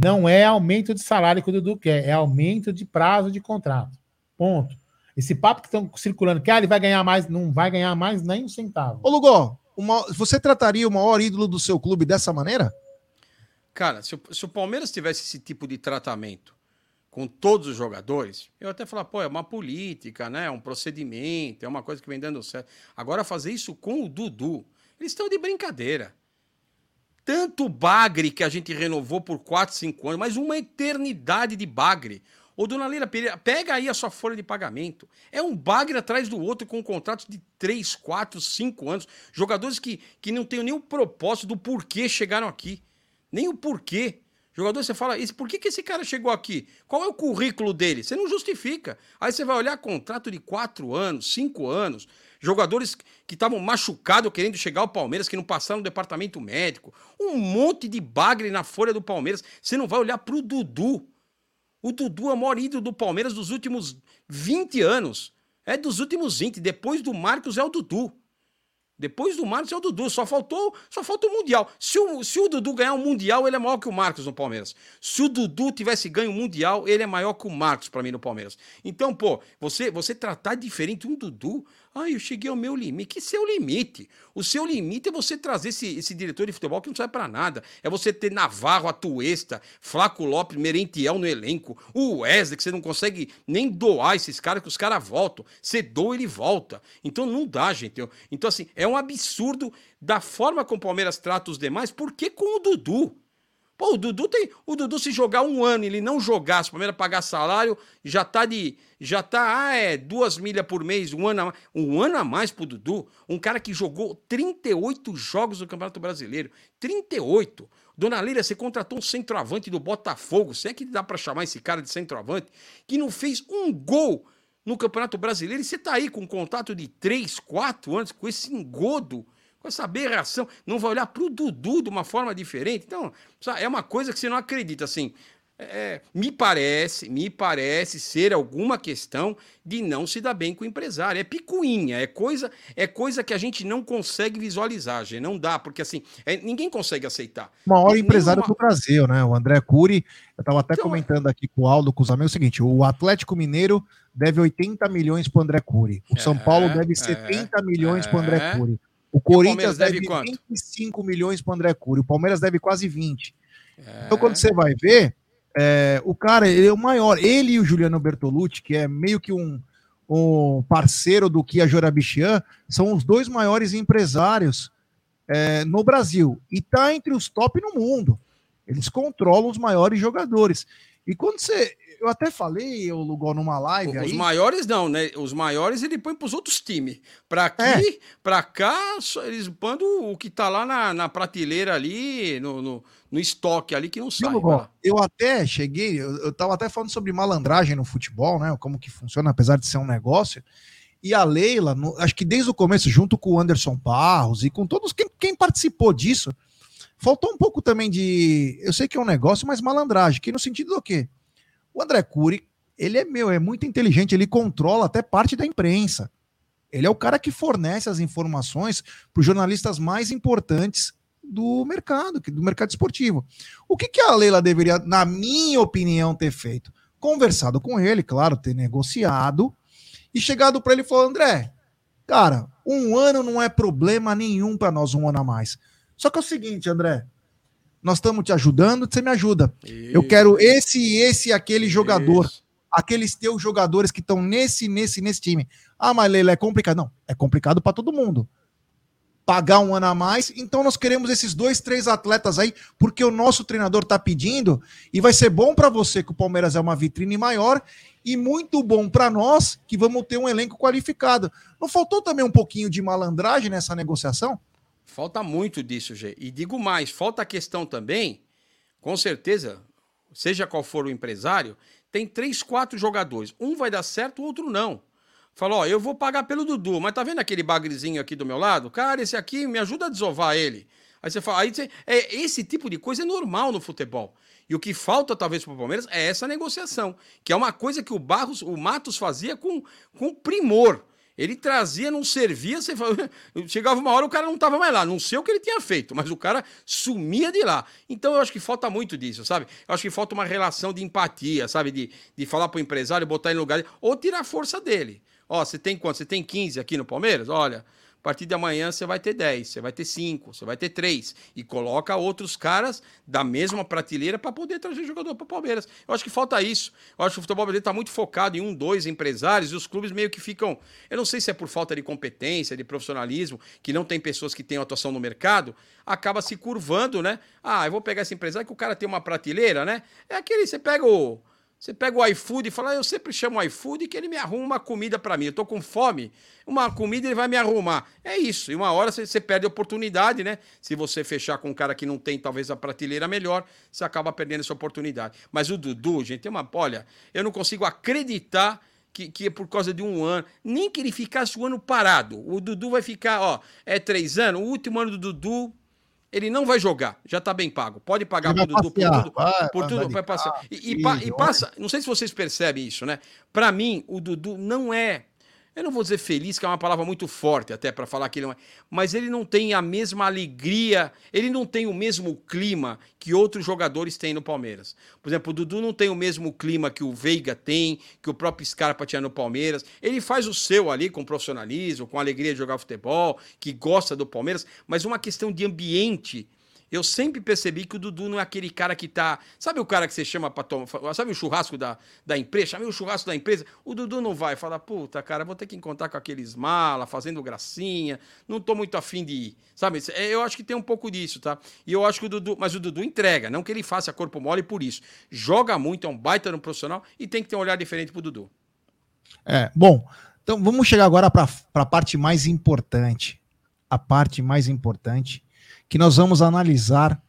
Não é aumento de salário que o Dudu quer, é aumento de prazo de contrato. Ponto. Esse papo que estão circulando, que ah, ele vai ganhar mais, não vai ganhar mais nem um centavo. Ô, Lugó, uma, você trataria o maior ídolo do seu clube dessa maneira? Cara, se o, se o Palmeiras tivesse esse tipo de tratamento com todos os jogadores, eu até falar, pô, é uma política, né? É um procedimento, é uma coisa que vem dando certo. Agora, fazer isso com o Dudu, eles estão de brincadeira tanto bagre que a gente renovou por 4, 5 anos, mas uma eternidade de bagre. Ô, dona Leila Pereira, pega aí a sua folha de pagamento. É um bagre atrás do outro com contratos de 3, 4, 5 anos. Jogadores que, que não têm nem o propósito do porquê chegaram aqui. Nem o porquê. Jogador, você fala, por que, que esse cara chegou aqui? Qual é o currículo dele? Você não justifica. Aí você vai olhar contrato de 4 anos, 5 anos, jogadores que estavam machucados querendo chegar ao Palmeiras, que não passaram no departamento médico. Um monte de bagre na folha do Palmeiras. Você não vai olhar pro Dudu. O Dudu é o maior ídolo do Palmeiras dos últimos 20 anos. É dos últimos 20. Depois do Marcos é o Dudu. Depois do Marcos é o Dudu. Só faltou, só falta o Mundial. Se o, se o Dudu ganhar o Mundial, ele é maior que o Marcos no Palmeiras. Se o Dudu tivesse ganho o Mundial, ele é maior que o Marcos para mim no Palmeiras. Então, pô, você, você tratar diferente um Dudu ah, eu cheguei ao meu limite. Que seu limite? O seu limite é você trazer esse, esse diretor de futebol que não serve para nada. É você ter Navarro, Atuesta, Flaco Lopes, Merentiel no elenco, o Wesley, que você não consegue nem doar esses caras, que os caras voltam. Você doa, ele volta. Então não dá, gente. Então, assim, é um absurdo da forma como o Palmeiras trata os demais, porque com o Dudu. Pô, o Dudu tem. O Dudu, se jogar um ano ele não jogar, se o Palmeiras pagar salário, já tá de. Já tá, ah, é, duas milhas por mês, um ano, a, um ano a mais pro Dudu. Um cara que jogou 38 jogos no Campeonato Brasileiro. 38. Dona Leila, você contratou um centroavante do Botafogo. Se é que dá para chamar esse cara de centroavante, que não fez um gol no Campeonato Brasileiro. E você tá aí com um contato de 3, 4 anos com esse engodo com essa aberração, não vai olhar para o Dudu de uma forma diferente. Então, é uma coisa que você não acredita, assim. É, me parece, me parece ser alguma questão de não se dar bem com o empresário. É picuinha, é coisa, é coisa que a gente não consegue visualizar, gente. Não dá, porque assim, é, ninguém consegue aceitar. O maior empresário nenhuma... do Brasil, né? O André Cury, eu estava até então, comentando aqui com o Aldo, com os amigos, o seguinte: o Atlético Mineiro deve 80 milhões para o André Cury. O São Paulo é, deve 70 é, milhões para o André é. Cury. O Corinthians o deve, deve 25 milhões para o André Cury, o Palmeiras deve quase 20. É... Então, quando você vai ver, é, o cara ele é o maior. Ele e o Juliano Bertolucci, que é meio que um, um parceiro do Kia Jorabichian, são os dois maiores empresários é, no Brasil. E tá entre os top no mundo. Eles controlam os maiores jogadores. E quando você eu até falei, o Lugol, numa live. Os aí... maiores não, né? Os maiores ele põe pros outros times. Pra aqui, é. pra cá, eles põem o que tá lá na, na prateleira ali, no, no, no, estoque ali, que não sai. Lugol, eu até cheguei, eu, eu tava até falando sobre malandragem no futebol, né? Como que funciona, apesar de ser um negócio. E a Leila, no, acho que desde o começo, junto com o Anderson Barros e com todos quem, quem participou disso, faltou um pouco também de. Eu sei que é um negócio, mas malandragem, que no sentido do quê? O André Cury, ele é meu, é muito inteligente, ele controla até parte da imprensa. Ele é o cara que fornece as informações para os jornalistas mais importantes do mercado, do mercado esportivo. O que, que a Leila deveria, na minha opinião, ter feito? Conversado com ele, claro, ter negociado e chegado para ele e falou: André, cara, um ano não é problema nenhum para nós, um ano a mais. Só que é o seguinte, André, nós estamos te ajudando, você me ajuda. Isso. Eu quero esse, esse e aquele jogador. Isso. Aqueles teus jogadores que estão nesse, nesse, nesse time. Ah, mas Leila, é complicado. Não, é complicado para todo mundo. Pagar um ano a mais, então nós queremos esses dois, três atletas aí, porque o nosso treinador está pedindo, e vai ser bom para você que o Palmeiras é uma vitrine maior, e muito bom para nós que vamos ter um elenco qualificado. Não faltou também um pouquinho de malandragem nessa negociação? Falta muito disso, Gê. E digo mais, falta a questão também, com certeza, seja qual for o empresário, tem três, quatro jogadores. Um vai dar certo, o outro não. Falou, ó, eu vou pagar pelo Dudu, mas tá vendo aquele bagrezinho aqui do meu lado? Cara, esse aqui me ajuda a desovar ele. Aí você fala, aí você, é, esse tipo de coisa é normal no futebol. E o que falta, talvez, para o Palmeiras é essa negociação, que é uma coisa que o Barros, o Matos fazia com, com primor. Ele trazia, não servia, você falava, chegava uma hora o cara não estava mais lá. Não sei o que ele tinha feito, mas o cara sumia de lá. Então eu acho que falta muito disso, sabe? Eu acho que falta uma relação de empatia, sabe? De, de falar para o empresário, botar ele no lugar, ou tirar a força dele. Ó, você tem quanto? Você tem 15 aqui no Palmeiras? Olha, a partir de amanhã você vai ter 10, você vai ter 5, você vai ter 3. E coloca outros caras da mesma prateleira para poder trazer jogador para o Palmeiras. Eu acho que falta isso. Eu acho que o futebol brasileiro está muito focado em um, dois empresários e os clubes meio que ficam. Eu não sei se é por falta de competência, de profissionalismo, que não tem pessoas que tenham atuação no mercado, acaba se curvando, né? Ah, eu vou pegar esse empresário que o cara tem uma prateleira, né? É aquele, você pega o você pega o iFood e fala, ah, eu sempre chamo o iFood que ele me arruma uma comida para mim. Eu tô com fome, uma comida ele vai me arrumar. É isso. E uma hora você, você, perde a oportunidade, né? Se você fechar com um cara que não tem talvez a prateleira melhor, você acaba perdendo essa oportunidade. Mas o Dudu, gente, tem uma. Olha, eu não consigo acreditar que, que é por causa de um ano. Nem que ele ficasse o um ano parado. O Dudu vai ficar, ó, é três anos. O último ano do Dudu, ele não vai jogar. Já tá bem pago. Pode pagar pro Dudu por tudo. Vai, por tudo vai passar. E, e, e passa. Não sei se vocês percebem isso, né? Para mim, o Dudu não é eu não vou dizer feliz, que é uma palavra muito forte até para falar que ele não é, mas ele não tem a mesma alegria, ele não tem o mesmo clima que outros jogadores têm no Palmeiras. Por exemplo, o Dudu não tem o mesmo clima que o Veiga tem, que o próprio Scarpa tinha no Palmeiras. Ele faz o seu ali com profissionalismo, com alegria de jogar futebol, que gosta do Palmeiras, mas uma questão de ambiente eu sempre percebi que o Dudu não é aquele cara que tá. Sabe o cara que você chama pra tomar. Sabe o churrasco da, da empresa? Chamei o churrasco da empresa. O Dudu não vai. Fala, puta, cara, vou ter que encontrar com aqueles mala, fazendo gracinha. Não tô muito afim de ir. Sabe? É, eu acho que tem um pouco disso, tá? E eu acho que o Dudu. Mas o Dudu entrega, não que ele faça corpo mole por isso. Joga muito, é um baita no profissional e tem que ter um olhar diferente pro Dudu. É, bom. Então vamos chegar agora para a parte mais importante. A parte mais importante que nós vamos analisar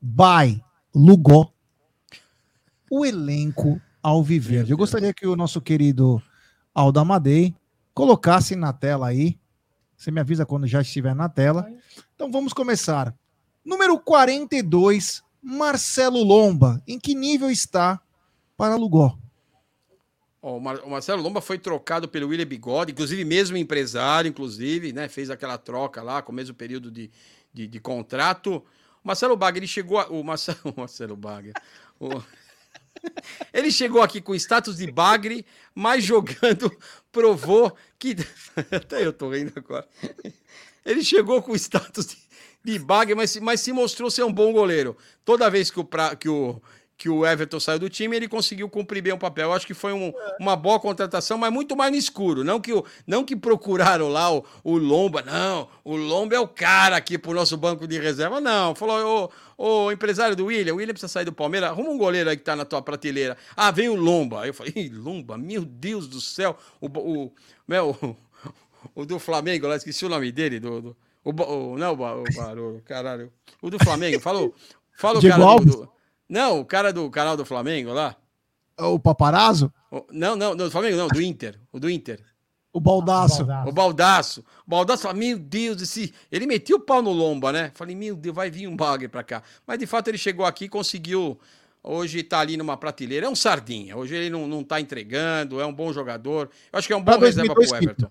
by Lugó o elenco Alviverde. Eu gostaria que o nosso querido Aldo Amadei colocasse na tela aí. Você me avisa quando já estiver na tela. Então vamos começar. Número 42, Marcelo Lomba. Em que nível está para Lugó? Oh, o Marcelo Lomba foi trocado pelo William Bigode, inclusive mesmo empresário, inclusive, né? Fez aquela troca lá com o mesmo período de, de, de contrato. O Marcelo Bagger, ele chegou. A, o, Marcelo, o Marcelo Bagger. O, ele chegou aqui com status de bagre, mas jogando provou que. Até eu tô rindo agora. Ele chegou com status de, de bagre, mas, mas se mostrou ser um bom goleiro. Toda vez que o, pra, que o, que o Everton saiu do time, ele conseguiu cumprir bem o papel. Eu acho que foi um, uma boa contratação, mas muito mais no escuro. Não que, o, não que procuraram lá o, o Lomba, não. O Lomba é o cara aqui pro nosso banco de reserva, não. Falou, ô, ô empresário do William, o William precisa sair do Palmeiras, arruma um goleiro aí que tá na tua prateleira. Ah, vem o Lomba. Eu falei, Lomba, meu Deus do céu. O, o, meu, o, o do Flamengo, lá esqueci o nome dele, do, do o, o, não, o, o, caralho. O do Flamengo, falou. Fala o cara do, do não, o cara do canal do Flamengo lá. O Paparazzo? O, não, não, do Flamengo não, do Inter. O do Inter. O Baldaço. O Baldaço. O Baldaço fala, meu Deus, esse... ele metia o pau no lomba, né? Falei, meu Deus, vai vir um bagre pra cá. Mas de fato ele chegou aqui e conseguiu. Hoje tá ali numa prateleira. É um sardinha. Hoje ele não, não tá entregando, é um bom jogador. Eu acho que é um bom reserva pro Everton.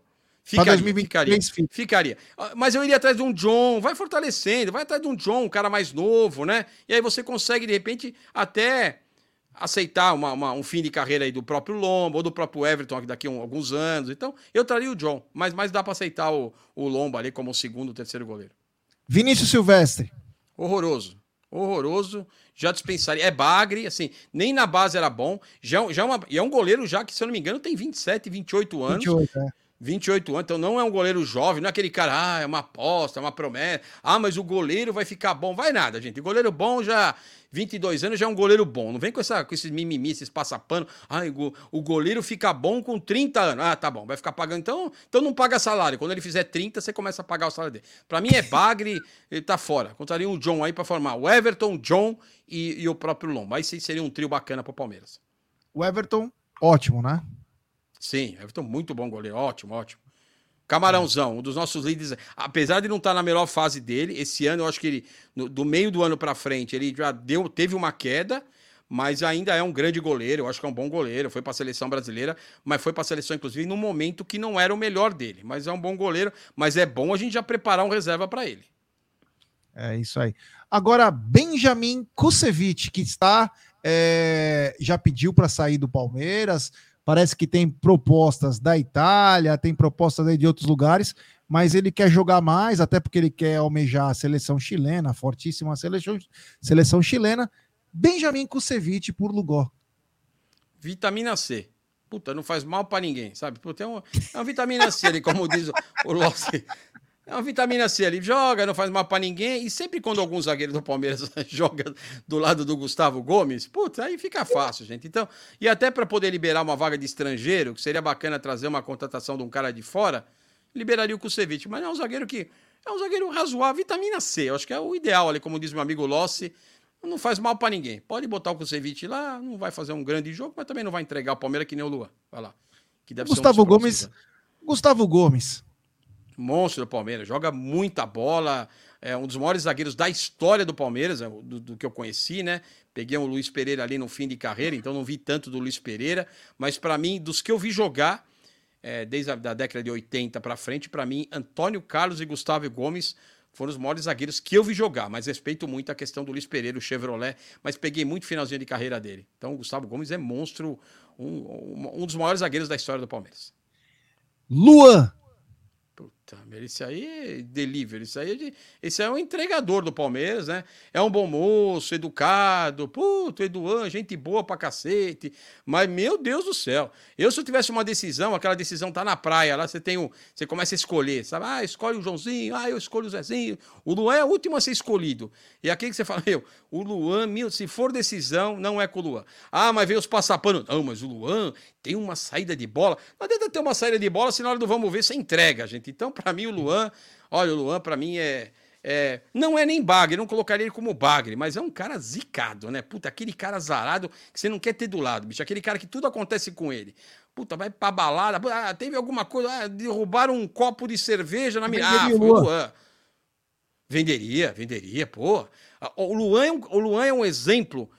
Ficaria, 2023, ficaria, ficaria. Ah, mas eu iria atrás de um John, vai fortalecendo, vai atrás de um John, um cara mais novo, né? E aí você consegue, de repente, até aceitar uma, uma, um fim de carreira aí do próprio Lomba ou do próprio Everton daqui a um, alguns anos. Então, eu traria o John, mas, mas dá para aceitar o, o Lomba ali como o segundo, terceiro goleiro. Vinícius Silvestre. Horroroso. Horroroso. Já dispensaria. É bagre, assim, nem na base era bom. Já, já é uma, e é um goleiro já que, se eu não me engano, tem 27, 28 anos. 28, é. 28 anos, então não é um goleiro jovem, não é aquele cara, ah, é uma aposta, é uma promessa. Ah, mas o goleiro vai ficar bom. Vai nada, gente. O goleiro bom já, 22 anos, já é um goleiro bom. Não vem com, essa, com esses mimimi, esses passapano. Ah, o goleiro fica bom com 30 anos. Ah, tá bom, vai ficar pagando. Então, então não paga salário. Quando ele fizer 30, você começa a pagar o salário dele. Pra mim é bagre, ele tá fora. Contaria um John aí pra formar o Everton, John e, e o próprio Lomba. Aí seria um trio bacana pro Palmeiras. O Everton, ótimo, né? Sim, Everton, muito bom goleiro. Ótimo, ótimo. Camarãozão, um dos nossos líderes. Apesar de não estar na melhor fase dele, esse ano eu acho que ele, no, do meio do ano para frente, ele já deu, teve uma queda, mas ainda é um grande goleiro. Eu acho que é um bom goleiro. Foi para a seleção brasileira, mas foi para a seleção, inclusive, no momento que não era o melhor dele. Mas é um bom goleiro, mas é bom a gente já preparar um reserva para ele. É isso aí. Agora, Benjamin Kusevich, que está. É, já pediu para sair do Palmeiras Parece que tem propostas da Itália, tem propostas de outros lugares, mas ele quer jogar mais, até porque ele quer almejar a seleção chilena, fortíssima seleção, seleção chilena. Benjamin Kusevich por Lugó. Vitamina C. Puta, não faz mal para ninguém, sabe? Puta, é, uma, é uma vitamina C ali, como diz o, o Lossi. É uma vitamina C ali, joga, não faz mal para ninguém. E sempre quando algum zagueiro do Palmeiras joga do lado do Gustavo Gomes, putz, aí fica fácil, gente. Então, e até para poder liberar uma vaga de estrangeiro, que seria bacana trazer uma contratação de um cara de fora, liberaria o Kusevich. Mas é um zagueiro que é um zagueiro razoável, vitamina C. Eu acho que é o ideal ali, como diz meu amigo Lossi. Não faz mal para ninguém. Pode botar o Kusevich lá, não vai fazer um grande jogo, mas também não vai entregar o Palmeiras que nem o Luan. Vai lá. que deve Gustavo um Gomes. Gustavo Gomes. Monstro do Palmeiras, joga muita bola, é um dos maiores zagueiros da história do Palmeiras, é, do, do que eu conheci, né? Peguei o Luiz Pereira ali no fim de carreira, então não vi tanto do Luiz Pereira, mas para mim, dos que eu vi jogar, é, desde a da década de 80 para frente, para mim, Antônio Carlos e Gustavo Gomes foram os maiores zagueiros que eu vi jogar, mas respeito muito a questão do Luiz Pereira, o Chevrolet, mas peguei muito finalzinho de carreira dele. Então, o Gustavo Gomes é monstro, um, um dos maiores zagueiros da história do Palmeiras. Luan Puta, esse aí é delivery, isso aí é de, esse é um entregador do Palmeiras, né? É um bom moço, educado, puto, Eduan, gente boa pra cacete. Mas, meu Deus do céu, eu se eu tivesse uma decisão, aquela decisão tá na praia, lá você tem o. Você começa a escolher, sabe? Ah, escolhe o Joãozinho, ah, eu escolho o Zezinho. O Luan é o último a ser escolhido. E aqui que você fala, meu, o Luan, meu, se for decisão, não é com o Luan. Ah, mas veio os passapanos. Não, mas o Luan tem uma saída de bola. Não adianta ter uma saída de bola se na hora do vamos ver você entrega, gente. Então, para mim, o Luan, olha, o Luan, para mim, é, é. Não é nem bagre, não colocaria ele como bagre, mas é um cara zicado, né? Puta, aquele cara zarado que você não quer ter do lado, bicho. Aquele cara que tudo acontece com ele. Puta, vai pra balada. Ah, teve alguma coisa. Ah, derrubaram um copo de cerveja na minha. Ah, foi o Luan. Venderia, venderia, pô. O Luan, é um, o Luan é um exemplo.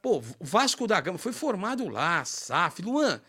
Pô, Vasco da Gama foi formado lá, SAF. Luan,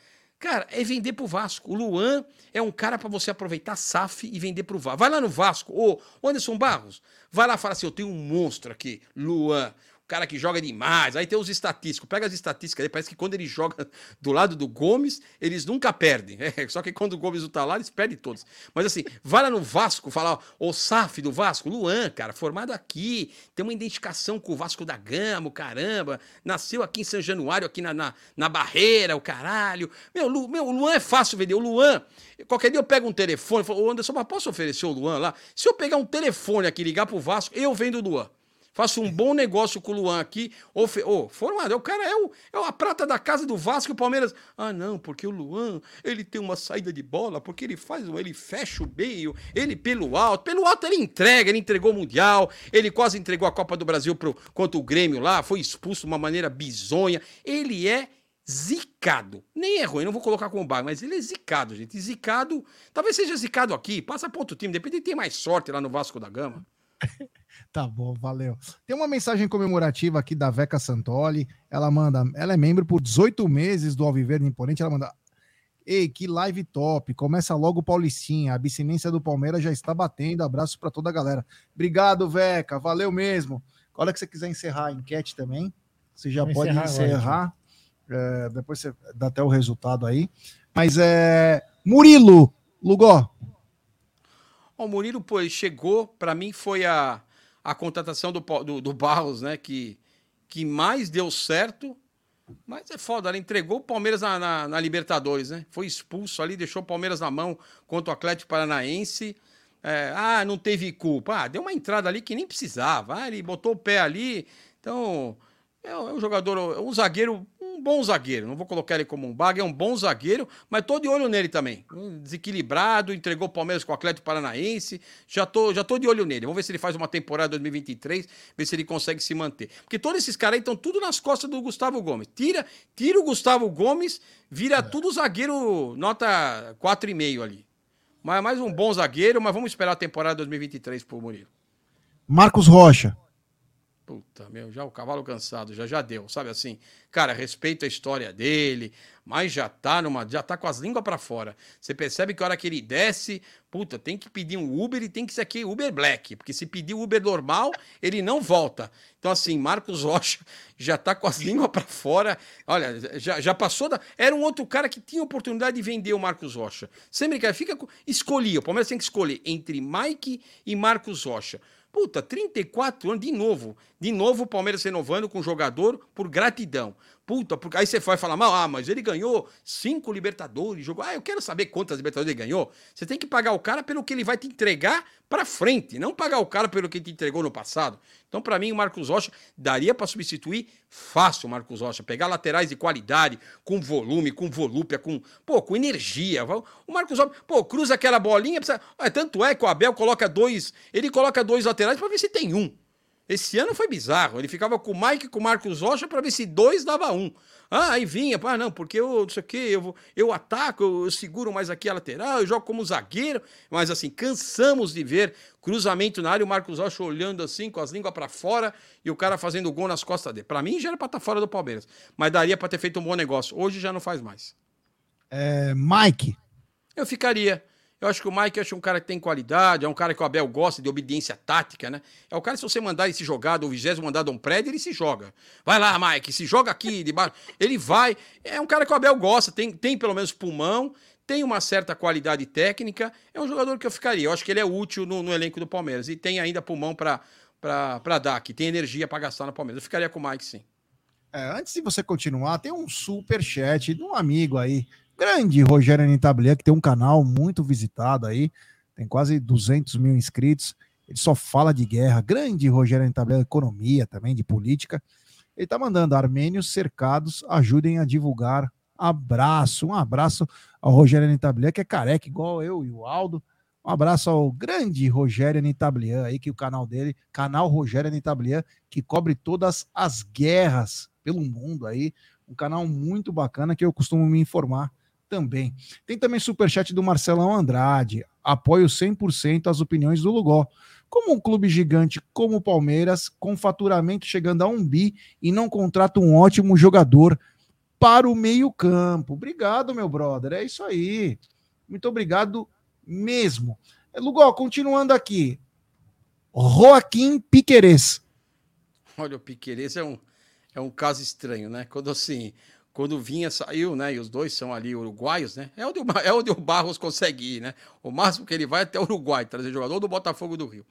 Cara, é vender pro Vasco. O Luan é um cara para você aproveitar SAF e vender pro Vasco. Vai lá no Vasco, ô Anderson Barros, vai lá e fala assim: eu tenho um monstro aqui, Luan cara que joga demais. Aí tem os estatísticos. Pega as estatísticas aí, parece que quando ele joga do lado do Gomes, eles nunca perdem. É, só que quando o Gomes não tá lá, eles perdem todos. Mas assim, vai lá no Vasco, fala, ó, o SAF do Vasco, Luan, cara, formado aqui, tem uma identificação com o Vasco da Gama, o caramba, nasceu aqui em São Januário, aqui na, na, na Barreira, o caralho. Meu, Lu, meu, o Luan é fácil vender. O Luan, qualquer dia eu pego um telefone, falo, ô Anderson, mas posso oferecer o Luan lá? Se eu pegar um telefone aqui ligar pro Vasco, eu vendo o Luan faço um bom negócio com o Luan aqui. Ô, oh, formado, o cara é, o, é a prata da casa do Vasco e o Palmeiras. Ah, não, porque o Luan, ele tem uma saída de bola, porque ele faz, ele fecha o meio, ele pelo alto. Pelo alto ele entrega, ele entregou o Mundial, ele quase entregou a Copa do Brasil pro, contra o Grêmio lá, foi expulso de uma maneira bizonha. Ele é zicado. Nem é ruim, não vou colocar como bag, mas ele é zicado, gente. Zicado, talvez seja zicado aqui, passa outro time, depende de ter mais sorte lá no Vasco da Gama. Tá bom, valeu. Tem uma mensagem comemorativa aqui da Veca Santoli. Ela manda, ela é membro por 18 meses do Alviverde Imponente. Ela manda: Ei, que live top! Começa logo o Paulistinha. A abstinência do Palmeiras já está batendo. Abraço para toda a galera. Obrigado, Veca. Valeu mesmo. A hora que você quiser encerrar a enquete também, você já Vou pode encerrar. encerrar. É, depois você dá até o resultado aí. Mas é. Murilo, Lugó. O Murilo, pô, chegou, para mim foi a a contratação do, do, do Barros, né? Que, que mais deu certo. Mas é foda, ela entregou o Palmeiras na, na, na, Libertadores, né? Foi expulso ali, deixou o Palmeiras na mão contra o Atlético Paranaense. É, ah, não teve culpa. Ah, deu uma entrada ali que nem precisava. Ah, ele botou o pé ali. Então, é, um jogador, é um zagueiro um bom zagueiro. Não vou colocar ele como um bag, é um bom zagueiro, mas tô de olho nele também. Desequilibrado, entregou o Palmeiras com o Atlético Paranaense. Já tô, já tô de olho nele. Vamos ver se ele faz uma temporada 2023, ver se ele consegue se manter. Porque todos esses caras aí estão tudo nas costas do Gustavo Gomes. Tira, tira o Gustavo Gomes, vira é. tudo zagueiro nota 4,5 ali. Mas mais um bom zagueiro, mas vamos esperar a temporada 2023 pro Murilo. Marcos Rocha. Puta, meu, já o cavalo cansado, já já deu, sabe assim? Cara, respeito a história dele, mas já tá numa, já tá com as línguas para fora. Você percebe que a hora que ele desce, puta, tem que pedir um Uber e tem que ser aqui Uber Black, porque se pedir Uber normal, ele não volta. Então assim, Marcos Rocha já tá com as línguas para fora. Olha, já, já passou da, era um outro cara que tinha oportunidade de vender o Marcos Rocha. Sempre que fica escolhia, o Palmeiras tem que escolher entre Mike e Marcos Rocha. Puta, 34 anos, de novo. De novo o Palmeiras renovando com o jogador por gratidão. Puta, porque aí você vai falar mal, ah, mas ele ganhou cinco Libertadores, jogou. Ah, eu quero saber quantas Libertadores ele ganhou. Você tem que pagar o cara pelo que ele vai te entregar para frente, não pagar o cara pelo que te entregou no passado. Então, para mim, o Marcos Rocha daria para substituir fácil o Marcos Rocha, pegar laterais de qualidade, com volume, com volúpia, com, pô, com energia. O Marcos Rocha, pô, cruza aquela bolinha, precisa... ah, tanto é que o Abel coloca dois, ele coloca dois laterais para ver se tem um. Esse ano foi bizarro. Ele ficava com o Mike e com o Marcos Rocha para ver se dois dava um. Ah, aí vinha, ah, não, porque eu não sei o quê, eu, eu ataco, eu, eu seguro mais aqui a lateral, eu jogo como zagueiro. Mas assim, cansamos de ver cruzamento na área, o Marcos Rocha olhando assim, com as línguas para fora, e o cara fazendo gol nas costas dele. Para mim já era para estar tá fora do Palmeiras, mas daria para ter feito um bom negócio. Hoje já não faz mais. É, Mike. Eu ficaria. Eu acho que o Mike é um cara que tem qualidade, é um cara que o Abel gosta de obediência tática, né? É o cara, se você mandar ele se jogar do vigésimo mandar um prédio, ele se joga. Vai lá, Mike, se joga aqui debaixo. Ele vai. É um cara que o Abel gosta, tem, tem pelo menos pulmão, tem uma certa qualidade técnica. É um jogador que eu ficaria. Eu acho que ele é útil no, no elenco do Palmeiras. E tem ainda pulmão para dar, que tem energia para gastar no Palmeiras. Eu ficaria com o Mike, sim. É, antes de você continuar, tem um super chat de um amigo aí grande Rogério Nitablier, que tem um canal muito visitado aí, tem quase 200 mil inscritos. Ele só fala de guerra. Grande Rogério Nitablier, economia também, de política. Ele tá mandando armênios cercados ajudem a divulgar. Abraço, um abraço ao Rogério Nitablier, que é careca igual eu e o Aldo. Um abraço ao grande Rogério Nitablier aí, que o canal dele, canal Rogério Nitablier, que cobre todas as guerras pelo mundo aí. Um canal muito bacana que eu costumo me informar também. Tem também superchat do Marcelão Andrade. Apoio 100% as opiniões do Lugó. Como um clube gigante como o Palmeiras, com faturamento chegando a um bi e não contrata um ótimo jogador para o meio-campo. Obrigado, meu brother. É isso aí. Muito obrigado mesmo. É, Lugó, continuando aqui. Joaquim Piquerez. Olha, o Piquerez é um, é um caso estranho, né? Quando assim, quando vinha, saiu, né? E os dois são ali uruguaios, né? É onde, o, é onde o Barros consegue ir, né? O máximo que ele vai é até o Uruguai, trazer jogador do Botafogo do Rio.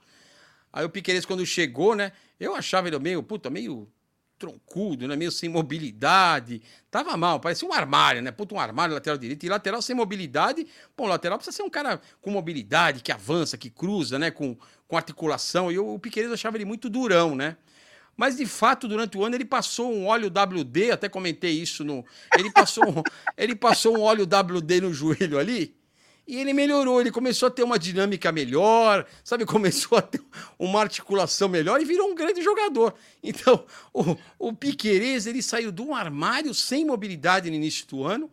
Aí o Piqueires, quando chegou, né? Eu achava ele meio, puta, meio troncudo, né? Meio sem mobilidade. Tava mal, parecia um armário, né? Puta, um armário lateral direito. E lateral sem mobilidade. Bom, lateral precisa ser um cara com mobilidade, que avança, que cruza, né? Com, com articulação. E o, o Piqueires achava ele muito durão, né? Mas de fato, durante o ano, ele passou um óleo WD, até comentei isso no. Ele passou um, ele passou um óleo WD no joelho ali. E ele melhorou, ele começou a ter uma dinâmica melhor, sabe? Começou a ter uma articulação melhor e virou um grande jogador. Então, o, o Piquerez, ele saiu de um armário sem mobilidade no início do ano,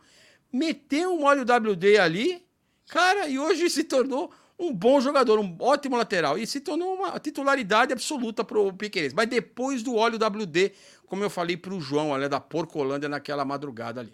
meteu um óleo WD ali, cara, e hoje se tornou um bom jogador, um ótimo lateral. E se tornou uma titularidade absoluta para o Piqueires. Mas depois do óleo WD, como eu falei para o João, olha, da Porcolândia naquela madrugada ali.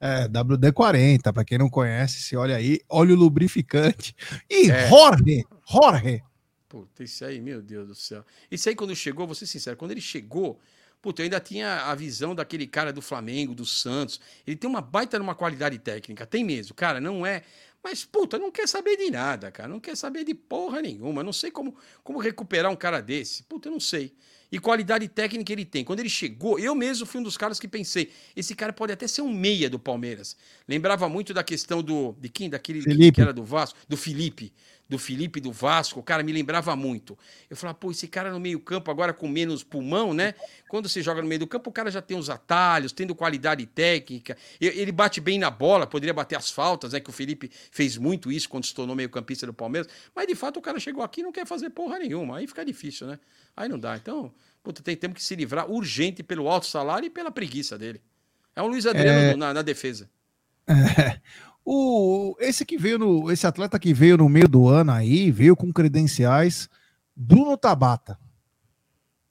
É, WD-40, para quem não conhece, se olha aí, óleo lubrificante. E é. Jorge, Jorge. Puta, isso aí, meu Deus do céu. Isso aí, quando chegou, vou ser sincero, quando ele chegou, puta, eu ainda tinha a visão daquele cara do Flamengo, do Santos. Ele tem uma baita numa qualidade técnica, tem mesmo. Cara, não é mas, puta, não quer saber de nada, cara. Não quer saber de porra nenhuma. Não sei como, como recuperar um cara desse. Puta, eu não sei. E qualidade técnica ele tem. Quando ele chegou, eu mesmo fui um dos caras que pensei: esse cara pode até ser um meia do Palmeiras. Lembrava muito da questão do. De quem? Daquele Felipe. que era do Vasco? Do Felipe do Felipe do Vasco, cara, me lembrava muito. Eu falava, pô, esse cara no meio-campo agora com menos pulmão, né? Quando você joga no meio do campo, o cara já tem os atalhos, tendo qualidade técnica. Ele bate bem na bola, poderia bater as faltas, né? Que o Felipe fez muito isso quando se tornou meio-campista do Palmeiras. Mas de fato o cara chegou aqui e não quer fazer porra nenhuma. Aí fica difícil, né? Aí não dá. Então, puta, tem, temos que se livrar urgente pelo alto salário e pela preguiça dele. É um Luiz Adriano é... na, na defesa. É. O, esse que veio no, esse atleta que veio no meio do ano aí, veio com credenciais, Bruno Tabata.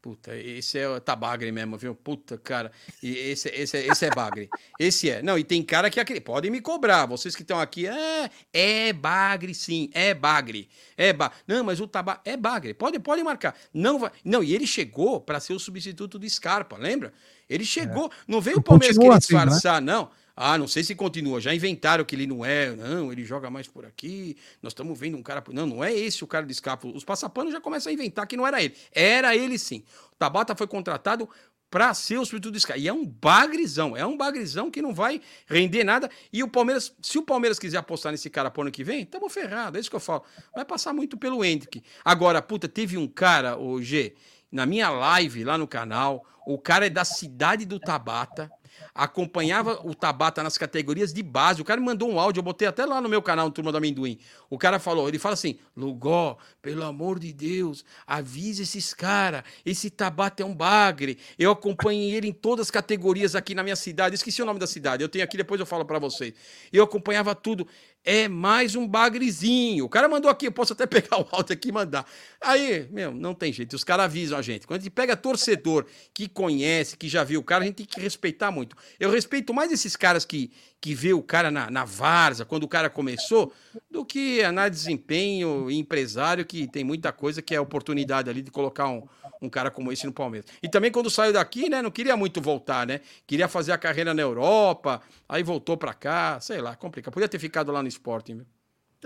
Puta, esse é o Tabagre mesmo, viu? Puta, cara. E esse, esse, esse é Bagre. Esse é. Não, e tem cara que podem me cobrar. Vocês que estão aqui, é, é Bagre, sim, é Bagre. É ba... Não, mas o Tabagre é Bagre. Pode, pode marcar. Não vai. Não, e ele chegou para ser o substituto do Scarpa, lembra? Ele chegou. É. Não veio o Palmeiras querer disfarçar, assim, né? não. Ah, não sei se continua. Já inventaram que ele não é. Não, ele joga mais por aqui. Nós estamos vendo um cara. Não, não é esse o cara de escapo. Os passapanos já começam a inventar que não era ele. Era ele sim. O Tabata foi contratado para ser o substituto do Sky. E é um bagrizão, é um bagrizão que não vai render nada. E o Palmeiras, se o Palmeiras quiser apostar nesse cara pro ano que vem, estamos ferrados, é isso que eu falo. Vai passar muito pelo Hendrick. Agora, puta, teve um cara, o G, na minha live lá no canal, o cara é da cidade do Tabata acompanhava o Tabata nas categorias de base. O cara me mandou um áudio, eu botei até lá no meu canal, no Turma do Amendoim. O cara falou, ele fala assim: Lugó, pelo amor de Deus, avise esses caras. Esse Tabata é um bagre. Eu acompanhei ele em todas as categorias aqui na minha cidade. Esqueci o nome da cidade. Eu tenho aqui, depois eu falo para vocês. Eu acompanhava tudo é mais um bagrezinho. O cara mandou aqui, eu posso até pegar o áudio aqui e mandar. Aí, meu, não tem jeito. Os caras avisam a gente. Quando a gente pega torcedor que conhece, que já viu o cara, a gente tem que respeitar muito. Eu respeito mais esses caras que, que vê o cara na, na Varza, quando o cara começou, do que de desempenho e empresário, que tem muita coisa que é oportunidade ali de colocar um, um cara como esse no Palmeiras. E também quando saiu daqui, né, não queria muito voltar, né? Queria fazer a carreira na Europa, aí voltou para cá, sei lá, complica. Podia ter ficado lá no Sporting, viu?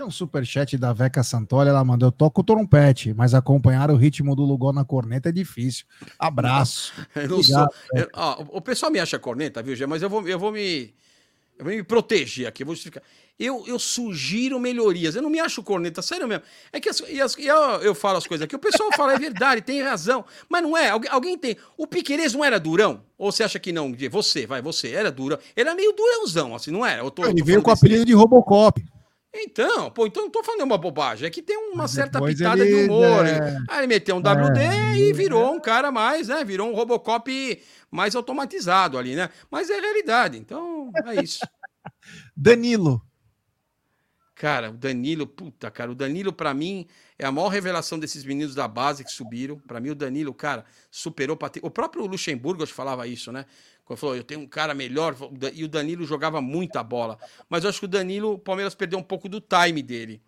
Tem um superchat da Veca Santoli, ela mandou, eu toco o trompete, mas acompanhar o ritmo do Lugol na corneta é difícil. Abraço. não Obrigado, eu, ó, o pessoal me acha corneta, viu, Gê? Mas eu vou, eu vou me... Eu vou me proteger aqui, vou justificar. Eu, eu sugiro melhorias. Eu não me acho corneta, sério mesmo. É que as, e as, e eu, eu falo as coisas aqui, o pessoal fala, é verdade, tem razão. Mas não é. Alguém, alguém tem. O Piqueires não era durão? Ou você acha que não? Você, vai, você, era durão. Ele era meio durãozão, assim, não era? Tô, ele veio com o apelido de Robocop. Então, pô, então não tô falando uma bobagem. É que tem uma certa pitada ele, de humor. É... Aí ele meteu um WD é... e virou um cara mais, né? Virou um Robocop mais automatizado ali, né? Mas é realidade. Então, é isso. Danilo. Cara, o Danilo, puta, cara, o Danilo para mim é a maior revelação desses meninos da base que subiram. Para mim o Danilo, cara, superou ter... o próprio Luxemburgo acho, falava isso, né? Quando falou, eu tenho um cara melhor, e o Danilo jogava muita bola. Mas eu acho que o Danilo, o Palmeiras perdeu um pouco do time dele.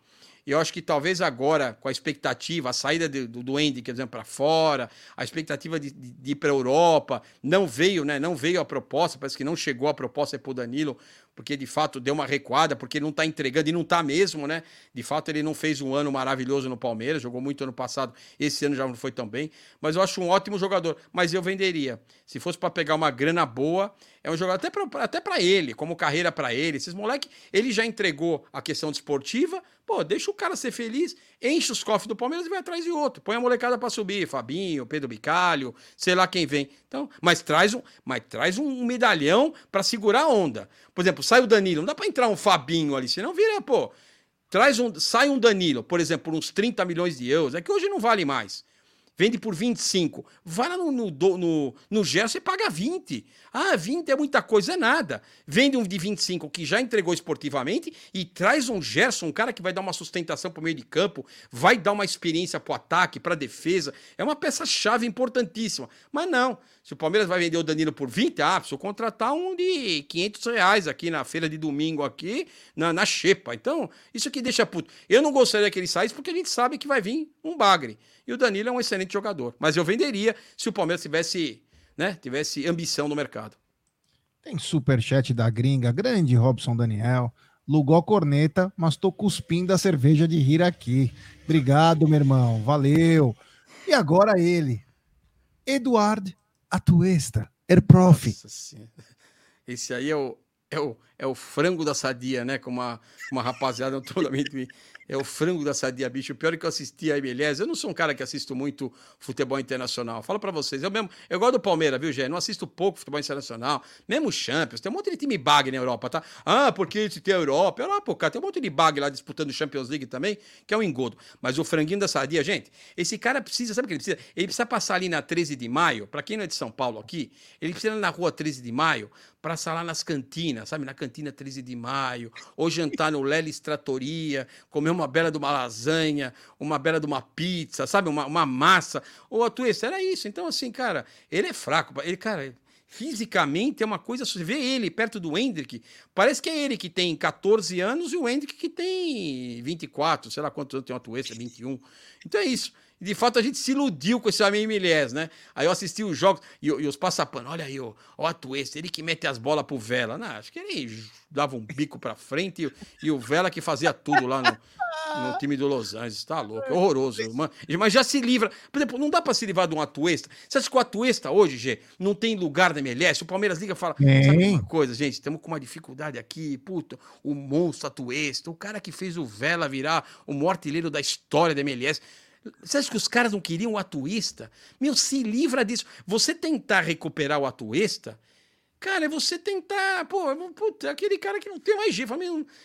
E eu acho que talvez agora, com a expectativa, a saída do, do, do Andy, quer dizer, para fora, a expectativa de, de, de ir para a Europa, não veio, né? Não veio a proposta, parece que não chegou a proposta para o Danilo porque de fato deu uma recuada, porque ele não está entregando e não está mesmo, né? De fato, ele não fez um ano maravilhoso no Palmeiras, jogou muito ano passado, esse ano já não foi tão bem, mas eu acho um ótimo jogador. Mas eu venderia. Se fosse para pegar uma grana boa, é um jogador até para até para ele, como carreira para ele. Esses moleque, ele já entregou a questão desportiva, pô, deixa o cara ser feliz, enche os cofres do Palmeiras e vai atrás de outro. Põe a molecada para subir, Fabinho, Pedro Bicalho, sei lá quem vem. Então, mas traz um, mas traz um medalhão para segurar a onda. Por exemplo, sai o Danilo, não dá para entrar um Fabinho ali, senão vira, pô. Traz um, sai um Danilo, por exemplo, por uns 30 milhões de euros, é que hoje não vale mais. Vende por 25. Vai lá no, no, no, no Gerson e paga 20. Ah, 20 é muita coisa, é nada. Vende um de 25 que já entregou esportivamente e traz um Gerson, um cara que vai dar uma sustentação para o meio de campo, vai dar uma experiência para o ataque, para a defesa. É uma peça-chave importantíssima. Mas não. Se o Palmeiras vai vender o Danilo por 20, ah, preciso contratar um de 500 reais aqui na feira de domingo, aqui na, na Xepa. Então, isso aqui deixa puto. Eu não gostaria que ele saísse porque a gente sabe que vai vir um bagre. E o Danilo é um excelente jogador. Mas eu venderia se o Palmeiras tivesse, né, tivesse ambição no mercado. Tem superchat da gringa, grande Robson Daniel. Lugó corneta, mas tô cuspindo a cerveja de rir aqui. Obrigado, meu irmão. Valeu. E agora ele, Eduardo Atuesta, er prof. Esse aí é o, é o, é o frango da sadia, né? Como uma, uma rapaziada totalmente é o frango da sadia, bicho. O pior é que eu assisti a MLS. Eu não sou um cara que assisto muito futebol internacional. Falo para vocês. Eu mesmo, eu gosto do Palmeiras, viu, Gê? Não assisto pouco futebol internacional. Mesmo Champions. Tem um monte de time bag na Europa, tá? Ah, porque se tem a Europa. Eu lá, pô, cara, tem um monte de bag lá disputando Champions League também, que é um engodo. Mas o franguinho da sadia, gente, esse cara precisa, sabe o que ele precisa? Ele precisa passar ali na 13 de maio. Para quem não é de São Paulo aqui, ele precisa ir na rua 13 de maio para salar nas cantinas, sabe? Na cantina 13 de maio, ou jantar no Lelis Tratoria, comer uma bela de uma lasanha, uma bela de uma pizza, sabe? Uma, uma massa. Ou a era isso. Então, assim, cara, ele é fraco. Ele, cara, fisicamente é uma coisa. Você vê ele perto do Hendrick, parece que é ele que tem 14 anos e o Hendrick que tem 24, sei lá quantos anos tem o Atuesta, 21. Então é isso de fato a gente se iludiu com esse homem Milés, né? Aí eu assisti os jogos e, e os passapanos, olha aí, ó, o Atuesta, ele que mete as bolas pro Vela. Não, acho que ele dava um bico pra frente e, e o Vela que fazia tudo lá no, no time do Los Angeles. Tá louco, é horroroso. Mas já se livra. Por exemplo, não dá pra se livrar de um Atuesta. Você acha que o Atuesta hoje, Gê, não tem lugar na MLS? O Palmeiras liga e fala, é. sabe uma coisa, gente, estamos com uma dificuldade aqui, puta, o monstro Atuesta, o cara que fez o Vela virar o maior artilheiro da história da MLS. Você acha que os caras não queriam o atuista? Meu, se livra disso. Você tentar recuperar o atuista Cara, é você tentar. Pô, puta, aquele cara que não tem mais jeito.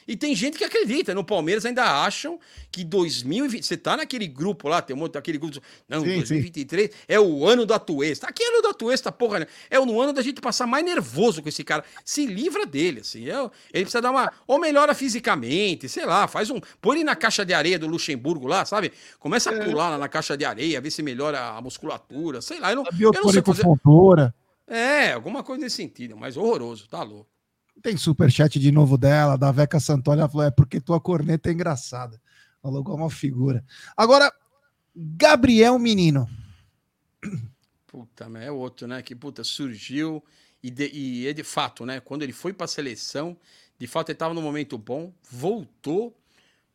E tem gente que acredita. No Palmeiras ainda acham que 2020. Você tá naquele grupo lá, tem um monte daquele grupo. Não, sim, 2023 sim. é o ano do Atuesta. Aqui é o ano do Atuesta, porra, né? É o ano da gente passar mais nervoso com esse cara. Se livra dele, assim. É, ele precisa dar uma. Ou melhora fisicamente, sei lá, faz um. Põe ele na caixa de areia do Luxemburgo lá, sabe? Começa a é. pular lá na caixa de areia, ver se melhora a musculatura, sei lá. Eu não, eu não sei fazer. É, alguma coisa nesse sentido, mas horroroso, tá louco. Tem superchat de novo dela, da Veca Santoni, ela falou, é porque tua corneta é engraçada. Falou igual uma figura. Agora, Gabriel Menino. Puta, é outro, né? Que, puta, surgiu e, de, e é de fato, né? Quando ele foi pra seleção, de fato ele estava no momento bom, voltou,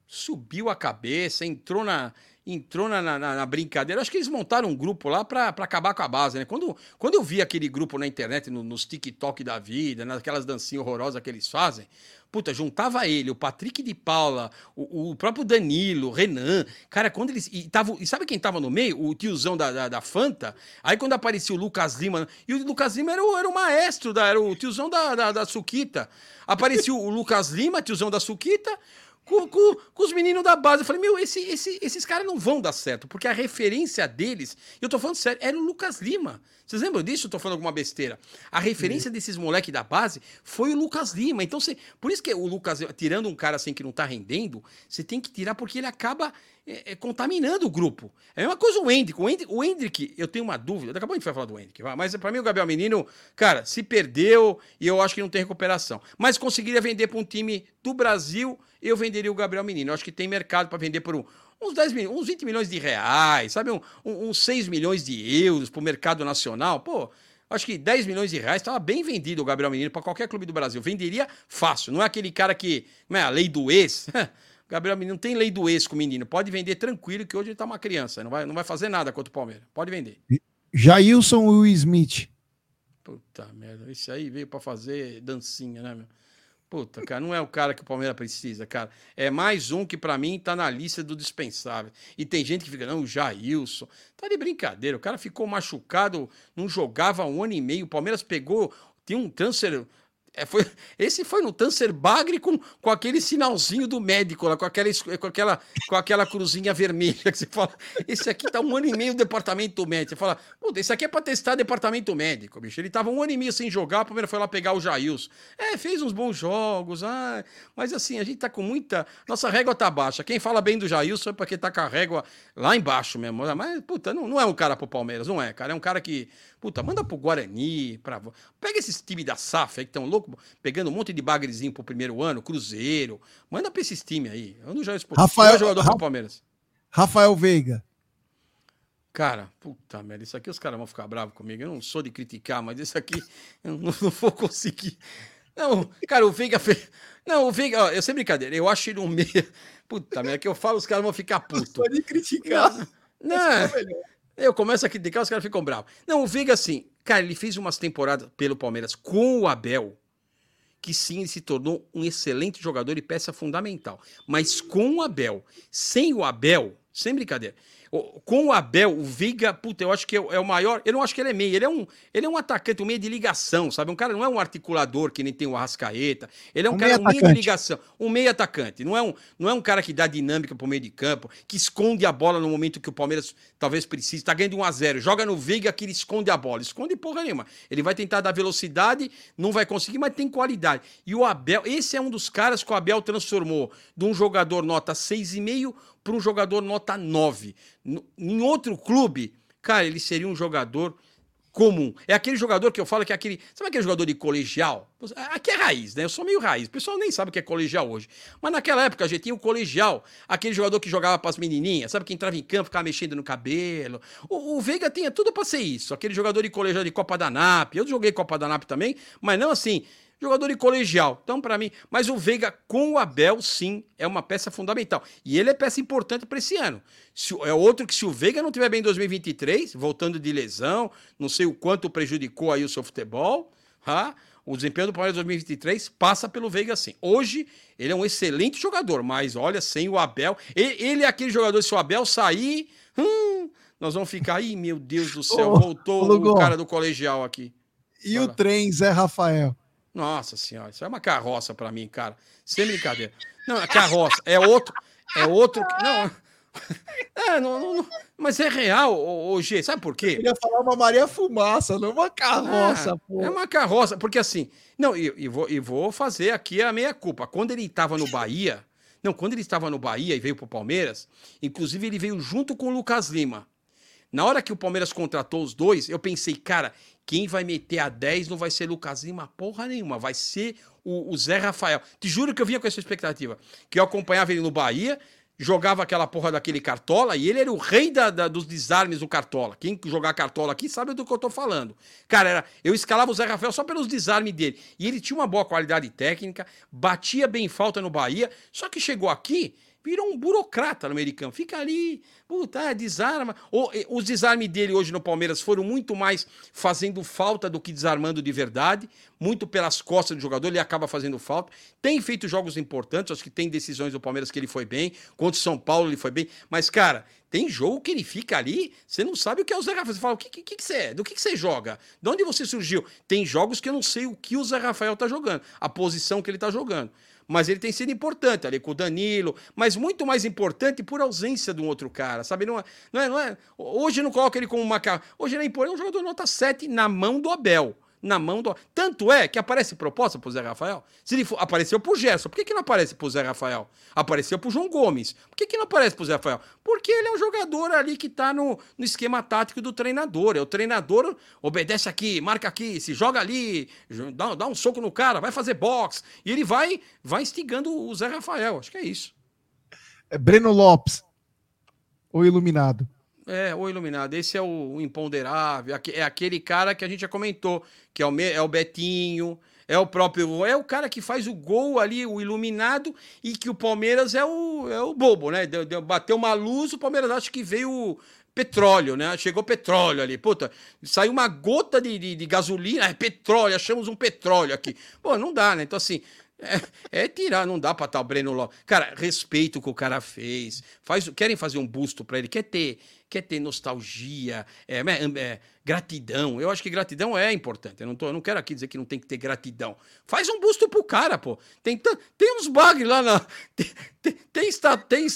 subiu a cabeça, entrou na entrou na, na, na, brincadeira. Acho que eles montaram um grupo lá para acabar com a base, né? Quando, quando eu vi aquele grupo na internet, no, nos TikTok da vida, naquelas dancinhas horrorosas que eles fazem, puta, juntava ele, o Patrick de Paula, o, o próprio Danilo, Renan. Cara, quando eles. E, tava, e sabe quem tava no meio? O tiozão da, da, da, Fanta. Aí quando aparecia o Lucas Lima. E o Lucas Lima era o, era o maestro, da, era o tiozão da, da, da Suquita. Aparecia o Lucas Lima, tiozão da Suquita com, com, com, os meninos da base. Eu falei, meu, esse, esse, esses caras não vão dar certo, porque a referência deles, eu tô falando sério, era o Lucas Lima. Vocês lembram disso? Eu tô falando alguma besteira. A referência uhum. desses moleques da base foi o Lucas Lima. Então, você, por isso que o Lucas, tirando um cara assim que não tá rendendo, você tem que tirar porque ele acaba é, é, contaminando o grupo. É a mesma coisa o Hendrick. O Hendrick, o Hendrick, eu tenho uma dúvida. Daqui a pouco a gente vai falar do Hendrick, mas para mim o Gabriel Menino, cara, se perdeu e eu acho que não tem recuperação. Mas conseguiria vender para um time do Brasil, eu venderia o Gabriel Menino. Eu acho que tem mercado para vender por um, uns 10 milhões, uns 20 milhões de reais, sabe? Um, um, uns 6 milhões de euros para o mercado nacional. Pô, acho que 10 milhões de reais estava bem vendido o Gabriel Menino para qualquer clube do Brasil. Venderia fácil. Não é aquele cara que. Não é a lei do ex. Gabriel Menino não tem lei do ex com o menino. Pode vender tranquilo, que hoje ele tá uma criança. Não vai, não vai fazer nada contra o Palmeiras. Pode vender. Jailson Will Smith. Puta merda. Esse aí veio para fazer dancinha, né, meu? Puta, cara, não é o cara que o Palmeiras precisa, cara. É mais um que para mim tá na lista do dispensável. E tem gente que fica, não, o Jailson. Tá de brincadeira. O cara ficou machucado, não jogava um ano e meio. O Palmeiras pegou, tinha um câncer é, foi, esse foi no Tanser Bagre com, com aquele sinalzinho do médico lá, com aquela, com, aquela, com aquela cruzinha vermelha que você fala. Esse aqui tá um ano e meio no departamento médico. Você fala, puta, esse aqui é pra testar departamento médico, bicho. Ele tava um ano e meio sem jogar, a primeira foi lá pegar o Jails. É, fez uns bons jogos, ah, mas assim, a gente tá com muita. Nossa régua tá baixa. Quem fala bem do Jails é porque tá com a régua lá embaixo mesmo. Mas, puta, não, não é um cara pro Palmeiras, não é, cara. É um cara que Puta, manda pro Guarani, pra... pega esses times da SAF aí que estão loucos, pegando um monte de bagrezinho pro primeiro ano, Cruzeiro. Manda pra esses times aí. Eu não já expo... Rafael, jogador Ra... pro Palmeiras. Rafael Veiga. Cara, puta merda, isso aqui os caras vão ficar bravos comigo. Eu não sou de criticar, mas isso aqui eu não, não vou conseguir. Não, cara, o Veiga fez. Não, o Veiga, ó, eu sei brincadeira, eu acho ele um meia. Puta merda, que eu falo, os caras vão ficar putos. Não sou de criticar. Não, não, é eu começo a criticar, os caras ficam bravos. Não, o Veiga, assim, cara, ele fez umas temporadas pelo Palmeiras com o Abel, que sim, ele se tornou um excelente jogador e peça fundamental. Mas com o Abel, sem o Abel, sem brincadeira, com o Abel, o Veiga, puta, eu acho que é, é, o maior. Eu não acho que ele é meio, ele é um, ele é um atacante, um meio de ligação, sabe? Um cara não é um articulador que nem tem o Arrascaeta. Ele é um, um cara, meio um meio de ligação, um meio atacante. Não é um, não é um cara que dá dinâmica pro meio de campo, que esconde a bola no momento que o Palmeiras talvez precise. Tá ganhando 1 a 0 joga no Veiga que ele esconde a bola. Esconde porra nenhuma. Ele vai tentar dar velocidade, não vai conseguir, mas tem qualidade. E o Abel, esse é um dos caras que o Abel transformou de um jogador nota 6,5 para um jogador nota 9. Em outro clube, cara, ele seria um jogador comum. É aquele jogador que eu falo que é aquele. Sabe aquele jogador de colegial? Aqui é raiz, né? Eu sou meio raiz. O pessoal nem sabe o que é colegial hoje. Mas naquela época a gente tinha o colegial, aquele jogador que jogava para as menininhas, sabe? Que entrava em campo, ficava mexendo no cabelo. O, o Veiga tinha tudo para ser isso. Aquele jogador de colegial de Copa da NAP. Eu joguei Copa da NAP também, mas não assim jogador de colegial. Então, para mim, mas o Veiga com o Abel, sim, é uma peça fundamental. E ele é peça importante para esse ano. Se, é outro que, se o Veiga não tiver bem em 2023, voltando de lesão, não sei o quanto prejudicou aí o seu futebol, o desempenho do Palmeiras 2023 passa pelo Veiga sim. Hoje, ele é um excelente jogador, mas olha, sem o Abel. Ele, ele é aquele jogador, se o Abel sair, hum, nós vamos ficar. aí, meu Deus do céu, voltou o cara do colegial aqui. E o trem, Zé Rafael. Nossa senhora, isso é uma carroça para mim, cara. Sem brincadeira. Não, é carroça. É outro. É outro. Não. É, não, não, não, mas é real, o, G. Sabe por quê? Eu queria falar uma Maria Fumaça, não uma carroça, ah, pô. É uma carroça, porque assim. Não, e, e, vou, e vou fazer aqui a meia culpa. Quando ele estava no Bahia. Não, quando ele estava no Bahia e veio pro Palmeiras, inclusive ele veio junto com o Lucas Lima. Na hora que o Palmeiras contratou os dois, eu pensei, cara, quem vai meter a 10 não vai ser Lucas Lima porra nenhuma, vai ser o, o Zé Rafael. Te juro que eu vinha com essa expectativa. Que eu acompanhava ele no Bahia, jogava aquela porra daquele cartola e ele era o rei da, da, dos desarmes do cartola. Quem jogar cartola aqui sabe do que eu tô falando. Cara, era, eu escalava o Zé Rafael só pelos desarmes dele. E ele tinha uma boa qualidade técnica, batia bem falta no Bahia, só que chegou aqui virou um burocrata no americano. Fica ali, puta, é, desarma. Os desarmes dele hoje no Palmeiras foram muito mais fazendo falta do que desarmando de verdade, muito pelas costas do jogador, ele acaba fazendo falta. Tem feito jogos importantes, acho que tem decisões do Palmeiras que ele foi bem, contra o São Paulo ele foi bem, mas, cara, tem jogo que ele fica ali, você não sabe o que é o Zé Rafael. Você fala, o que, que, que você é? Do que, que você joga? De onde você surgiu? Tem jogos que eu não sei o que o Zé Rafael tá jogando, a posição que ele tá jogando mas ele tem sido importante ali com o Danilo, mas muito mais importante por ausência de um outro cara, sabe? Não é, não é, não é hoje não coloca ele como uma hoje ele é é um jogador nota 7 na mão do Abel na mão do. Tanto é que aparece proposta pro Zé Rafael. Se ele for, apareceu pro Gerson, por que, que não aparece pro Zé Rafael? Apareceu pro João Gomes. Por que, que não aparece pro Zé Rafael? Porque ele é um jogador ali que tá no, no esquema tático do treinador. É o treinador obedece aqui, marca aqui, se joga ali, dá, dá um soco no cara, vai fazer boxe. E ele vai, vai instigando o Zé Rafael. Acho que é isso. É Breno Lopes, o iluminado. É, o iluminado. Esse é o, imponderável. É aquele cara que a gente já comentou, que é o, é o Betinho, é o próprio. É o cara que faz o gol ali, o iluminado, e que o Palmeiras é o, é o bobo, né? Deu, deu, bateu uma luz, o Palmeiras acha que veio petróleo, né? Chegou petróleo ali. Puta, saiu uma gota de, de, de gasolina, é petróleo, achamos um petróleo aqui. Pô, não dá, né? Então, assim, é, é, tirar, não dá pra estar o Breno Lopes. Cara, respeito o que o cara fez. Faz, querem fazer um busto pra ele, quer ter, quer ter nostalgia, é, é, é, gratidão. Eu acho que gratidão é importante. Eu não, tô, eu não quero aqui dizer que não tem que ter gratidão. Faz um busto pro cara, pô. Tem, tem uns bagre lá na. Tem, tem, tem, estátua, tem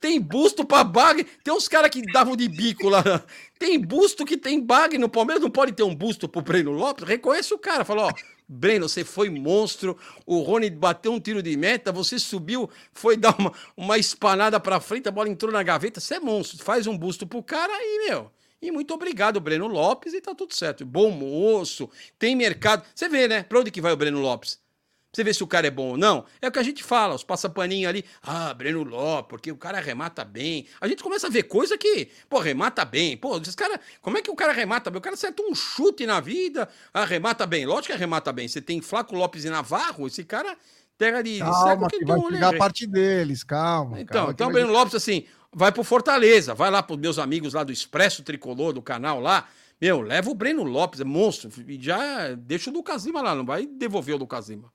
tem busto pra bagre. Tem uns caras que davam de bico lá. Tem busto que tem bagre no Palmeiras. Não pode ter um busto pro Breno Lopes. Reconhece o cara. Fala, ó. Breno, você foi monstro. O Rony bateu um tiro de meta, você subiu, foi dar uma, uma espanada para frente, a bola entrou na gaveta. Você é monstro. Faz um busto pro cara aí, meu. E muito obrigado, Breno Lopes, e tá tudo certo. Bom moço, tem mercado. Você vê, né? Pra onde que vai o Breno Lopes? Você vê se o cara é bom ou não. É o que a gente fala, os passapaninhos ali. Ah, Breno Ló, porque o cara remata bem. A gente começa a ver coisa que, pô, remata bem. Pô, esse cara, como é que o cara remata bem? O cara acerta um chute na vida, ah, remata bem. Lógico que remata bem. Você tem Flaco Lopes e Navarro, esse cara terra de, calma, que, que vai pegar a parte deles, calma. Então, calma, então o Breno Lopes, assim, vai pro Fortaleza, vai lá pros meus amigos lá do Expresso Tricolor, do canal lá. Meu, leva o Breno Lopes, é monstro. E já deixa o Lucas Lima lá, não vai devolver o Lucas Lima.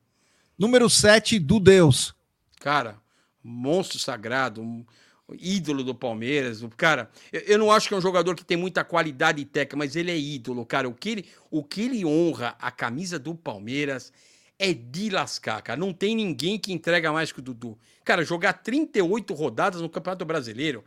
Número 7, do Deus. Cara, monstro sagrado, um ídolo do Palmeiras. Cara, eu, não acho que é um jogador que tem muita qualidade técnica, mas ele é ídolo, cara. O que ele, o que ele honra a camisa do Palmeiras é de lascar, cara. Não tem ninguém que entrega mais que o Dudu. Cara, jogar 38 rodadas no Campeonato Brasileiro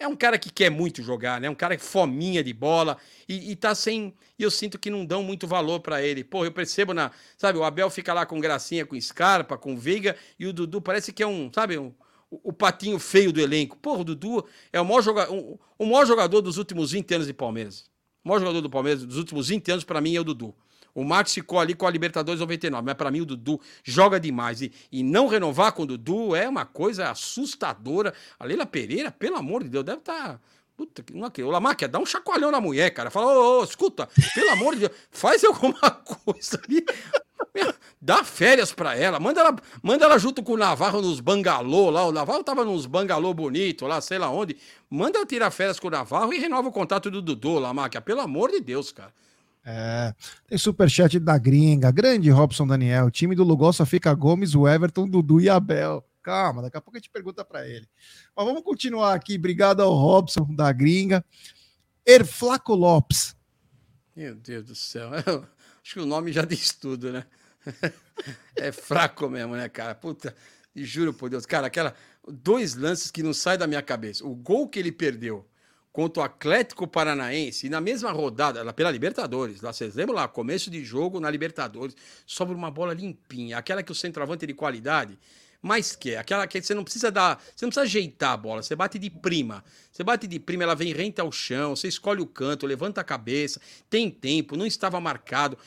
é um cara que quer muito jogar, né? Um cara que fominha de bola e, e tá sem. E eu sinto que não dão muito valor para ele. Pô, eu percebo na. Sabe, o Abel fica lá com gracinha, com Scarpa, com Veiga, e o Dudu parece que é um. Sabe, um, o, patinho feio do elenco. Pô, o Dudu é o maior, joga, o maior jogador dos últimos 20 anos de Palmeiras. O maior jogador do Palmeiras dos últimos 20 anos, para mim, é o Dudu. O Marcos ficou ali com a Libertadores 99, mas para mim o Dudu joga demais. E, e não renovar com o Dudu é uma coisa assustadora. A Leila Pereira, pelo amor de Deus, deve estar. Tá... Puta, não é o Lamar quer dar um chacoalhão na mulher, cara. Fala, ô, ô, escuta, pelo amor de Deus, faz alguma coisa ali. Dá férias pra ela, manda ela, manda ela junto com o Navarro nos bangalô lá. O Navarro tava nos bangalô bonito lá, sei lá onde. Manda ela tirar férias com o Navarro e renova o contato do Dudu, Lamar, pelo amor de Deus, cara. É, tem superchat da gringa, grande Robson Daniel. Time do Lugol só fica Gomes, o Everton, Dudu e Abel. Calma, daqui a pouco a gente pergunta para ele. Mas vamos continuar aqui. Obrigado ao Robson da gringa. Erflaco Lopes. Meu Deus do céu. acho que o nome já diz tudo, né? é fraco mesmo, né, cara? Puta, juro por Deus. Cara, aquela. Dois lances que não saem da minha cabeça. O gol que ele perdeu contra o Atlético Paranaense, e na mesma rodada, pela Libertadores, lá vocês lembram lá, começo de jogo na Libertadores, sobra uma bola limpinha, aquela que o centroavante é de qualidade, mas que aquela que você não precisa dar, você não precisa ajeitar a bola, você bate de prima. Você bate de prima, ela vem rente ao chão, você escolhe o canto, levanta a cabeça, tem tempo, não estava marcado.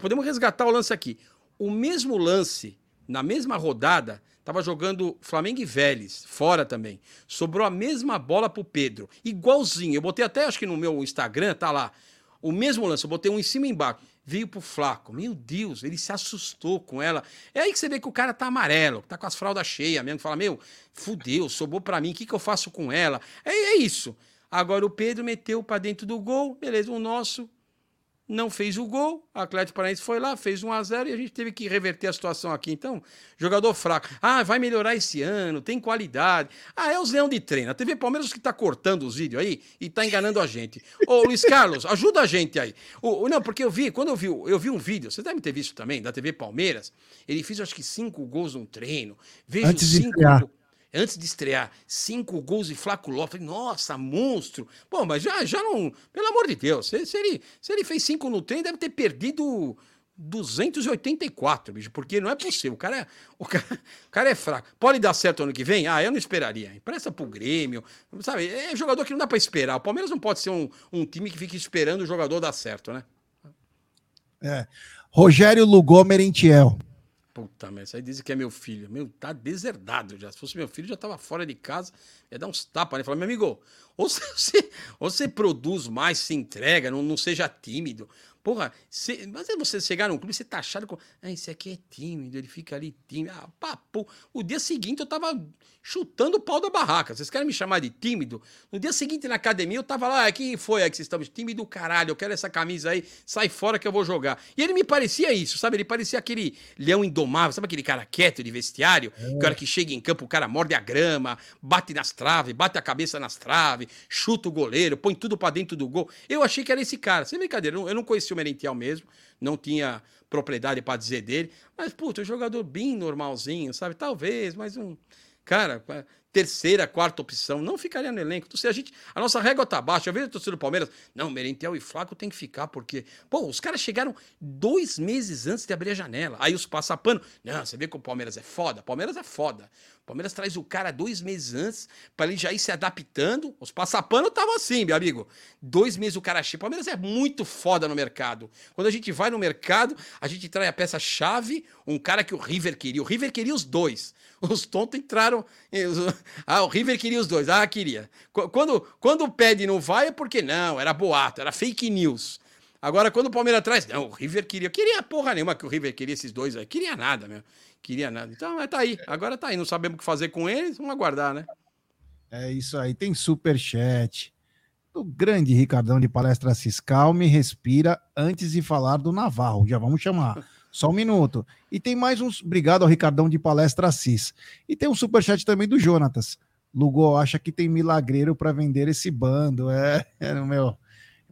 Podemos resgatar o lance aqui. O mesmo lance, na mesma rodada, estava jogando Flamengo e Vélez, fora também. Sobrou a mesma bola pro Pedro, igualzinho. Eu botei até, acho que no meu Instagram, tá lá. O mesmo lance, eu botei um em cima e embaixo veio pro Flaco. Meu Deus, ele se assustou com ela. É aí que você vê que o cara tá amarelo, tá com as fraldas cheias mesmo. Fala, meu, fudeu, sobrou pra mim, o que, que eu faço com ela? É, é isso. Agora o Pedro meteu para dentro do gol, beleza, o nosso não fez o gol, o Atlético Paranaense foi lá, fez 1 a 0 e a gente teve que reverter a situação aqui. Então, jogador fraco. Ah, vai melhorar esse ano, tem qualidade. Ah, é os leão de treino. A TV Palmeiras que tá cortando os vídeos aí e tá enganando a gente. Ô, Luiz Carlos, ajuda a gente aí. O, não, porque eu vi, quando eu vi, eu vi um vídeo, você deve ter visto também, da TV Palmeiras, ele fez acho que cinco gols no treino. Vejo Antes cinco antes de estrear, cinco gols e Flaco Lopes. Nossa, monstro. Bom, mas já, já não. Pelo amor de Deus, se, se ele, se ele fez cinco no trem, deve ter perdido 284, bicho, porque não é possível. O cara é, o cara, o cara é fraco. Pode dar certo ano que vem? Ah, eu não esperaria. Empresta pro Grêmio. Sabe, é jogador que não dá para esperar. O Palmeiras não pode ser um, um time que fique esperando o jogador dar certo, né? É. Rogério Lugô Merentiel. Puta merda, aí dizem que é meu filho. Meu, tá deserdado já. Se fosse meu filho, já tava fora de casa, ia dar uns tapas, né? Falar, meu amigo, ou você, ou você produz mais, se entrega, não, não seja tímido. Porra, cê, mas é você chegar num clube, você tá achado com. Ah, esse aqui é tímido, ele fica ali tímido. Ah, papo. O dia seguinte eu tava chutando o pau da barraca. Vocês querem me chamar de tímido? No dia seguinte na academia eu tava lá, aqui foi aí que vocês estão tímido, caralho, eu quero essa camisa aí, sai fora que eu vou jogar. E ele me parecia isso, sabe? Ele parecia aquele leão indomável, sabe aquele cara quieto de vestiário? É. Que hora que chega em campo, o cara morde a grama, bate nas traves, bate a cabeça nas traves, chuta o goleiro, põe tudo para dentro do gol. Eu achei que era esse cara. Sem brincadeira, eu não conhecia o Merentiel mesmo, não tinha propriedade para dizer dele, mas, puta, um jogador bem normalzinho, sabe? Talvez, mas um. Cara, terceira, quarta opção, não ficaria no elenco. Então, se a gente, a nossa régua tá baixa. Eu vejo o torcedor do Palmeiras, não, Merentiel e Flaco tem que ficar, porque, pô, os caras chegaram dois meses antes de abrir a janela. Aí os passapano, não, você vê que o Palmeiras é foda. Palmeiras é foda. Palmeiras traz o cara dois meses antes para ele já ir se adaptando. Os passapano estavam assim, meu amigo. Dois meses o cara chega. Palmeiras é muito foda no mercado. Quando a gente vai no mercado, a gente traz a peça-chave, um cara que o River queria. O River queria os dois. Os tontos entraram. Ah, o River queria os dois. Ah, queria. Quando, quando pede não vai é porque não, era boato, era fake news. Agora, quando o Palmeiras traz, não, o River queria. Queria porra nenhuma que o River queria esses dois aí. Queria nada, meu. Queria nada. Então, mas tá aí. Agora tá aí. Não sabemos o que fazer com eles. Vamos aguardar, né? É isso aí. Tem super chat do grande Ricardão de Palestra Fiscal. Me respira antes de falar do Navarro. Já vamos chamar. Só um minuto. E tem mais uns. Obrigado ao Ricardão de Palestra Assis. E tem um super chat também do Jonatas. Lugo acha que tem milagreiro para vender esse bando. É, é meu.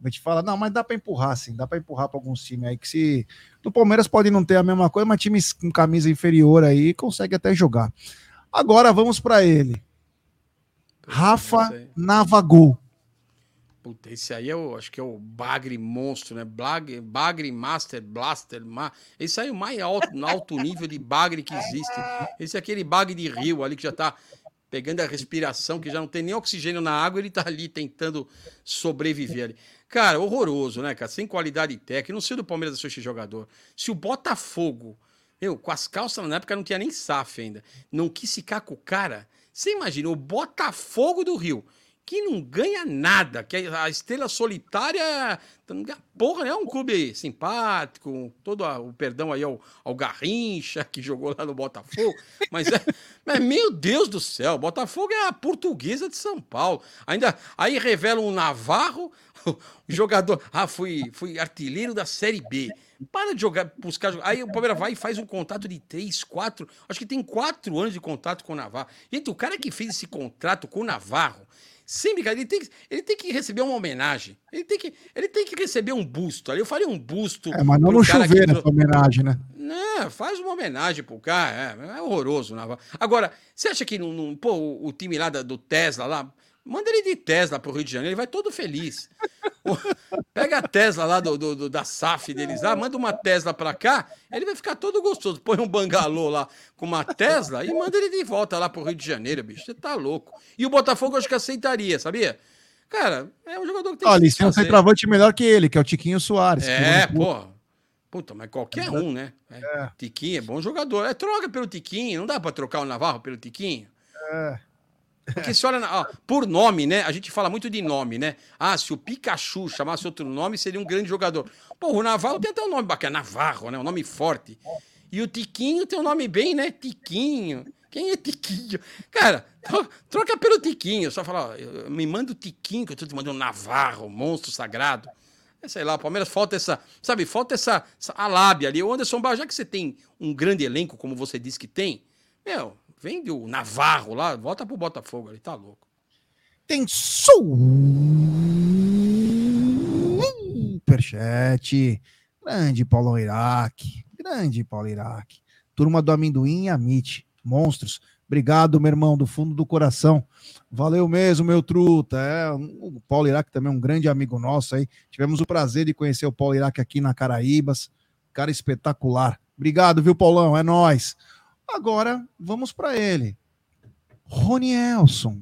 A gente fala, não, mas dá para empurrar, sim, dá para empurrar para alguns times aí que se. No Palmeiras pode não ter a mesma coisa, mas times com camisa inferior aí consegue até jogar. Agora vamos para ele. Rafa Navagol. Puta, esse aí é o, acho que é o Bagre monstro, né? Bagre, bagre Master Blaster. Ma... Esse aí é o mais alto, alto nível de Bagre que existe. Esse é aquele Bagre de rio ali que já tá pegando a respiração, que já não tem nem oxigênio na água, ele tá ali tentando sobreviver ali. Cara, horroroso, né, cara? Sem qualidade técnica. Não sei do Palmeiras ser esse jogador. Se o Botafogo, eu, com as calças na época não tinha nem SAF ainda, não quis ficar com o cara. Você imagina, o Botafogo do Rio, que não ganha nada, que a estrela solitária, porra, é um clube simpático, todo a, o perdão aí ao, ao Garrincha, que jogou lá no Botafogo, mas, é, mas meu Deus do céu, Botafogo é a portuguesa de São Paulo. Ainda aí revela um Navarro, o jogador, ah, fui, fui artilheiro da Série B. Para de jogar, buscar. Aí o Palmeiras vai e faz um contrato de três, quatro. Acho que tem quatro anos de contrato com o Navarro. Gente, o cara que fez esse contrato com o Navarro, sem brincadeira, ele tem, que, ele tem que receber uma homenagem. Ele tem que, ele tem que receber um busto. Ali eu faria um busto. É, mas não no chover nessa homenagem, né? Não, faz uma homenagem pro cara. É, é horroroso. Navarro. Agora, você acha que não, não pô, o, o time lá do Tesla lá Manda ele de Tesla pro Rio de Janeiro, ele vai todo feliz. Pega a Tesla lá do, do, do, da SAF deles lá, manda uma Tesla pra cá, ele vai ficar todo gostoso. Põe um bangalô lá com uma Tesla e manda ele de volta lá pro Rio de Janeiro, bicho. Você tá louco. E o Botafogo acho que aceitaria, sabia? Cara, é um jogador que tem Olha, que tem um centroavante melhor que ele, que é o Tiquinho Soares. É, pô. Puta, mas qualquer um, né? É. É. Tiquinho é bom jogador. É, troca pelo Tiquinho. Não dá pra trocar o Navarro pelo Tiquinho? É. Porque se olha, ó, por nome, né? A gente fala muito de nome, né? Ah, se o Pikachu chamasse outro nome, seria um grande jogador. Pô, o Navarro tem até um nome bacana, Navarro, né? Um nome forte. E o Tiquinho tem um nome bem, né? Tiquinho. Quem é Tiquinho? Cara, troca pelo Tiquinho. Só fala, ó, me manda o Tiquinho, que eu tô te mandando um Navarro, monstro sagrado. É, sei lá, o Palmeiras falta essa, sabe, falta essa, essa a lábia ali. O Anderson Bar, já que você tem um grande elenco, como você disse que tem, meu, Vende o Navarro lá, volta pro Botafogo ali, tá louco. Tem superchat. Grande Paulo Iraque. Grande Paulo Iraque. Turma do Amendoim e Amit. Monstros. Obrigado, meu irmão, do fundo do coração. Valeu mesmo, meu truta. É, o Paulo Iraque também é um grande amigo nosso aí. Tivemos o prazer de conhecer o Paulo Iraque aqui na Caraíbas. Cara espetacular. Obrigado, viu, Paulão? É nós. Agora, vamos para ele. Rony Elson.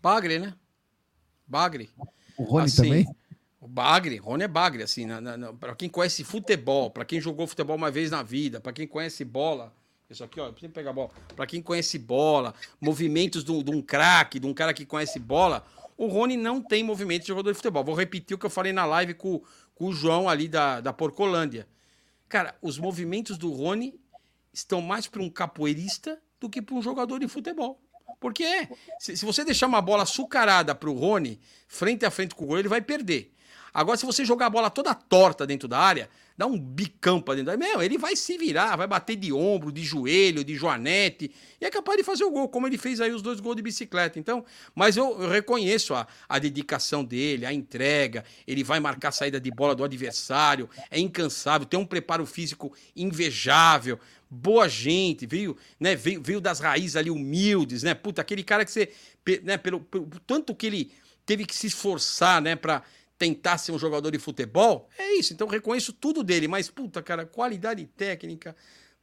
Bagre, né? Bagre. O Rony assim, também? O Bagre, Rony é Bagre, assim, para quem conhece futebol, para quem jogou futebol uma vez na vida, para quem conhece bola, isso aqui, ó, precisa pegar bola. Para quem conhece bola, movimentos de um craque, de um cara que conhece bola, o Rony não tem movimento de jogador de futebol. Vou repetir o que eu falei na live com, com o João ali da, da Porcolândia. Cara, os movimentos do Rony estão mais para um capoeirista do que para um jogador de futebol. Porque se, se você deixar uma bola açucarada para o Rony, frente a frente com o goleiro, ele vai perder. Agora, se você jogar a bola toda torta dentro da área, dá um bicão pra dentro da área, meu, ele vai se virar, vai bater de ombro, de joelho, de joanete, e é capaz de fazer o gol, como ele fez aí os dois gols de bicicleta. Então, mas eu, eu reconheço a, a dedicação dele, a entrega, ele vai marcar a saída de bola do adversário, é incansável, tem um preparo físico invejável, boa gente, veio, né, veio, veio das raízes ali humildes, né? Puta, aquele cara que você, né, pelo, pelo tanto que ele teve que se esforçar, né, para tentar ser um jogador de futebol, é isso. Então reconheço tudo dele, mas puta, cara, qualidade técnica,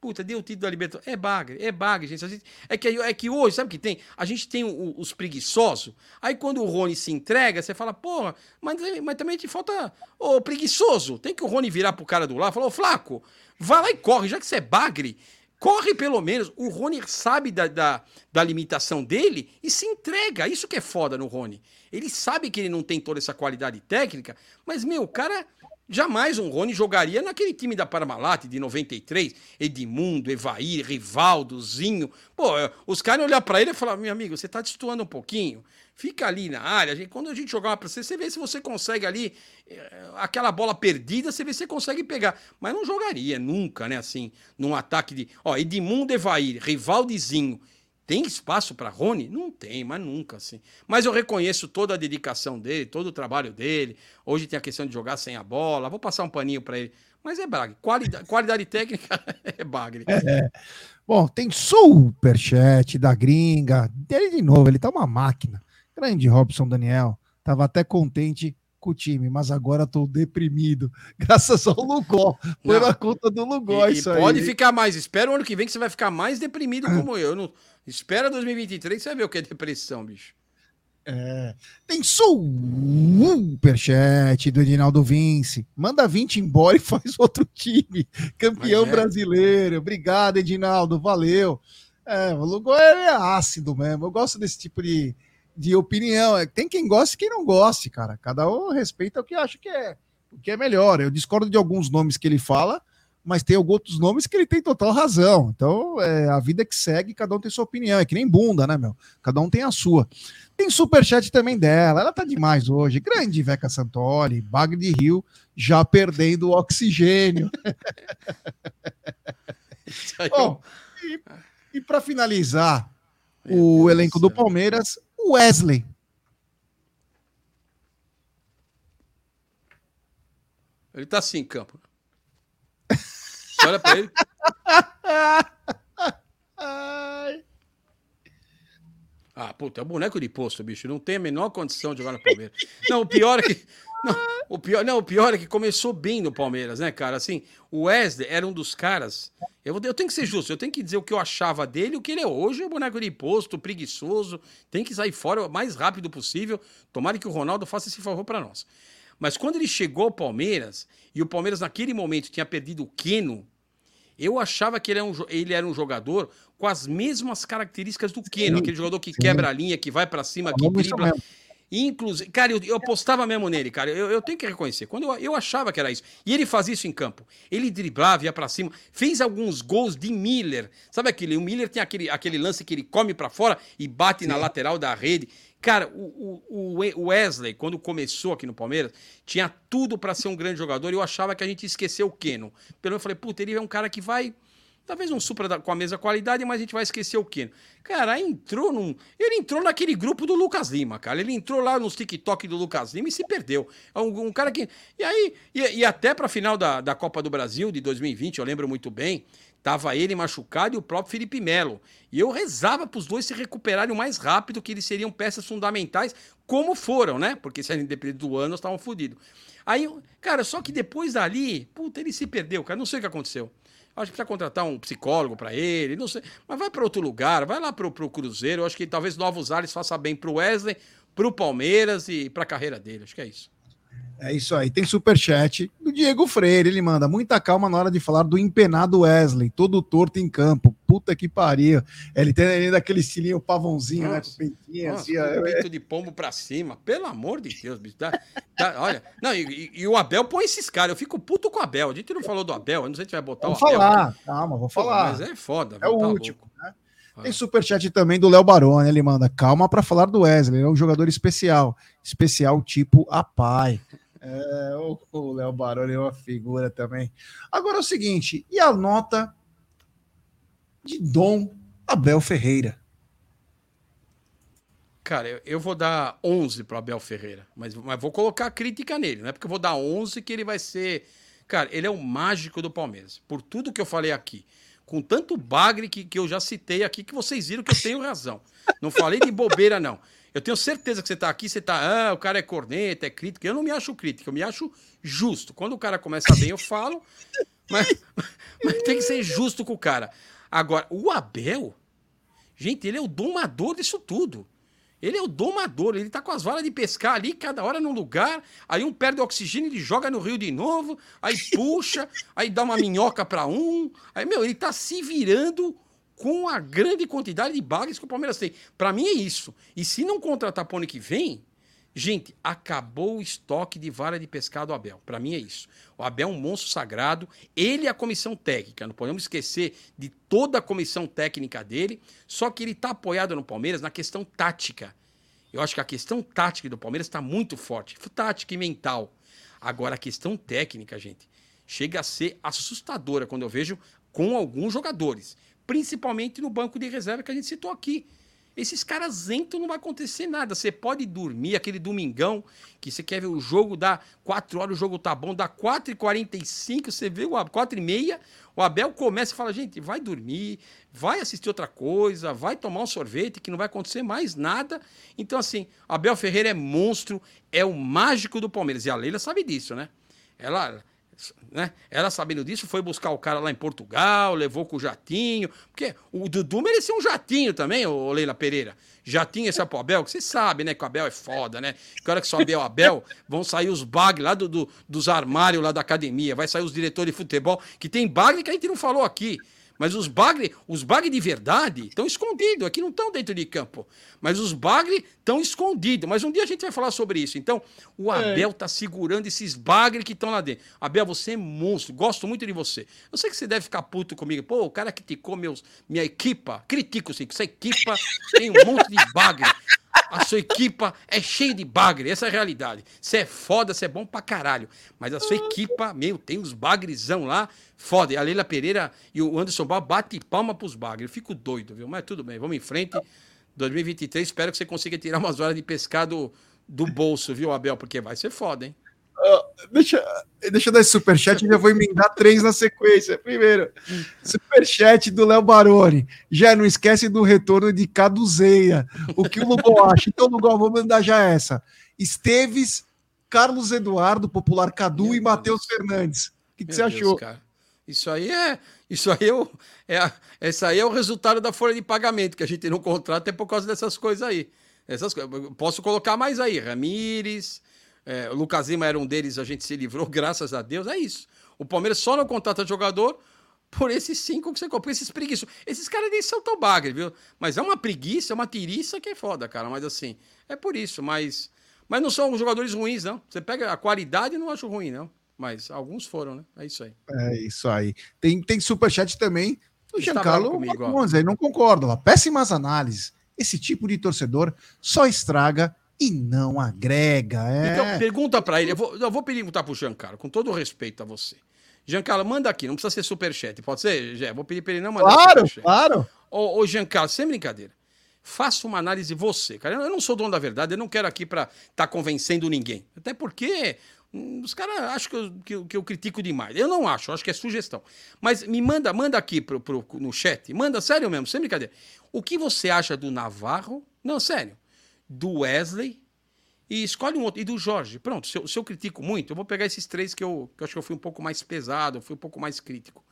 Puta, deu o título da Libertadores. É bagre, é bagre, gente. gente. é, que, é que hoje, sabe o que tem? A gente tem o, os preguiçosos. Aí quando o Rony se entrega, você fala, porra, mas, mas também te falta. Ô, preguiçoso. Tem que o Rony virar pro cara do lado e falar, ô, Flaco, vai lá e corre, já que você é bagre. Corre pelo menos. O Rony sabe da, da, da limitação dele e se entrega. Isso que é foda no Rony. Ele sabe que ele não tem toda essa qualidade técnica, mas, meu, o cara Jamais um Rony jogaria naquele time da Parmalat de 93, Edmundo, Evair, Rivaldo, Zinho. Pô, é, os caras olhar para ele e falar: meu amigo, você tá destoando um pouquinho. Fica ali na área. Quando a gente jogar para você, você vê se você consegue ali é, aquela bola perdida, você vê se você consegue pegar. Mas não jogaria nunca, né? Assim, num ataque de. Ó, Edmundo, Evair, Rivaldo Zinho. Tem espaço para Rony? Não tem, mas nunca assim. Mas eu reconheço toda a dedicação dele, todo o trabalho dele. Hoje tem a questão de jogar sem a bola. Vou passar um paninho para ele. Mas é Bagre. Qualidade, qualidade técnica é Bagre. É. Bom, tem superchat da gringa. Dele de novo, ele tá uma máquina. Grande Robson Daniel. Tava até contente com o time, mas agora estou deprimido, graças ao Lugó. Foi na conta do Lugó e, isso e aí. Pode ficar mais. Espera o ano que vem que você vai ficar mais deprimido como eu. eu não... Espera 2023 você vai ver o que é depressão, bicho. É, tem superchat do Edinaldo Vince. Manda 20 embora e faz outro time. Campeão é. brasileiro. Obrigado, Edinaldo. Valeu. É, o Lugó é ácido mesmo. Eu gosto desse tipo de, de opinião. É, tem quem goste e quem não goste, cara. Cada um respeita o que acha que é, o que é melhor. Eu discordo de alguns nomes que ele fala, mas tem outros nomes que ele tem total razão. Então, é a vida que segue, cada um tem sua opinião. É que nem bunda, né, meu? Cada um tem a sua. Tem superchat também dela, ela tá demais hoje. Grande Veca Santoli, Bag de Rio, já perdendo o oxigênio. Bom, e, e para finalizar Meu o Deus elenco do Palmeiras, Wesley. Ele tá assim em campo. Olha pra ele. Ah, puta, é o boneco de posto, bicho. Não tem a menor condição de jogar no Palmeiras. Não, o pior é que. Não, o pior, não, o pior é que começou bem no Palmeiras, né, cara? Assim, o Wesley era um dos caras. Eu, eu tenho que ser justo, eu tenho que dizer o que eu achava dele, o que ele é hoje, é boneco de posto, preguiçoso, tem que sair fora o mais rápido possível. Tomara que o Ronaldo faça esse favor para nós. Mas quando ele chegou ao Palmeiras, e o Palmeiras naquele momento tinha perdido o Keno, eu achava que ele era um, ele era um jogador com as mesmas características do Keno, aquele jogador que sim. quebra a linha, que vai para cima, que dribla. Inclusive, cara, eu, eu apostava mesmo nele, cara. Eu, eu tenho que reconhecer. Quando eu, eu achava que era isso. E ele fazia isso em campo. Ele driblava, ia para cima, fez alguns gols de Miller. Sabe aquele? O Miller tem aquele, aquele lance que ele come para fora e bate Sim. na lateral da rede. Cara, o, o, Wesley, quando começou aqui no Palmeiras, tinha tudo para ser um grande jogador e eu achava que a gente esqueceu o Keno. Pelo menos eu falei, puta, ele é um cara que vai Talvez não supra com a mesma qualidade, mas a gente vai esquecer o Keno. Cara, entrou num. Ele entrou naquele grupo do Lucas Lima, cara. Ele entrou lá nos TikTok do Lucas Lima e se perdeu. É um, um cara que. E aí, e, e até pra final da, da Copa do Brasil de 2020, eu lembro muito bem, tava ele machucado e o próprio Felipe Melo. E eu rezava para os dois se recuperarem o mais rápido, que eles seriam peças fundamentais, como foram, né? Porque se independente do ano, estavam fodidos. Aí, cara, só que depois dali, puta, ele se perdeu, cara. Não sei o que aconteceu. Acho que precisa contratar um psicólogo para ele, não sei. Mas vai para outro lugar, vai lá para o Cruzeiro. Eu acho que talvez Novos Ares faça bem para o Wesley, para o Palmeiras e para a carreira dele. Acho que é isso. É isso aí. Tem superchat do Diego Freire. Ele manda muita calma na hora de falar do empenado Wesley, todo torto em campo. Puta que pariu. Ele tem ainda aquele estilinho pavãozinho, nossa, né? Com nossa, assim. Com peito de pombo pra cima. Pelo amor de Deus, bicho. Tá, tá, olha. Não, e, e, o Abel põe esses caras. Eu fico puto com o Abel. A gente não falou do Abel. Eu não sei se vai botar vou o Abel. falar. Calma, vou falar. Mas é foda. É o tá último, louco. Tem superchat também do Léo Baroni. Ele manda calma para falar do Wesley. É um jogador especial. Especial tipo a pai. É, o Léo Baroni é uma figura também. Agora é o seguinte, e a nota de Dom Abel Ferreira? Cara, eu, eu vou dar 11 para Abel Ferreira, mas, mas vou colocar crítica nele, não é porque eu vou dar 11 que ele vai ser... Cara, ele é o mágico do Palmeiras, por tudo que eu falei aqui. Com tanto bagre que, que eu já citei aqui, que vocês viram que eu tenho razão. Não falei de bobeira, não. Eu tenho certeza que você está aqui, você está, ah, o cara é corneta, é crítico. Eu não me acho crítico, eu me acho justo. Quando o cara começa bem, eu falo, mas, mas tem que ser justo com o cara. Agora, o Abel, gente, ele é o domador disso tudo. Ele é o domador, ele tá com as varas de pescar ali, cada hora num lugar, aí um perde oxigênio, ele joga no rio de novo, aí puxa, aí dá uma minhoca para um. Aí, meu, ele tá se virando com a grande quantidade de bagas que o Palmeiras tem. Para mim é isso. E se não contratar para o ano que vem, gente, acabou o estoque de vara de pescado do Abel. Para mim é isso. O Abel é um monstro sagrado. Ele é a comissão técnica. Não podemos esquecer de toda a comissão técnica dele. Só que ele está apoiado no Palmeiras na questão tática. Eu acho que a questão tática do Palmeiras está muito forte. Tática e mental. Agora, a questão técnica, gente, chega a ser assustadora quando eu vejo com alguns jogadores principalmente no banco de reserva que a gente citou aqui. Esses caras entram, não vai acontecer nada. Você pode dormir aquele domingão que você quer ver o jogo, dá 4 horas, o jogo tá bom, dá 4h45, você vê o 4h30, o Abel começa e fala: gente, vai dormir, vai assistir outra coisa, vai tomar um sorvete, que não vai acontecer mais nada. Então, assim, Abel Ferreira é monstro, é o mágico do Palmeiras. E a Leila sabe disso, né? Ela né? Ela sabendo disso, foi buscar o cara lá em Portugal, levou com o jatinho. Porque o Dudu merecia um jatinho também, ô Leila Pereira. Jatinho esse é pro Abel, que você sabe, né? Que o Abel é foda, né? Que hora que sobe o Abel, vão sair os bag lá do, do, dos armários lá da academia, vai sair os diretores de futebol, que tem bag que a gente não falou aqui. Mas os bagre, os bagre de verdade estão escondidos, aqui não estão dentro de campo. Mas os bagre estão escondidos. Mas um dia a gente vai falar sobre isso. Então, o é. Abel está segurando esses bagre que estão lá dentro. Abel, você é monstro, gosto muito de você. Eu sei que você deve ficar puto comigo. Pô, o cara criticou meus, minha equipa. Critico sim, que essa equipa tem um monte de bagre. A sua equipa é cheia de bagre, essa é a realidade. Você é foda, você é bom pra caralho. Mas a sua equipa, meu, tem uns bagrezão lá, foda. E a Leila Pereira e o Anderson Bar bate palma pros bagres. Eu fico doido, viu? Mas tudo bem, vamos em frente. 2023, espero que você consiga tirar umas horas de pescado do bolso, viu, Abel? Porque vai ser foda, hein? Uh, deixa, deixa eu dar esse superchat e já vou emendar três na sequência. Primeiro, superchat do Léo Baroni. Já não esquece do retorno de Caduzeia. O que o Lugo acha? Então, Lugo, vou mandar já essa. Esteves, Carlos Eduardo, popular Cadu Meu e Matheus Fernandes. O que, que você Deus, achou? Cara. Isso aí é. Isso aí é, o, é, esse aí é o resultado da folha de pagamento que a gente não contrata é por causa dessas coisas aí. Essas, posso colocar mais aí. Ramires, é, o Lucas Lima era um deles, a gente se livrou, graças a Deus. É isso. O Palmeiras só não contrata jogador por esses cinco que você comprou, esses preguiços. Esses caras nem são tão bagre, viu? Mas é uma preguiça, é uma tiriça que é foda, cara. Mas assim, é por isso. Mas, mas não são jogadores ruins, não. Você pega a qualidade, não acho ruim, não. Mas alguns foram, né? É isso aí. É isso aí. Tem, tem superchat também do Giancarlo Monza, não concordo. Péssimas análises. Esse tipo de torcedor só estraga e não agrega. É... Então, pergunta para ele. Eu vou, eu vou perguntar pro Giancarlo, com todo respeito a você. Giancarlo, manda aqui, não precisa ser superchat, pode ser? Vou pedir para ele não mandar Claro, superchat. claro. Ô, ô, Giancarlo, sem brincadeira. Faça uma análise você, cara. Eu não sou dono da verdade, eu não quero aqui para estar tá convencendo ninguém. Até porque hum, os caras acham que eu, que, que, eu critico demais. Eu não acho, acho que é sugestão. Mas me manda, manda aqui pro, pro, no chat, manda sério mesmo, sem brincadeira. O que você acha do Navarro? Não, sério do Wesley e escolhe um outro. E do Jorge. Pronto, se eu, se eu critico muito, eu vou pegar esses três que eu, que eu acho que eu fui um pouco mais pesado, fui um pouco mais crítico.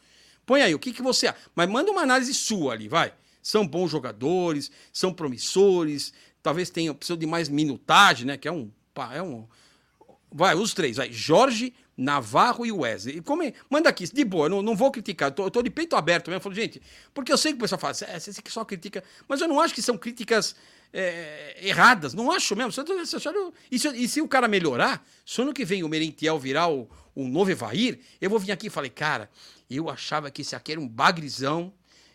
Põe aí, o que, que você. Mas manda uma análise sua ali, vai. São bons jogadores, são promissores, talvez tenham precisam de mais minutagem, né? Que é um. É um vai, os três, vai. Jorge, Navarro e Wesley. Como é? Manda aqui, de boa, não, não vou criticar, eu tô, de peito aberto mesmo. Eu falo, gente, porque eu sei que o pessoal fala, é, você só critica, mas eu não acho que são críticas é, erradas. Não acho mesmo. E se, e se o cara melhorar, se ano que vem o Merentiel virar o, o novo Evair, eu vou vir aqui e falei, cara, eu achava que esse aqui era um bagrizão,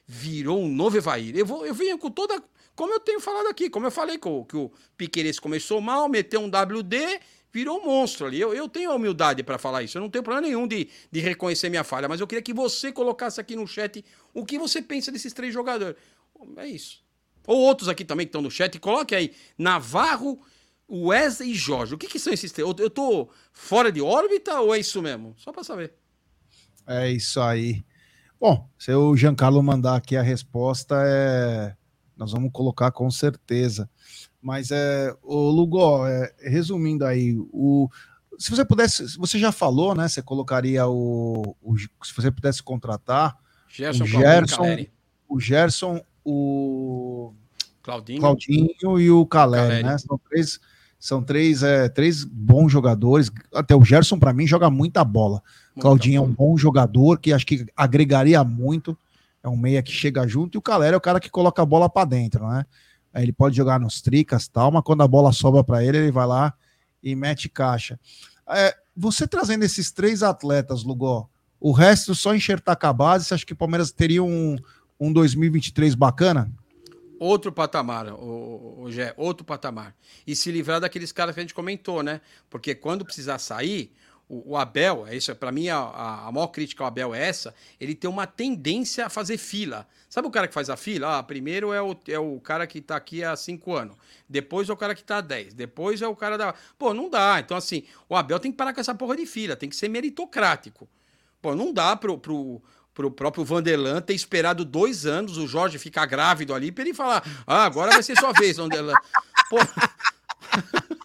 virou um novo Evair. Eu, vou, eu venho com toda. Como eu tenho falado aqui, como eu falei que o, que o Piqueires começou mal, meteu um WD, virou um monstro ali. Eu, eu tenho a humildade para falar isso. Eu não tenho problema nenhum de, de reconhecer minha falha, mas eu queria que você colocasse aqui no chat o que você pensa desses três jogadores. É isso. Ou outros aqui também que estão no chat, coloque aí Navarro, Wesley e Jorge. O que, que são esses três? Eu tô fora de órbita ou é isso mesmo? Só para saber. É isso aí. Bom, se o Giancarlo mandar aqui a resposta, é... nós vamos colocar com certeza. Mas é, o Lugo, é, resumindo aí, o, se você pudesse, você já falou, né? Você colocaria o, o se você pudesse contratar Gerson, o Gerson, o Gerson, o Claudinho, Claudinho e o Caleri, né? São três, são três, é, três bons jogadores. Até o Gerson, para mim, joga muita bola. Muito Claudinho é um bom jogador que acho que agregaria muito. É um meia que chega junto. E o Caleri é o cara que coloca a bola para dentro, né? Ele pode jogar nos tricas tal, mas quando a bola sobra para ele, ele vai lá e mete caixa. É, você trazendo esses três atletas, Lugó, o resto só enxertar com a base, você acha que o Palmeiras teria um, um 2023 bacana? Outro patamar, o, o Gé, outro patamar. E se livrar daqueles caras que a gente comentou, né? Porque quando precisar sair, o, o Abel, é isso, para mim a, a, maior crítica ao Abel é essa, ele tem uma tendência a fazer fila. Sabe o cara que faz a fila? Ah, primeiro é o, é o cara que tá aqui há cinco anos, depois é o cara que tá há dez, depois é o cara da. Pô, não dá. Então, assim, o Abel tem que parar com essa porra de fila, tem que ser meritocrático. Pô, não dá pro, pro, pro próprio Vanderlan ter esperado dois anos o Jorge ficar grávido ali para ele falar: ah, agora vai ser sua vez, Vanderlan. Pô.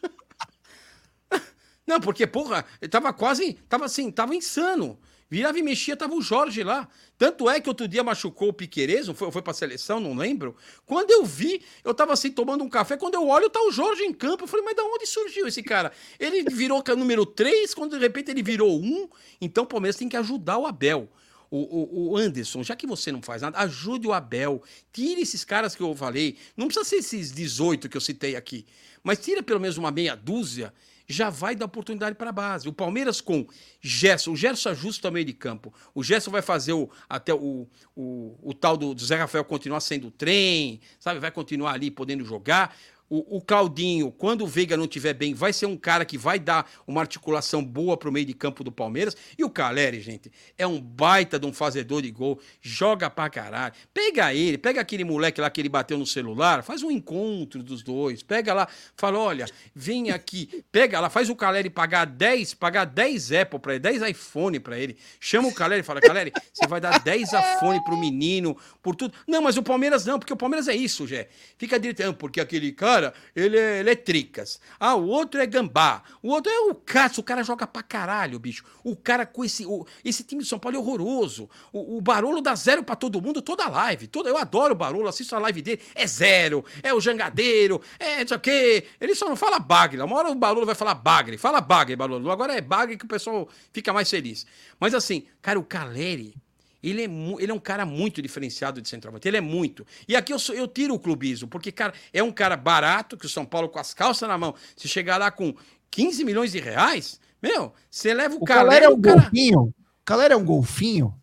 Não, porque, porra, ele tava quase. Tava assim, tava insano. Virava e mexia, tava o Jorge lá. Tanto é que outro dia machucou o Piqueires, foi, foi pra seleção, não lembro. Quando eu vi, eu tava assim, tomando um café, quando eu olho, tá o Jorge em campo. Eu falei, mas da onde surgiu esse cara? Ele virou número 3, quando de repente ele virou 1. Então o Palmeiras tem que ajudar o Abel. o, o, o, Anderson, já que você não faz nada, ajude o Abel. Tire esses caras que eu falei. Não precisa ser esses 18 que eu citei aqui. Mas tira pelo menos uma meia dúzia, já vai dar oportunidade para a base. O Palmeiras com Gerson, o Gerson ajusta o meio de campo. O Gerson vai fazer o, até o, o, o tal do, do Zé Rafael continuar sendo o trem, sabe? Vai continuar ali podendo jogar. O, o, Claudinho, quando o Veiga não estiver bem, vai ser um cara que vai dar uma articulação boa para o meio de campo do Palmeiras. E o Caleri, gente, é um baita de um fazedor de gol, joga pra caralho. Pega ele, pega aquele moleque lá que ele bateu no celular, faz um encontro dos dois. Pega lá, fala: olha, vem aqui, pega lá, faz o Caleri pagar 10, pagar 10 Apple para ele, 10 iPhone para ele. Chama o Caleri e fala: Caleri, você vai dar 10 iPhone pro menino, por tudo. Não, mas o Palmeiras não, porque o Palmeiras é isso, Jé. Fica direito, porque aquele cara ele é, ele é tricas. Ah, o outro é gambá. O outro é o Cássio. O cara joga pra caralho, bicho. O cara com esse. O, esse time de São Paulo é horroroso. O, o Barolo dá zero pra todo mundo, toda live. Toda, eu adoro o Barolo, assisto a live dele. É zero. É o jangadeiro. É não sei. Ele só não fala bagre. Uma hora o Barolo vai falar bagre. Fala bagre, Barolo. Agora é bagre que o pessoal fica mais feliz. Mas assim, cara, o Caleri. Ele é, ele é um cara muito diferenciado de centroavante. Ele é muito. E aqui eu, sou, eu tiro o clubismo, porque, cara, é um cara barato, que o São Paulo com as calças na mão, se chegar lá com 15 milhões de reais, meu, você leva o, o Calera. é um cara... golfinho. O Calera é um golfinho.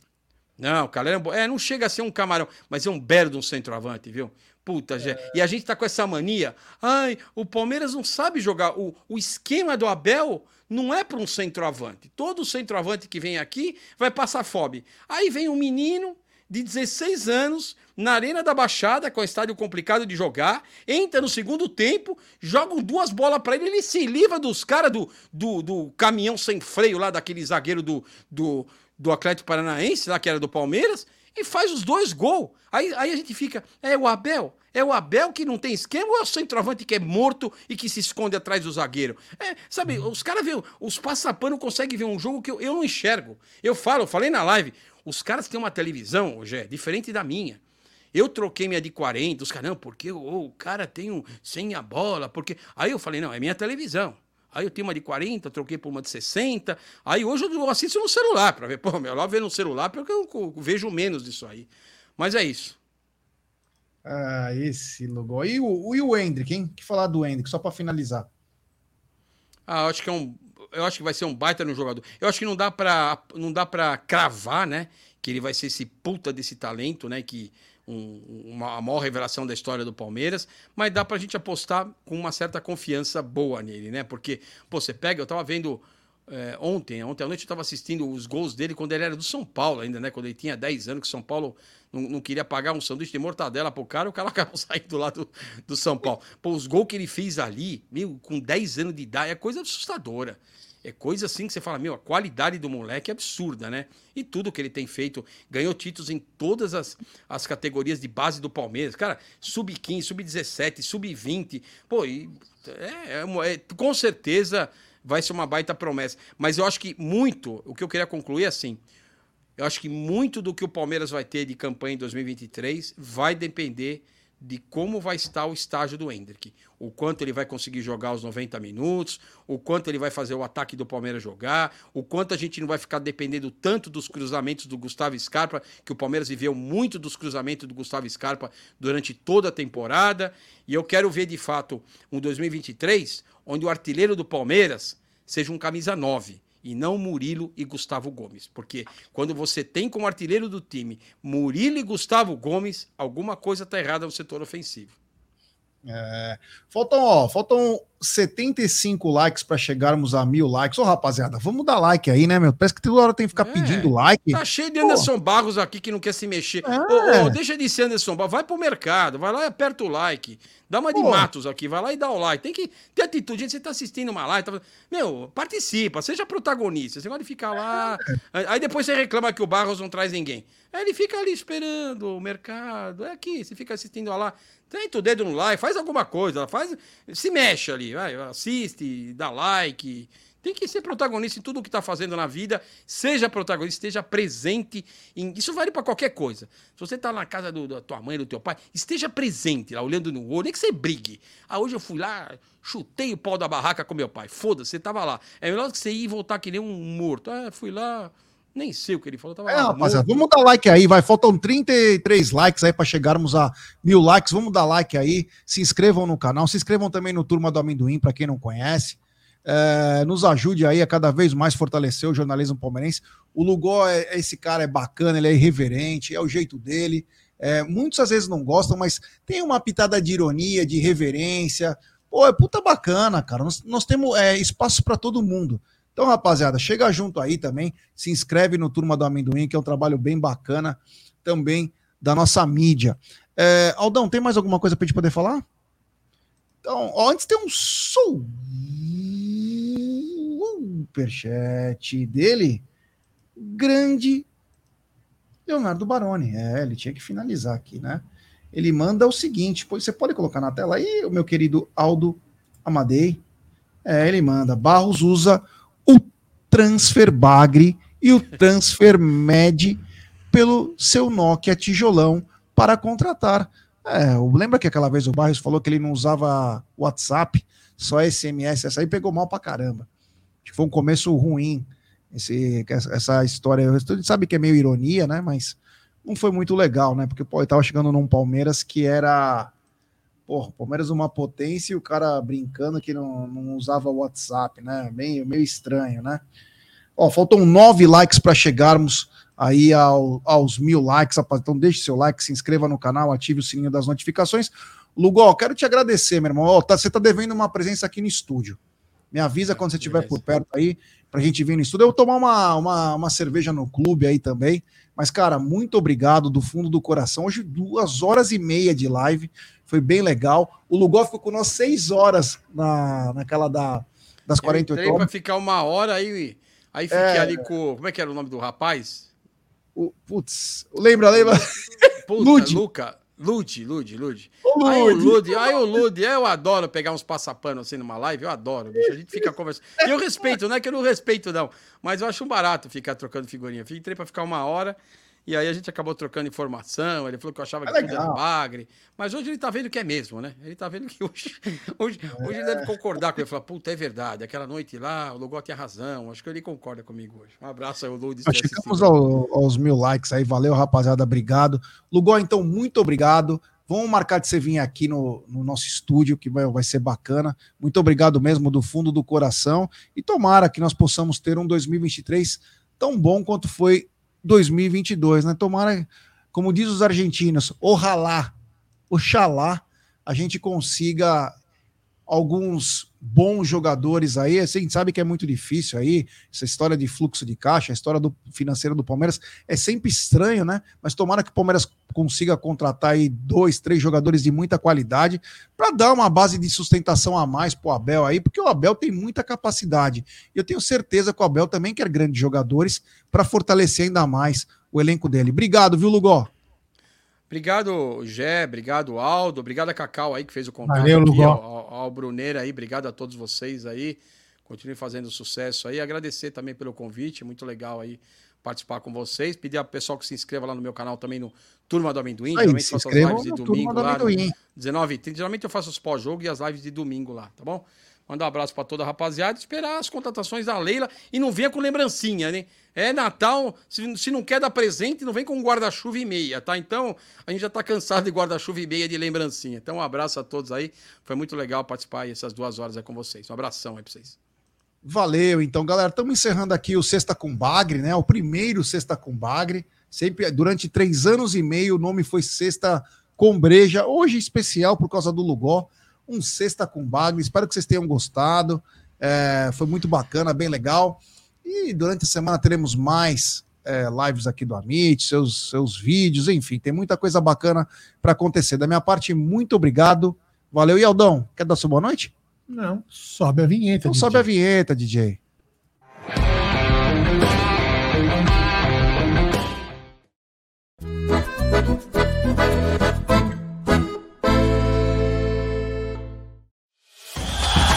Não, o Calera é, um... é, não chega a ser um camarão, mas é um belo de um centroavante, viu? Puta, é... e a gente tá com essa mania. Ai, o Palmeiras não sabe jogar. O, o esquema do Abel não é para um centroavante. Todo centroavante que vem aqui vai passar fome. Aí vem um menino de 16 anos na Arena da Baixada, com o estádio complicado de jogar, entra no segundo tempo, jogam duas bolas para ele, ele se livra dos caras do, do, do, caminhão sem freio lá, daquele zagueiro do, do, do Atlético Paranaense, lá que era do Palmeiras, e faz os dois gols. Aí, aí a gente fica, é o Abel, é o Abel que não tem esquema ou é o centroavante que é morto e que se esconde atrás do zagueiro? É, sabe, os caras veem, os passapanos conseguem ver um jogo que eu, eu não enxergo. Eu falo, eu falei na live, os caras têm uma televisão, hoje é diferente da minha. Eu troquei minha de 40, os caras, não, porque oh, o cara tem um sem a bola, porque. Aí eu falei, não, é minha televisão. Aí eu tenho uma de 40, troquei por uma de 60. Aí hoje eu assisto no celular para ver. Pô, melhor ver no celular porque eu vejo menos disso aí. Mas é isso. Ah, esse logo. E o, e o Hendrick, hein? Que falar do Hendrick, só para finalizar. Ah, eu acho que é um. Eu acho que vai ser um baita no jogador. Eu acho que não dá para não dá para cravar, né? Que ele vai ser esse puta desse talento, né? Que um, uma, a maior revelação da história do Palmeiras, mas dá pra gente apostar com uma certa confiança boa nele, né? Porque, pô, você pega, eu tava vendo é, ontem, ontem à noite eu tava assistindo os gols dele quando ele era do São Paulo ainda, né? Quando ele tinha 10 anos, que São Paulo não, não, queria pagar um sanduíche de mortadela pro cara, o cara acabou saindo do, do São Paulo. Pô, os gols que ele fez ali, meu, com 10 anos de idade, é coisa assustadora. É coisa assim que você fala, meu, a qualidade do moleque é absurda, né? E tudo que ele tem feito, ganhou títulos em todas as, as categorias de base do Palmeiras. Cara, sub-15, sub-17, sub-20. Pô, e, é, é, é, com certeza vai ser uma baita promessa. Mas eu acho que muito, o que eu queria concluir é assim, eu acho que muito do que o Palmeiras vai ter de campanha em 2023 vai depender de como vai estar o estágio do Hendrick. O quanto ele vai conseguir jogar os 90 minutos, o quanto ele vai fazer o ataque do Palmeiras jogar, o quanto a gente não vai ficar dependendo tanto dos cruzamentos do Gustavo Scarpa, que o Palmeiras viveu muito dos cruzamentos do Gustavo Scarpa durante toda a temporada. E eu quero ver de fato um 2023 onde o artilheiro do Palmeiras seja um camisa 9 e não Murilo e Gustavo Gomes. Porque quando você tem como artilheiro do time Murilo e Gustavo Gomes, alguma coisa está errada no setor ofensivo. É, faltam, ó, faltam 75 likes para chegarmos a mil likes. Ô, rapaziada, vamos dar like aí, né, meu? Parece que toda hora tem que ficar é, pedindo like. Tá cheio de Anderson Pô. Barros aqui que não quer se mexer. É. Ô, ô, deixa de ser Anderson Barros, vai pro mercado, vai lá e aperta o like. Dá uma de Pô. Matos aqui, vai lá e dá o like. Tem que ter atitude. Gente, você tá assistindo uma live, tá... meu, participa, seja protagonista. Você pode ficar lá. É. Aí depois você reclama que o Barros não traz ninguém. Aí ele fica ali esperando o mercado. É aqui, você fica assistindo lá. Tenta o dedo no like, faz alguma coisa, faz, se mexe ali, vai, assiste, dá like. Tem que ser protagonista em tudo o que está fazendo na vida. Seja protagonista, esteja presente. Em... Isso vale para qualquer coisa. Se você está na casa do, da tua mãe, do teu pai, esteja presente lá, olhando no olho. Nem que você brigue. Ah, hoje eu fui lá, chutei o pau da barraca com meu pai. Foda-se, você estava lá. É melhor que você ir e voltar que nem um morto. Ah, fui lá, Nem sei o que ele falou. Tava é, rapaziada, vamos dar like aí, vai. Faltam 33 likes aí para chegarmos a mil likes. Vamos dar like aí. Se inscrevam no canal. Se inscrevam também no Turma do Amendoim, para quem não conhece. É, nos ajude aí a cada vez mais fortalecer o jornalismo palmeirense. O Lugó, é, é, esse cara é bacana, ele é irreverente, é o jeito dele. É, muitos às vezes não gostam, mas tem uma pitada de ironia, de reverência. Pô, é puta bacana, cara. Nós, nós temos é, espaço para todo mundo. Então, rapaziada, chega junto aí também, se inscreve no Turma do Amendoim, que é um trabalho bem bacana também da nossa mídia. É, Aldão, tem mais alguma coisa para gente poder falar? Então, ó, antes tem um superchat dele, grande Leonardo Baroni. É, ele tinha que finalizar aqui, né? Ele manda o seguinte, você pode colocar na tela aí, o meu querido Aldo Amadei. É, ele manda, Barros usa Transfer Bagre e o Transfer Med pelo seu Nokia tijolão para contratar. É, lembra que aquela vez o Barros falou que ele não usava WhatsApp, só SMS, essa aí pegou mal pra caramba. Acho que foi um começo ruim, esse, essa história. A gente sabe que é meio ironia, né? Mas não foi muito legal, né? Porque pô, ele tava chegando num Palmeiras que era Porra, Palmeiras uma potência e o cara brincando que não, não usava WhatsApp, né? Meio, meio estranho, né? Ó, faltam nove likes para chegarmos aí ao, aos mil likes, rapaz. Então deixe seu like, se inscreva no canal, ative o sininho das notificações. Lugol, quero te agradecer, meu irmão. Ó, tá, você tá devendo uma presença aqui no estúdio. Me avisa quando você estiver por perto aí, pra gente vir no estúdio. Eu vou tomar uma, uma, uma cerveja no clube aí também. Mas, cara, muito obrigado do fundo do coração. Hoje, duas horas e meia de live foi bem legal. O Lugol ficou com nós seis horas na, naquela da, das 48 horas. para ficar uma hora aí, aí fiquei é... ali com. Como é que era o nome do rapaz? O, putz, lembra, lembra? Puta, Lude. Luca. Lude, Lude, Lude. Aí o Lude, aí o Lude, eu adoro pegar uns passapanos assim numa live, eu adoro, bicho. A gente fica conversando. E eu respeito, não é que eu não respeito, não. Mas eu acho um barato ficar trocando figurinha. Entrei pra ficar uma hora. E aí a gente acabou trocando informação. Ele falou que eu achava é que era bagre. Mas hoje ele tá vendo que é mesmo, né? Ele tá vendo que hoje, hoje, é. hoje ele deve concordar com ele. Falar, puta, é verdade. Aquela noite lá, o Lugol tinha razão. Acho que ele concorda comigo hoje. Um abraço aí, o Ludes. Chegamos ao, aos mil likes aí. Valeu, rapaziada. Obrigado. Lugol, então, muito obrigado. Vamos marcar de você vir aqui no, no nosso estúdio, que vai, vai ser bacana. Muito obrigado mesmo, do fundo do coração. E tomara que nós possamos ter um 2023 tão bom quanto foi 2022, né? Tomara, como diz os argentinos, ojalá, oxalá, a gente consiga alguns bons jogadores aí. Assim, a gente sabe que é muito difícil aí, essa história de fluxo de caixa, a história do financeiro do Palmeiras é sempre estranho, né? Mas tomara que o Palmeiras consiga contratar aí dois, três jogadores de muita qualidade para dar uma base de sustentação a mais pro Abel aí, porque o Abel tem muita capacidade. E eu tenho certeza que o Abel também quer grandes jogadores para fortalecer ainda mais o elenco dele. Obrigado, viu, Lugó? Obrigado, Gé, obrigado, Aldo, obrigado a Cacau aí que fez o contato Valeu, aqui, ao, ao Bruneira aí, obrigado a todos vocês aí. Continue fazendo sucesso aí. Agradecer também pelo convite, muito legal aí participar com vocês. Pedir ao pessoal que se inscreva lá no meu canal também no Turma do Amendoim. Aí, geralmente faço as lives de domingo lá. 19 h Geralmente eu faço os pós-jogo e as lives de domingo lá, tá bom? Mandar um abraço para toda a rapaziada, esperar as contratações da Leila e não venha com lembrancinha, né? É Natal, se, se não quer dar presente, não vem com guarda-chuva e meia, tá? Então, a gente já tá cansado de guarda-chuva e meia de lembrancinha. Então, um abraço a todos aí. Foi muito legal participar essas duas horas aí com vocês. Um abração aí pra vocês. Valeu, então, galera. Estamos encerrando aqui o Sexta com Bagre, né? O primeiro Sexta com Bagre. Sempre, durante três anos e meio, o nome foi Sexta com Breja. Hoje, especial por causa do Lugó um Sexta com Bagre. Espero que vocês tenham gostado. É, foi muito bacana, bem legal. E durante a semana teremos mais é, lives aqui do Amit, seus, seus vídeos, enfim, tem muita coisa bacana para acontecer. Da minha parte, muito obrigado. Valeu, e Aldão, quer dar sua boa noite? Não, sobe a vinheta. Então DJ. sobe a vinheta, DJ.